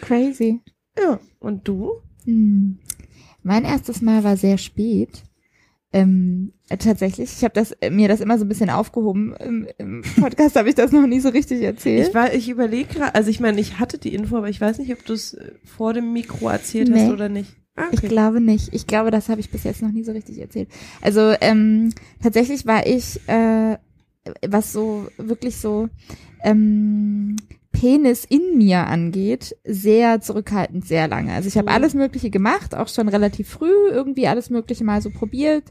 Crazy. ja. Und du? Hm. Mein erstes Mal war sehr spät. Ähm, äh, tatsächlich, ich habe das äh, mir das immer so ein bisschen aufgehoben. Im, im Podcast habe ich das noch nie so richtig erzählt. Ich, war, ich überlege gerade, also ich meine, ich hatte die Info, aber ich weiß nicht, ob du es äh, vor dem Mikro erzählt Nee. hast oder nicht. Ah, Ich glaube nicht. Ich glaube, das habe ich bis jetzt noch nie so richtig erzählt. Also ähm, tatsächlich war ich, äh, was so wirklich so ähm, Penis in mir angeht, sehr zurückhaltend, sehr lange. Also ich habe Mhm. alles Mögliche gemacht, auch schon relativ früh irgendwie alles Mögliche mal so probiert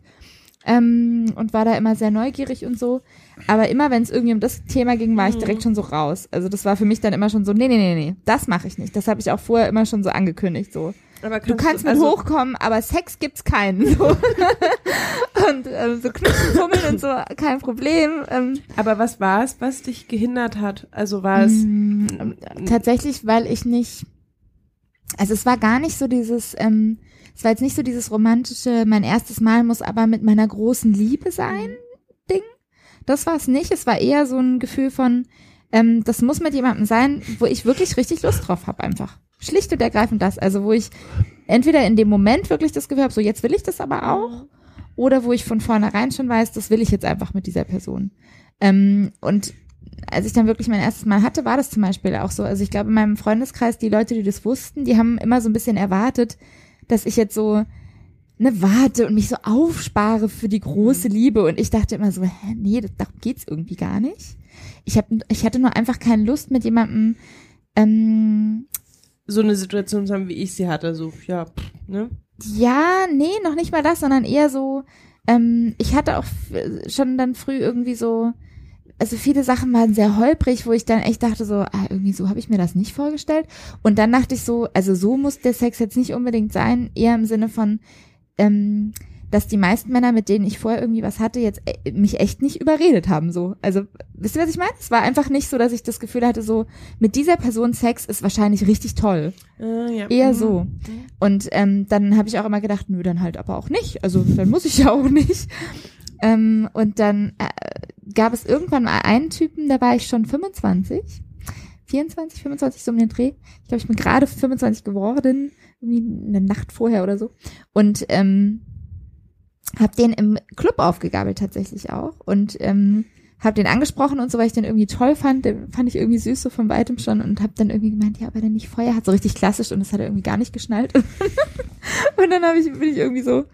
ähm, und war da immer sehr neugierig und so. Aber immer, wenn es irgendwie um das Thema ging, war ich Mhm. direkt schon so raus. Also das war für mich dann immer schon so, nee, nee, nee, nee, das mache ich nicht. Das habe ich auch vorher immer schon so angekündigt, so. Aber Du kannst mit also, hochkommen, aber Sex gibt's keinen. So. und ähm, so knutschen, fummeln und so, kein Problem. Ähm, Aber was war es, was dich gehindert hat? Also war es. mm, tatsächlich, weil ich nicht, also es war gar nicht so dieses, ähm, es war jetzt nicht so dieses romantische, mein erstes Mal muss aber mit meiner großen Liebe sein, Ding. das war es nicht. Es war eher so ein Gefühl von, ähm, das muss mit jemandem sein, wo ich wirklich richtig Lust drauf habe einfach. Schlicht und ergreifend das. Also wo ich entweder in dem Moment wirklich das Gefühl habe, so jetzt will ich das aber auch, oder wo ich von vornherein schon weiß, das will ich jetzt einfach mit dieser Person. Ähm, und als ich dann wirklich mein erstes Mal hatte, war das zum Beispiel auch so. Also ich glaube, in meinem Freundeskreis, die Leute, die das wussten, die haben immer so ein bisschen erwartet, dass ich jetzt so ne warte und mich so aufspare für die große Liebe. Und ich dachte immer so, hä, nee, das, darum geht's irgendwie gar nicht. Ich, hab, ich hatte nur einfach keine Lust mit jemandem, ähm, So eine Situation zu haben, wie ich sie hatte, so, ja, pff, ne? Ja, nee, noch nicht mal das, sondern eher so, ähm, ich hatte auch schon dann früh irgendwie so, also viele Sachen waren sehr holprig, wo ich dann echt dachte so, ah, irgendwie so habe ich mir das nicht vorgestellt. Und dann dachte ich so, also so muss der Sex jetzt nicht unbedingt sein, eher im Sinne von, ähm, dass die meisten Männer, mit denen ich vorher irgendwie was hatte, jetzt äh, mich echt nicht überredet haben. So, also wisst ihr, was ich meine? Es war einfach nicht so, dass ich das Gefühl hatte, so mit dieser Person Sex ist wahrscheinlich richtig toll. Äh, ja. Eher Mhm. so. Und ähm, dann habe ich auch immer gedacht, nö, dann halt aber auch nicht. Also dann muss ich ja auch nicht. Ähm, und dann äh, gab es irgendwann mal einen Typen, da war ich schon 25, 24, 25 so um den Dreh. Ich glaube, ich bin gerade 25 geworden, irgendwie eine Nacht vorher oder so. Und ähm, hab den im Club aufgegabelt tatsächlich auch. Und ähm, hab den angesprochen und so, weil ich den irgendwie toll fand. Den fand ich irgendwie süß so von weitem schon und hab dann irgendwie gemeint, ja, aber der nicht Feuer hat, so richtig klassisch und das hat er irgendwie gar nicht geschnallt. und dann hab ich, bin ich irgendwie so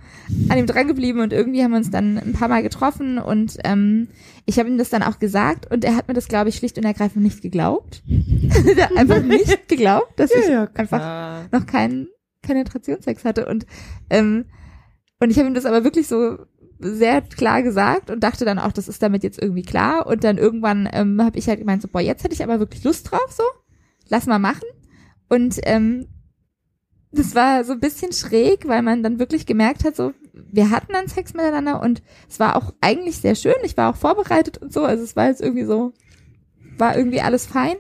an ihm dran geblieben und irgendwie haben wir uns dann ein paar Mal getroffen und ähm, ich habe ihm das dann auch gesagt und er hat mir das, glaube ich, schlicht und ergreifend nicht geglaubt. er hat einfach nicht geglaubt, dass ich einfach klar. noch keinen Penetrationssex hatte und ähm, und ich habe ihm das aber wirklich so sehr klar gesagt und dachte dann auch, das ist damit jetzt irgendwie klar. Und dann irgendwann ähm, habe ich halt gemeint so, boah, jetzt hätte ich aber wirklich Lust drauf, so, lass mal machen. Und ähm, das war so ein bisschen schräg, weil man dann wirklich gemerkt hat, so, wir hatten dann Sex miteinander und es war auch eigentlich sehr schön, ich war auch vorbereitet und so, also es war jetzt irgendwie so, war irgendwie alles fein,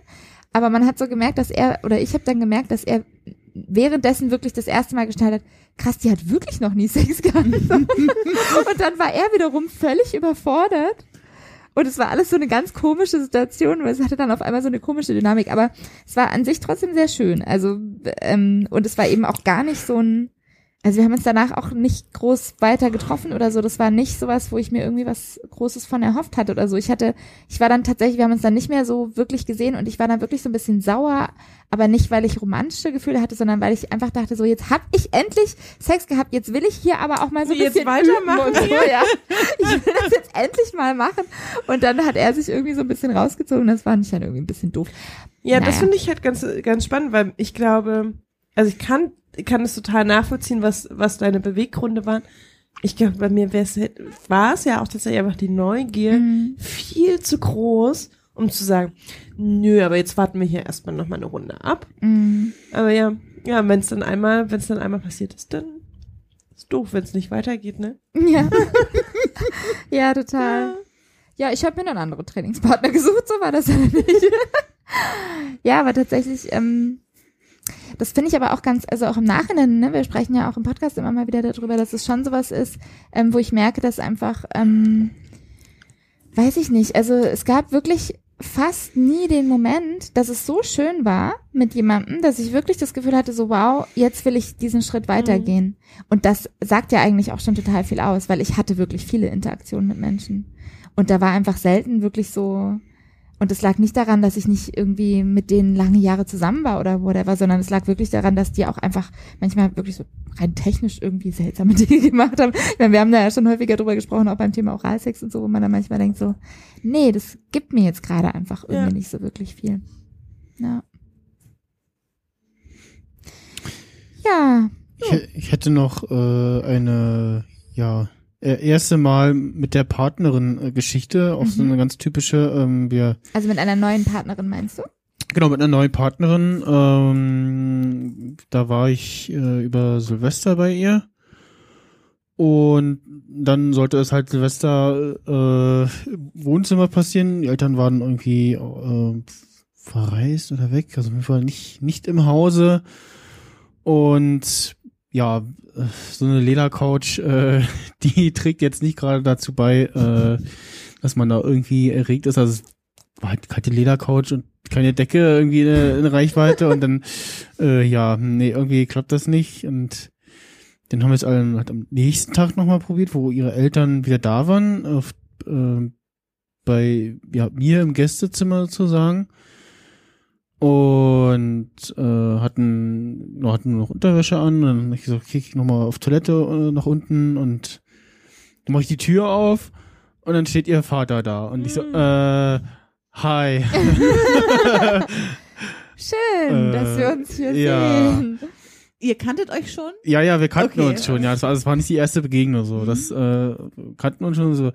aber man hat so gemerkt, dass er, oder ich habe dann gemerkt, dass er währenddessen wirklich das erste Mal gestellt hat, krass, die hat wirklich noch nie Sex gehabt. und dann war er wiederum völlig überfordert. Und es war alles so eine ganz komische Situation, weil es hatte dann auf einmal so eine komische Dynamik. Aber es war an sich trotzdem sehr schön. Also, ähm, und es war eben auch gar nicht so ein, also wir haben uns danach auch nicht groß weiter getroffen oder so. Das war nicht sowas, wo ich mir irgendwie was Großes von erhofft hatte oder so. Ich hatte, ich war dann tatsächlich, wir haben uns dann nicht mehr so wirklich gesehen und ich war dann wirklich so ein bisschen sauer, aber nicht, weil ich romantische Gefühle hatte, sondern weil ich einfach dachte, so jetzt hab ich endlich Sex gehabt, jetzt will ich hier aber auch mal so ein Jetzt bisschen weitermachen so, ja. Ich will das jetzt endlich mal machen. Und dann hat er sich irgendwie so ein bisschen rausgezogen. Das fand ich dann irgendwie ein bisschen doof. Ja, das Naja. finde ich halt ganz, ganz spannend, weil ich glaube, also ich kann, kann es total nachvollziehen, was, was deine Beweggründe waren. Ich glaube, bei mir war es ja auch tatsächlich einfach die Neugier Mhm. viel zu groß, um zu sagen, nö, aber jetzt warten wir hier erstmal noch mal eine Runde ab. Mm. Aber ja, ja, wenn es dann einmal, wenn es dann einmal passiert ist, dann ist doof, wenn es nicht weitergeht, ne? Ja. ja, total. Ja, ich habe mir einen anderen Trainingspartner gesucht, so war das ja nicht. ja, aber tatsächlich, ähm, das finde ich aber auch ganz, also auch im Nachhinein, ne, wir sprechen ja auch im Podcast immer mal wieder darüber, dass es schon sowas ist, ähm, wo ich merke, dass einfach, ähm, weiß ich nicht, also es gab wirklich fast nie den Moment, dass es so schön war mit jemandem, dass ich wirklich das Gefühl hatte, so wow, jetzt will ich diesen Schritt weitergehen. Und das sagt ja eigentlich auch schon total viel aus, weil ich hatte wirklich viele Interaktionen mit Menschen. Und da war einfach selten wirklich so, und es lag nicht daran, dass ich nicht irgendwie mit denen lange Jahre zusammen war oder whatever, sondern es lag wirklich daran, dass die auch einfach manchmal wirklich so rein technisch irgendwie seltsame Dinge gemacht haben. Ich meine, wir haben da ja schon häufiger drüber gesprochen, auch beim Thema Oralsex und so, wo man dann manchmal denkt so, nee, das gibt mir jetzt gerade einfach irgendwie Ja. nicht so wirklich viel. Ja. Ja. Ich, ich hätte noch äh, eine, ja, äh, erste Mal mit der Partnerin äh, Geschichte, auch so Mhm. eine ganz typische, ähm, wir, Also mit einer neuen Partnerin meinst du? genau, mit einer neuen Partnerin, ähm, da war ich äh, über Silvester bei ihr und dann sollte es halt Silvester äh, im Wohnzimmer passieren. Die Eltern waren irgendwie äh, verreist oder weg, also auf jeden Fall nicht, nicht im Hause. Und ja, so eine Ledercouch, äh, die trägt jetzt nicht gerade dazu bei, äh, dass man da irgendwie erregt ist. Also es war halt keine Ledercouch und keine Decke irgendwie in, in Reichweite und dann, äh, ja, nee, irgendwie klappt das nicht und den haben wir jetzt alle halt am nächsten Tag nochmal probiert, wo ihre Eltern wieder da waren, auf, äh, bei ja, mir im Gästezimmer sozusagen und äh, hatten, noch, hatten noch Unterwäsche an. Und dann hab ich gesagt, okay, ich nochmal auf Toilette äh, nach unten und dann mache ich die Tür auf und dann steht ihr Vater da. Und ich so, äh, hi. Schön, Äh, dass wir uns hier ja. sehen. Ihr kanntet euch schon? ja, ja, wir kannten Okay. uns schon. Ja, das war, das war nicht die erste Begegnung so. Das äh, kannten uns schon so.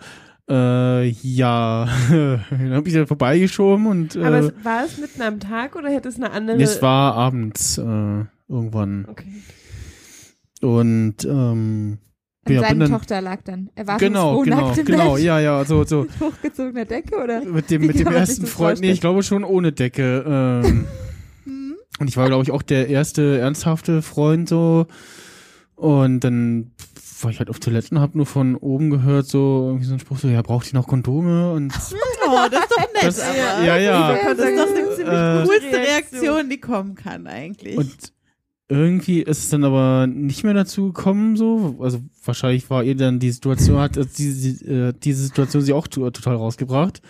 Äh, ja, dann hab ich da vorbeigeschoben und Aber äh, es, war es mitten am Tag oder hätte es eine andere? es war abends äh, irgendwann. Okay. Und ähm, Und ja, seine dann, Tochter lag dann. Er war genau, genau, im genau, Bett ja, ja, so, so mit hochgezogener Decke oder? mit dem, Wie mit dem ersten Freund, nee, ich glaube schon ohne Decke. Ähm, und ich war, glaube ich, auch der erste ernsthafte Freund so. Und dann war ich halt auf Toiletten, hab nur von oben gehört, so irgendwie so ein Spruch, so, ja, braucht ihr noch Kondome? Und Oh, das ist doch nett. das, aber. ja, ja. Das ist doch eine ziemlich Äh, coolste Reaktion, die kommen kann eigentlich. Und irgendwie ist es dann aber nicht mehr dazu gekommen, so. Also wahrscheinlich war ihr dann die Situation, hat äh, diese, äh, diese Situation sie auch to total rausgebracht.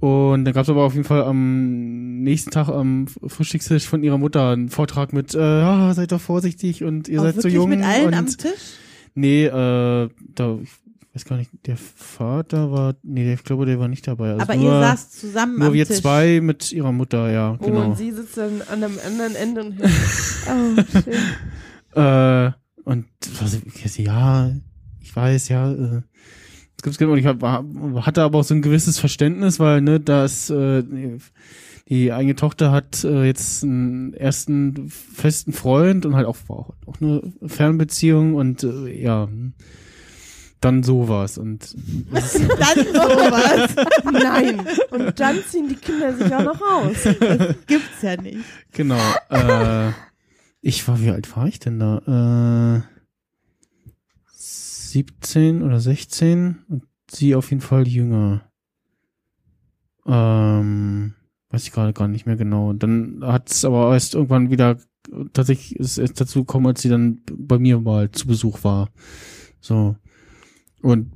Und dann gab es aber auf jeden Fall am nächsten Tag am Frühstückstisch von ihrer Mutter einen Vortrag mit, äh, ja, seid doch vorsichtig und ihr Auch seid so jung. mit allen und am Tisch? Nee, äh, da, ich weiß gar nicht, der Vater war, nee, der, ich glaube, der war nicht dabei. Also Aber nur, ihr saßt zusammen nur am wir Tisch. zwei mit ihrer Mutter, ja, Oh, genau. und sie sitzt dann an einem anderen Ende und hört. Oh, schön. Äh, und was, ich so, ja, ich weiß, ja, äh, es gibt's und ich hab, war- hatte aber auch so ein gewisses Verständnis, weil, ne, dass äh, die eigene Tochter hat äh, jetzt einen ersten festen Freund und halt auch, auch, auch eine Fernbeziehung und äh, ja, dann sowas und Dann sowas. Nein. Und dann ziehen die Kinder sich auch noch aus. Das gibt's ja nicht. genau. Äh, ich war, wie alt war ich denn da? Äh, 17 oder 16 und sie auf jeden Fall jünger. Ähm, weiß ich gerade gar nicht mehr genau. Dann hat es aber erst irgendwann wieder tatsächlich ist es dazu gekommen, als sie dann bei mir mal zu Besuch war. So. Und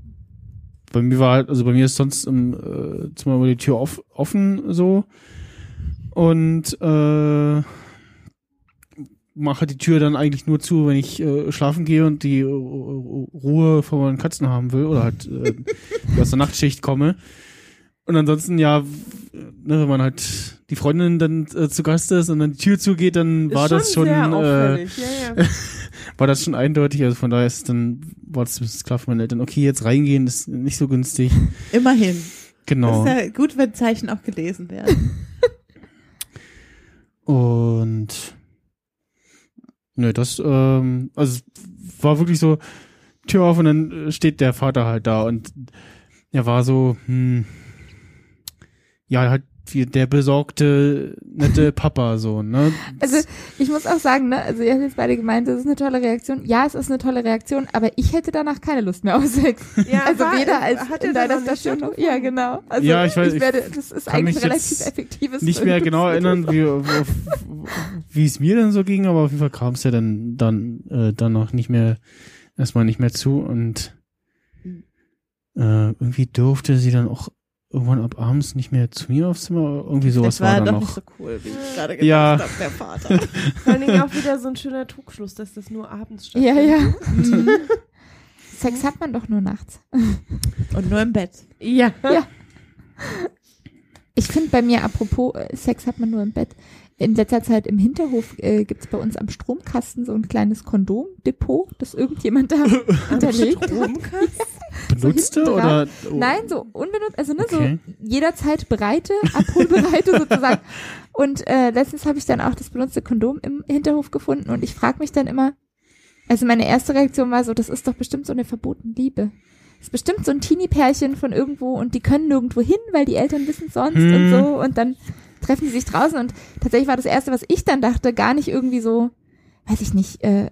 bei mir war halt, also bei mir ist sonst im äh, Zimmer immer die Tür off, offen so. Und äh, mache die Tür dann eigentlich nur zu, wenn ich äh, schlafen gehe und die äh, Ruhe vor meinen Katzen haben will oder halt äh, aus der Nachtschicht komme. Und ansonsten ja, ne, wenn man halt die Freundin dann äh, zu Gast ist und dann die Tür zugeht, dann war das schon sehr äh. Ja, ja. war das schon eindeutig. Also von daher ist dann war das zumindest klar für meine Eltern. Okay, jetzt reingehen ist nicht so günstig. Immerhin. Genau. Das ist ja gut, wenn Zeichen auch gelesen werden. Und nö, das, ähm, also es war wirklich so, Tür auf und dann steht der Vater halt da und er war so, hm, ja, halt wie der besorgte, nette Papa so, ne? Also ich muss auch sagen, ne, also ihr habt jetzt beide gemeint, das ist eine tolle Reaktion. Ja, es ist eine tolle Reaktion, aber ich hätte danach keine Lust mehr auf Sex. Ja, also war- weder als hat in er noch nicht Station noch. Ja, genau. Also Ja, ich weiß, ich werde, das ist eigentlich ein relativ effektives nicht mehr genau erinnern, wie, wie es mir dann so ging, aber auf jeden Fall kam es ja dann, dann, äh, danach nicht mehr, erstmal nicht mehr zu und äh, irgendwie durfte sie dann auch irgendwann ab abends nicht mehr zu mir aufs Zimmer, irgendwie sowas das war, war, dann doch noch. nicht so cool, wie ich gerade gedacht Ja. habe, der Vater. Vor allen Dingen auch wieder so ein schöner Trugschluss, dass das nur abends Ja, stattfindet. ja. Mhm. Sex hat man doch nur nachts. Und nur im Bett. Ja. Ich finde bei mir, apropos äh, Sex hat man nur im Bett, in letzter Zeit im Hinterhof äh, gibt's bei uns am Stromkasten so ein kleines Kondomdepot, das irgendjemand da hinterlegt hat. Benutzte hinten oder? dran. Nein, so unbenutzt, also ne, Okay. so jederzeit breite, abholbereite sozusagen. Und äh, letztens habe ich dann auch das benutzte Kondom im Hinterhof gefunden und ich frage mich dann immer, also meine erste Reaktion war so, das ist doch bestimmt so eine verbotene Liebe. Das ist bestimmt so ein Teenie-Pärchen von irgendwo und die können nirgendwo hin, weil die Eltern wissen sonst Hm. und so und dann treffen die sich draußen und tatsächlich war das erste, was ich dann dachte, gar nicht irgendwie so, weiß ich nicht, äh, äh,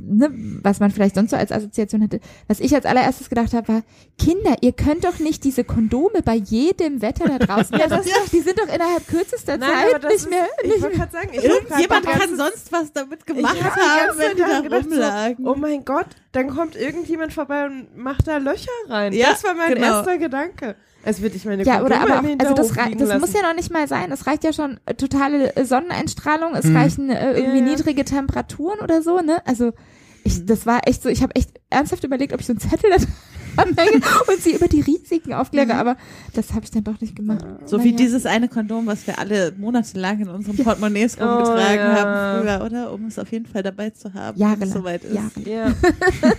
ne, was man vielleicht sonst so als Assoziation hätte. Was ich als allererstes gedacht habe, war, Kinder, ihr könnt doch nicht diese Kondome bei jedem Wetter da draußen. ja, das, die sind doch innerhalb kürzester Nein, Zeit aber das nicht ist, mehr. ich Nicht wollte gerade sagen, ich hab grad Jemand die kann sonst was damit ich gemacht hab die haben, ganze wenn Zeit die da gedacht, rumlagen. So, oh mein Gott, dann kommt irgendjemand vorbei und macht da Löcher rein. Ja, das war mein genau. erster Gedanke. Es wird ich meine Ja, oder aber auch, also das, das muss ja noch nicht mal sein. Es reicht ja schon äh, totale äh, Sonneneinstrahlung, es Mhm. reichen äh, irgendwie Ja, ja. niedrige Temperaturen oder so, ne? Also ich, das war echt so, ich habe echt ernsthaft überlegt, ob ich so einen Zettel anhänge und sie über die Risiken aufkläre, aber das habe ich dann doch nicht gemacht. So wie Naja. dieses eine Kondom, was wir alle monatelang in unseren Portemonnaies Oh, rumgetragen ja. haben früher, oder? Um es auf jeden Fall dabei zu haben, wenn es soweit ist. Jahrelang. Ja,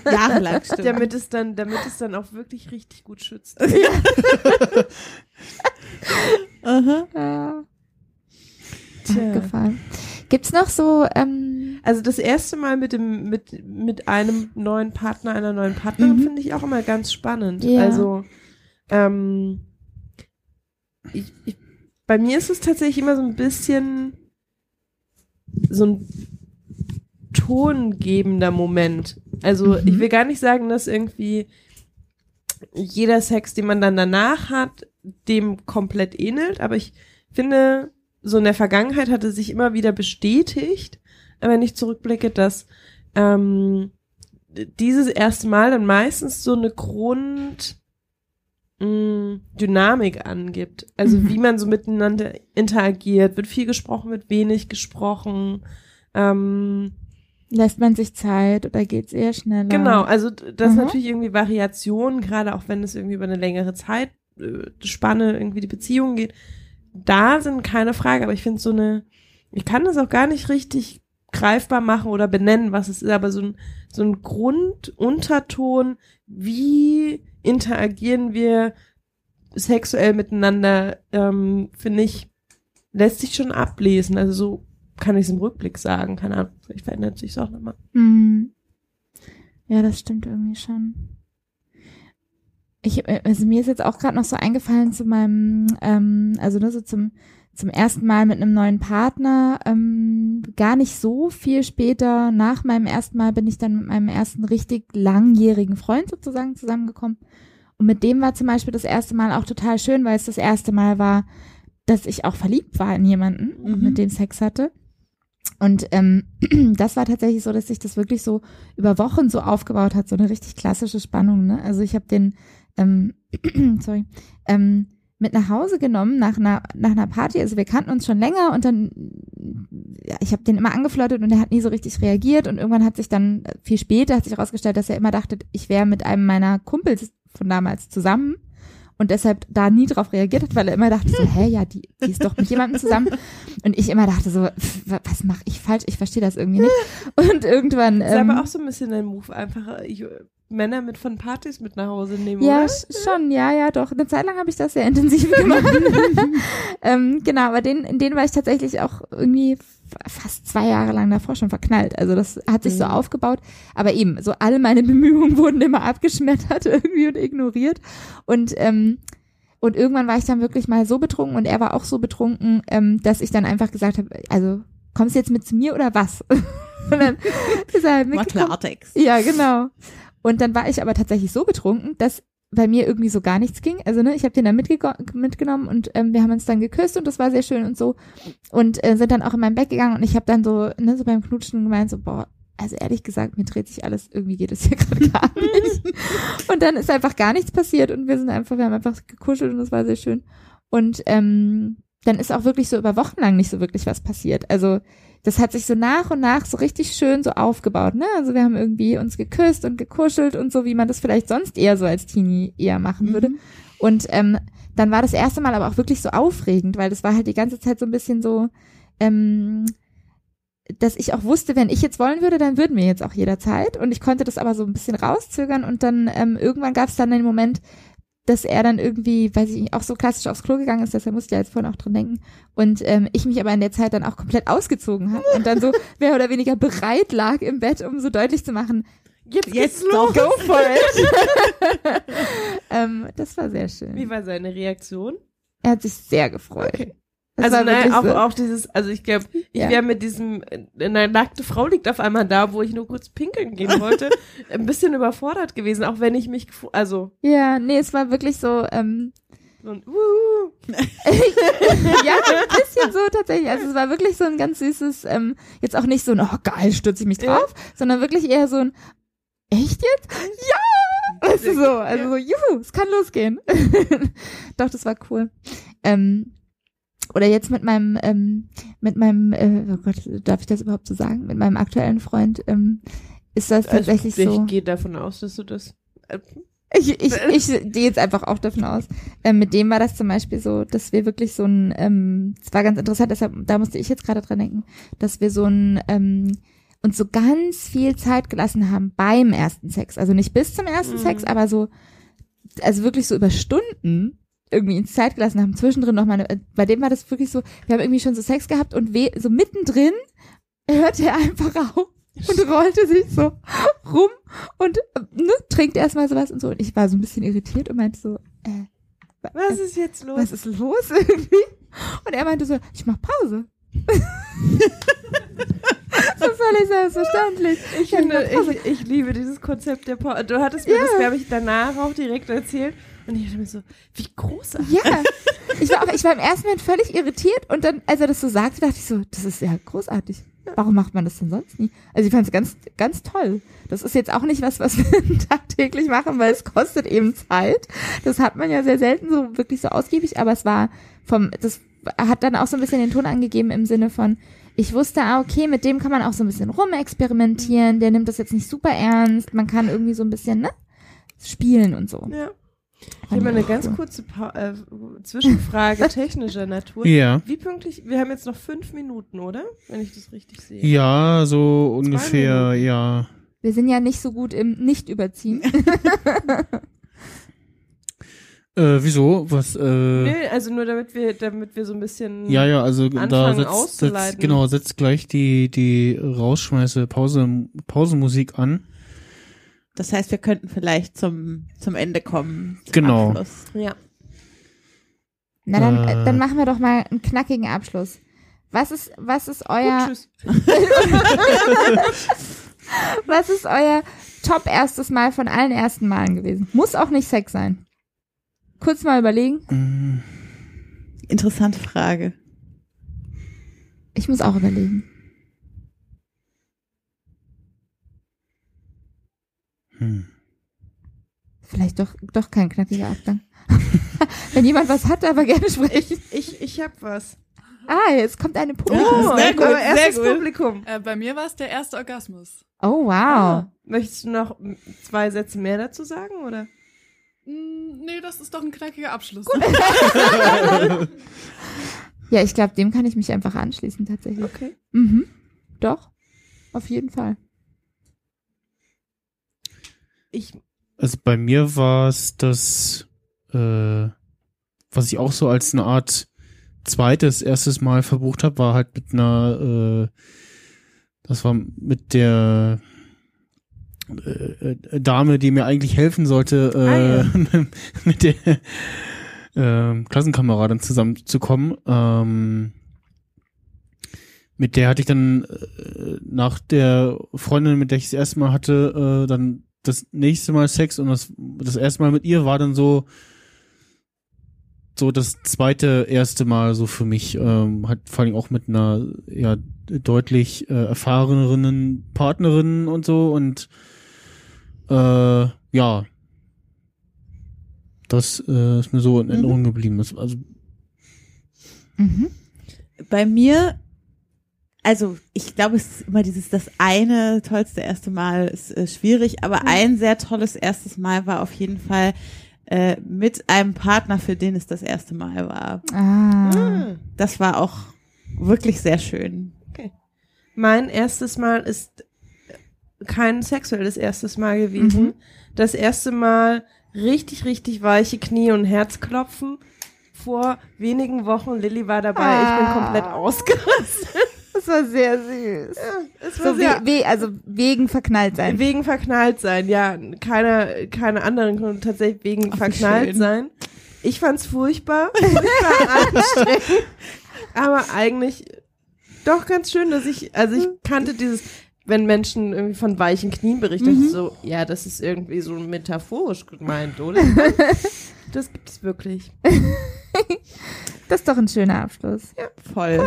Jahrelang, stimmt. damit es dann, damit es dann auch wirklich richtig gut schützt. Aha. Ja, Tja. gefallen. Gibt's noch so, ähm, Also das erste Mal mit dem mit mit einem neuen Partner, einer neuen Partnerin Mhm. finde ich auch immer ganz spannend. Ja. Also ähm, ich, ich, bei mir ist es tatsächlich immer so ein bisschen so ein tongebender Moment. Also Mhm. ich will gar nicht sagen, dass irgendwie jeder Sex, den man dann danach hat, dem komplett ähnelt, aber ich finde, so in der Vergangenheit hat es sich immer wieder bestätigt, wenn ich zurückblicke, dass ähm, dieses erste Mal dann meistens so eine Grund mh, Dynamik angibt. Also Mhm. wie man so miteinander interagiert. Wird viel gesprochen, wird wenig gesprochen. Ähm, lässt man sich Zeit oder geht's eher schneller? Genau, also das ist Mhm. natürlich irgendwie Variationen, gerade auch wenn es irgendwie über eine längere Zeit äh, Spanne irgendwie die Beziehung geht. Da sind keine Frage, aber ich finde so eine, ich kann das auch gar nicht richtig greifbar machen oder benennen, was es ist, aber so ein, so ein Grundunterton, wie interagieren wir sexuell miteinander, ähm, finde ich, lässt sich schon ablesen. Also so kann ich es im Rückblick sagen, keine Ahnung, vielleicht verändert sich auch nochmal. Hm. Ja, das stimmt irgendwie schon. Ich, äh, also mir ist jetzt auch gerade noch so eingefallen zu meinem, ähm, also nur so zum, zum ersten Mal mit einem neuen Partner. Ähm, gar nicht so viel später, nach meinem ersten Mal, bin ich dann mit meinem ersten richtig langjährigen Freund sozusagen zusammengekommen. Und mit dem war zum Beispiel das erste Mal auch total schön, weil es das erste Mal war, dass ich auch verliebt war in jemanden und Mhm. mit dem Sex hatte. Und ähm, das war tatsächlich so, dass sich das wirklich so über Wochen so aufgebaut hat, so eine richtig klassische Spannung. Ne? Also ich habe den, ähm, sorry, ähm, mit nach Hause genommen nach einer, nach einer Party. Also wir kannten uns schon länger und dann, ja, ich habe den immer angeflirtet und er hat nie so richtig reagiert und irgendwann hat sich dann, äh, viel später hat sich herausgestellt, dass er immer dachte, ich wäre mit einem meiner Kumpels von damals zusammen und deshalb da nie drauf reagiert hat, weil er immer dachte so, hä, ja, die, die ist doch mit jemandem zusammen. Und ich immer dachte so, pff, was mache ich falsch? Ich verstehe das irgendwie nicht. Und irgendwann. Das ist Ähm, aber auch so ein bisschen ein Move, einfach äh, Männer mit von Partys mit nach Hause nehmen, ja, oder? sch- schon, ja, ja, doch. Eine Zeit lang habe ich das sehr intensiv gemacht. ähm, genau, aber den, in den war ich tatsächlich auch irgendwie fast zwei Jahre lang davor schon verknallt. Also das hat sich so Mhm. aufgebaut. Aber eben, so alle meine Bemühungen wurden immer abgeschmettert irgendwie und ignoriert. Und ähm, und irgendwann war ich dann wirklich mal so betrunken und er war auch so betrunken, ähm, dass ich dann einfach gesagt habe, also kommst du jetzt mit zu mir oder was? und dann ist er halt mitgekommen. Klartext. Ja, genau. Und dann war ich aber tatsächlich so betrunken, dass bei mir irgendwie so gar nichts ging. Also ne, ich habe den dann mitgenommen und ähm, wir haben uns dann geküsst und das war sehr schön und so und äh, sind dann auch in mein Bett gegangen und ich habe dann so ne so beim Knutschen gemeint so boah also ehrlich gesagt mir dreht sich alles irgendwie geht es hier gerade gar nicht und dann ist einfach gar nichts passiert und wir sind einfach wir haben einfach gekuschelt und das war sehr schön und ähm, dann ist auch wirklich so über Wochen lang nicht so wirklich was passiert. Also das hat sich so nach und nach so richtig schön so aufgebaut, ne? Also wir haben irgendwie uns geküsst und gekuschelt und so, wie man das vielleicht sonst eher so als Teenie eher machen würde. Und ähm, dann war das erste Mal aber auch wirklich so aufregend, weil das war halt die ganze Zeit so ein bisschen so, ähm, dass ich auch wusste, wenn ich jetzt wollen würde, dann würden wir jetzt auch jederzeit. Und ich konnte das aber so ein bisschen rauszögern und dann ähm, irgendwann gab es dann den Moment, dass er dann irgendwie, weiß ich nicht, auch so klassisch aufs Klo gegangen ist, deshalb musste ich jetzt vorhin auch dran denken. Und ähm, ich mich aber in der Zeit dann auch komplett ausgezogen habe und dann so mehr oder weniger bereit lag im Bett, um so deutlich zu machen, Jetzt, Jetzt los. go for it. ähm, das war sehr schön. Wie war seine Reaktion? Er hat sich sehr gefreut. Okay. Das also nein, auch, so. auch dieses, also ich glaube, ich Ja. wäre mit diesem, äh, eine nackte Frau liegt auf einmal da, wo ich nur kurz pinkeln gehen wollte, ein bisschen überfordert gewesen, auch wenn ich mich, also Ja, nee, es war wirklich so, ähm, so ein, uh, ja, ein bisschen so tatsächlich. Also es war wirklich so ein ganz süßes, ähm, jetzt auch nicht so ein, oh geil, stürze ich mich drauf, sondern wirklich eher so ein, echt jetzt? Ja! Weißt du so, also so, juhu, es kann losgehen. Doch, das war cool. Ähm, oder jetzt mit meinem, ähm, mit meinem, äh, oh Gott, darf ich das überhaupt so sagen? Mit meinem aktuellen Freund, ähm, ist das also tatsächlich ich so. gehe davon aus, dass du das, äh, Ich, ich, ich gehe jetzt einfach auch davon aus. Ähm, mit dem war das zum Beispiel so, dass wir wirklich so ein, ähm, es war ganz interessant, deshalb, da musste ich jetzt gerade dran denken, dass wir so ein, ähm, uns so ganz viel Zeit gelassen haben beim ersten Sex. Also nicht bis zum ersten Mhm. Sex, aber so, also wirklich so über Stunden irgendwie ins Zeit gelassen haben. Zwischendrin noch mal, eine, bei dem war das wirklich so, wir haben irgendwie schon so Sex gehabt und we, so mittendrin hörte er einfach auf und rollte sich so rum und ne, trinkt erstmal sowas und so. Und ich war so ein bisschen irritiert und meinte so, äh, wa- was ist jetzt los? was ist los irgendwie? Und er meinte so, ich mach Pause. so völlig selbstverständlich. Ich finde, ich, ich liebe dieses Konzept der Pause. Du hattest mir Ja. das, glaube ich, danach auch direkt erzählt. Und ich dachte mir so, wie großartig. Ja, ich war auch, ich war im ersten Moment völlig irritiert und dann, als er das so sagte, dachte ich so, das ist ja großartig. Warum macht man das denn sonst nie? Also ich fand es ganz, ganz toll. Das ist jetzt auch nicht was, was wir tagtäglich machen, weil es kostet eben Zeit. Das hat man ja sehr selten so wirklich so ausgiebig, aber es war vom, das hat dann auch so ein bisschen den Ton angegeben im Sinne von, ich wusste, ah, okay, mit dem kann man auch so ein bisschen rumexperimentieren, der nimmt das jetzt nicht super ernst, man kann irgendwie so ein bisschen, ne, spielen und so. Ja. Ich habe mal eine ganz kurze pa äh, Zwischenfrage technischer Natur. Ja. Wie pünktlich? Wir haben jetzt noch fünf Minuten, oder? Wenn ich das richtig sehe. Ja, so ungefähr, Minuten. ja. Wir sind ja nicht so gut im Nicht-Überziehen. Äh, wieso? Was, äh, Nö, also nur damit wir, damit wir so ein bisschen. ja, ja, also da setzt, auszuleiten. setzt, genau, setzt gleich die, die rausschmeiße Pause, Pausenmusik an. Das heißt, wir könnten vielleicht zum, zum Ende kommen. Zum Genau. Abschluss. Ja. Na dann, Äh. dann machen wir doch mal einen knackigen Abschluss. Was ist, was ist Gut, euer, tschüss. was ist euer Top erstes Mal von allen ersten Malen gewesen? Muss auch nicht Sex sein. Kurz mal überlegen. Interessante Frage. Ich muss auch überlegen. Hm. Vielleicht doch, doch kein knackiger Abgang. Wenn jemand was hat, aber gerne sprechen. Ich, ich hab was. Ah, jetzt kommt eine Oh, Publikum. sehr gut, aber sehr erstes gut. Publikum. Äh, bei mir war es der erste Orgasmus. Oh, wow. Ah. Möchtest du noch zwei Sätze mehr dazu sagen, oder? Mm, nee, das ist doch ein knackiger Abschluss. Ja, ich glaube, dem kann ich mich einfach anschließen, tatsächlich. Okay. Mhm. Doch. Auf jeden Fall. Ich, Also bei mir war es das, äh, was ich auch so als eine Art zweites, erstes Mal verbucht habe, war halt mit einer, äh, das war mit der äh, äh, Dame, die mir eigentlich helfen sollte, äh, mit der äh, Klassenkameradin zusammenzukommen. Ähm, mit der hatte ich dann äh, nach der Freundin, mit der ich das erste Mal hatte, äh, dann das nächste Mal Sex und das, das erste Mal mit ihr war dann so so das zweite erste Mal so für mich ähm, hat vor allem auch mit einer ja deutlich äh, erfahreneren Partnerin und so und äh, ja das äh, ist mir so in Erinnerung geblieben. Das, also Mhm. Bei mir, also ich glaube, es ist immer dieses, das eine tollste erste Mal ist äh, schwierig, aber ein sehr tolles erstes Mal war auf jeden Fall äh, mit einem Partner, für den es das erste Mal war. Ah. ah, Das war auch wirklich sehr schön. mein erstes Mal ist kein sexuelles erstes Mal gewesen. Mhm. Das erste Mal richtig, richtig weiche Knie und Herzklopfen. Vor wenigen Wochen, Lilly war dabei, ich bin Ah. komplett ausgerastet. Das war sehr süß. Es war So sehr, we we also wegen verknallt sein. Wegen verknallt sein, ja. Keine, keine anderen Gründe, tatsächlich wegen Ach, verknallt sein. Ich fand's furchtbar, furchtbar anstrengend. aber eigentlich doch ganz schön, dass ich, also ich kannte dieses, wenn Menschen irgendwie von weichen Knien berichten, ich so, ja, das ist irgendwie so metaphorisch gemeint, oder? das gibt es wirklich. Das ist doch ein schöner Abschluss. Ja, voll.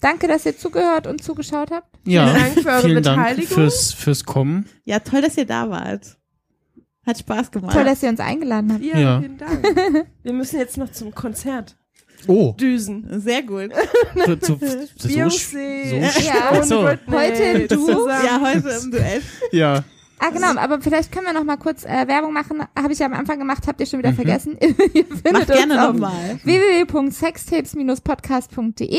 Danke, dass ihr zugehört und zugeschaut habt. Ja, Vielen Dank für eure vielen Dank Beteiligung. fürs, fürs Kommen. Ja, toll, dass ihr da wart. Hat Spaß gemacht. Toll, dass ihr uns eingeladen habt. Ja, Ja. vielen Dank. Wir müssen jetzt noch zum Konzert Oh, düsen. Sehr gut. so, so, so, so, Beyoncé. so Ja. So. Heute im Duo. Ja, heute im Duett. ja. Ah, genau, aber vielleicht können wir noch mal kurz äh, Werbung machen. Habe ich ja am Anfang gemacht, habt ihr schon Mhm. wieder vergessen. ihr findet Mach gerne uns auf nochmal. www.sextapes-podcast.de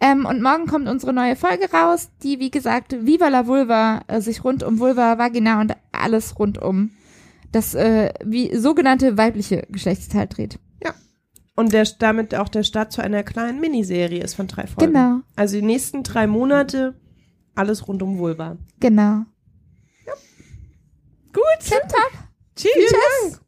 ähm, und morgen kommt unsere neue Folge raus, die, wie gesagt, Viva la Vulva äh, sich rund um Vulva, Vagina und alles rund um das äh, wie sogenannte weibliche Geschlechtsteil dreht. Und der, damit auch der Start zu einer kleinen Miniserie ist von drei Folgen. Genau, Also die nächsten drei Monate alles rund um Vulva. genau. Gut. Tip top. Tschüss. Tschüss.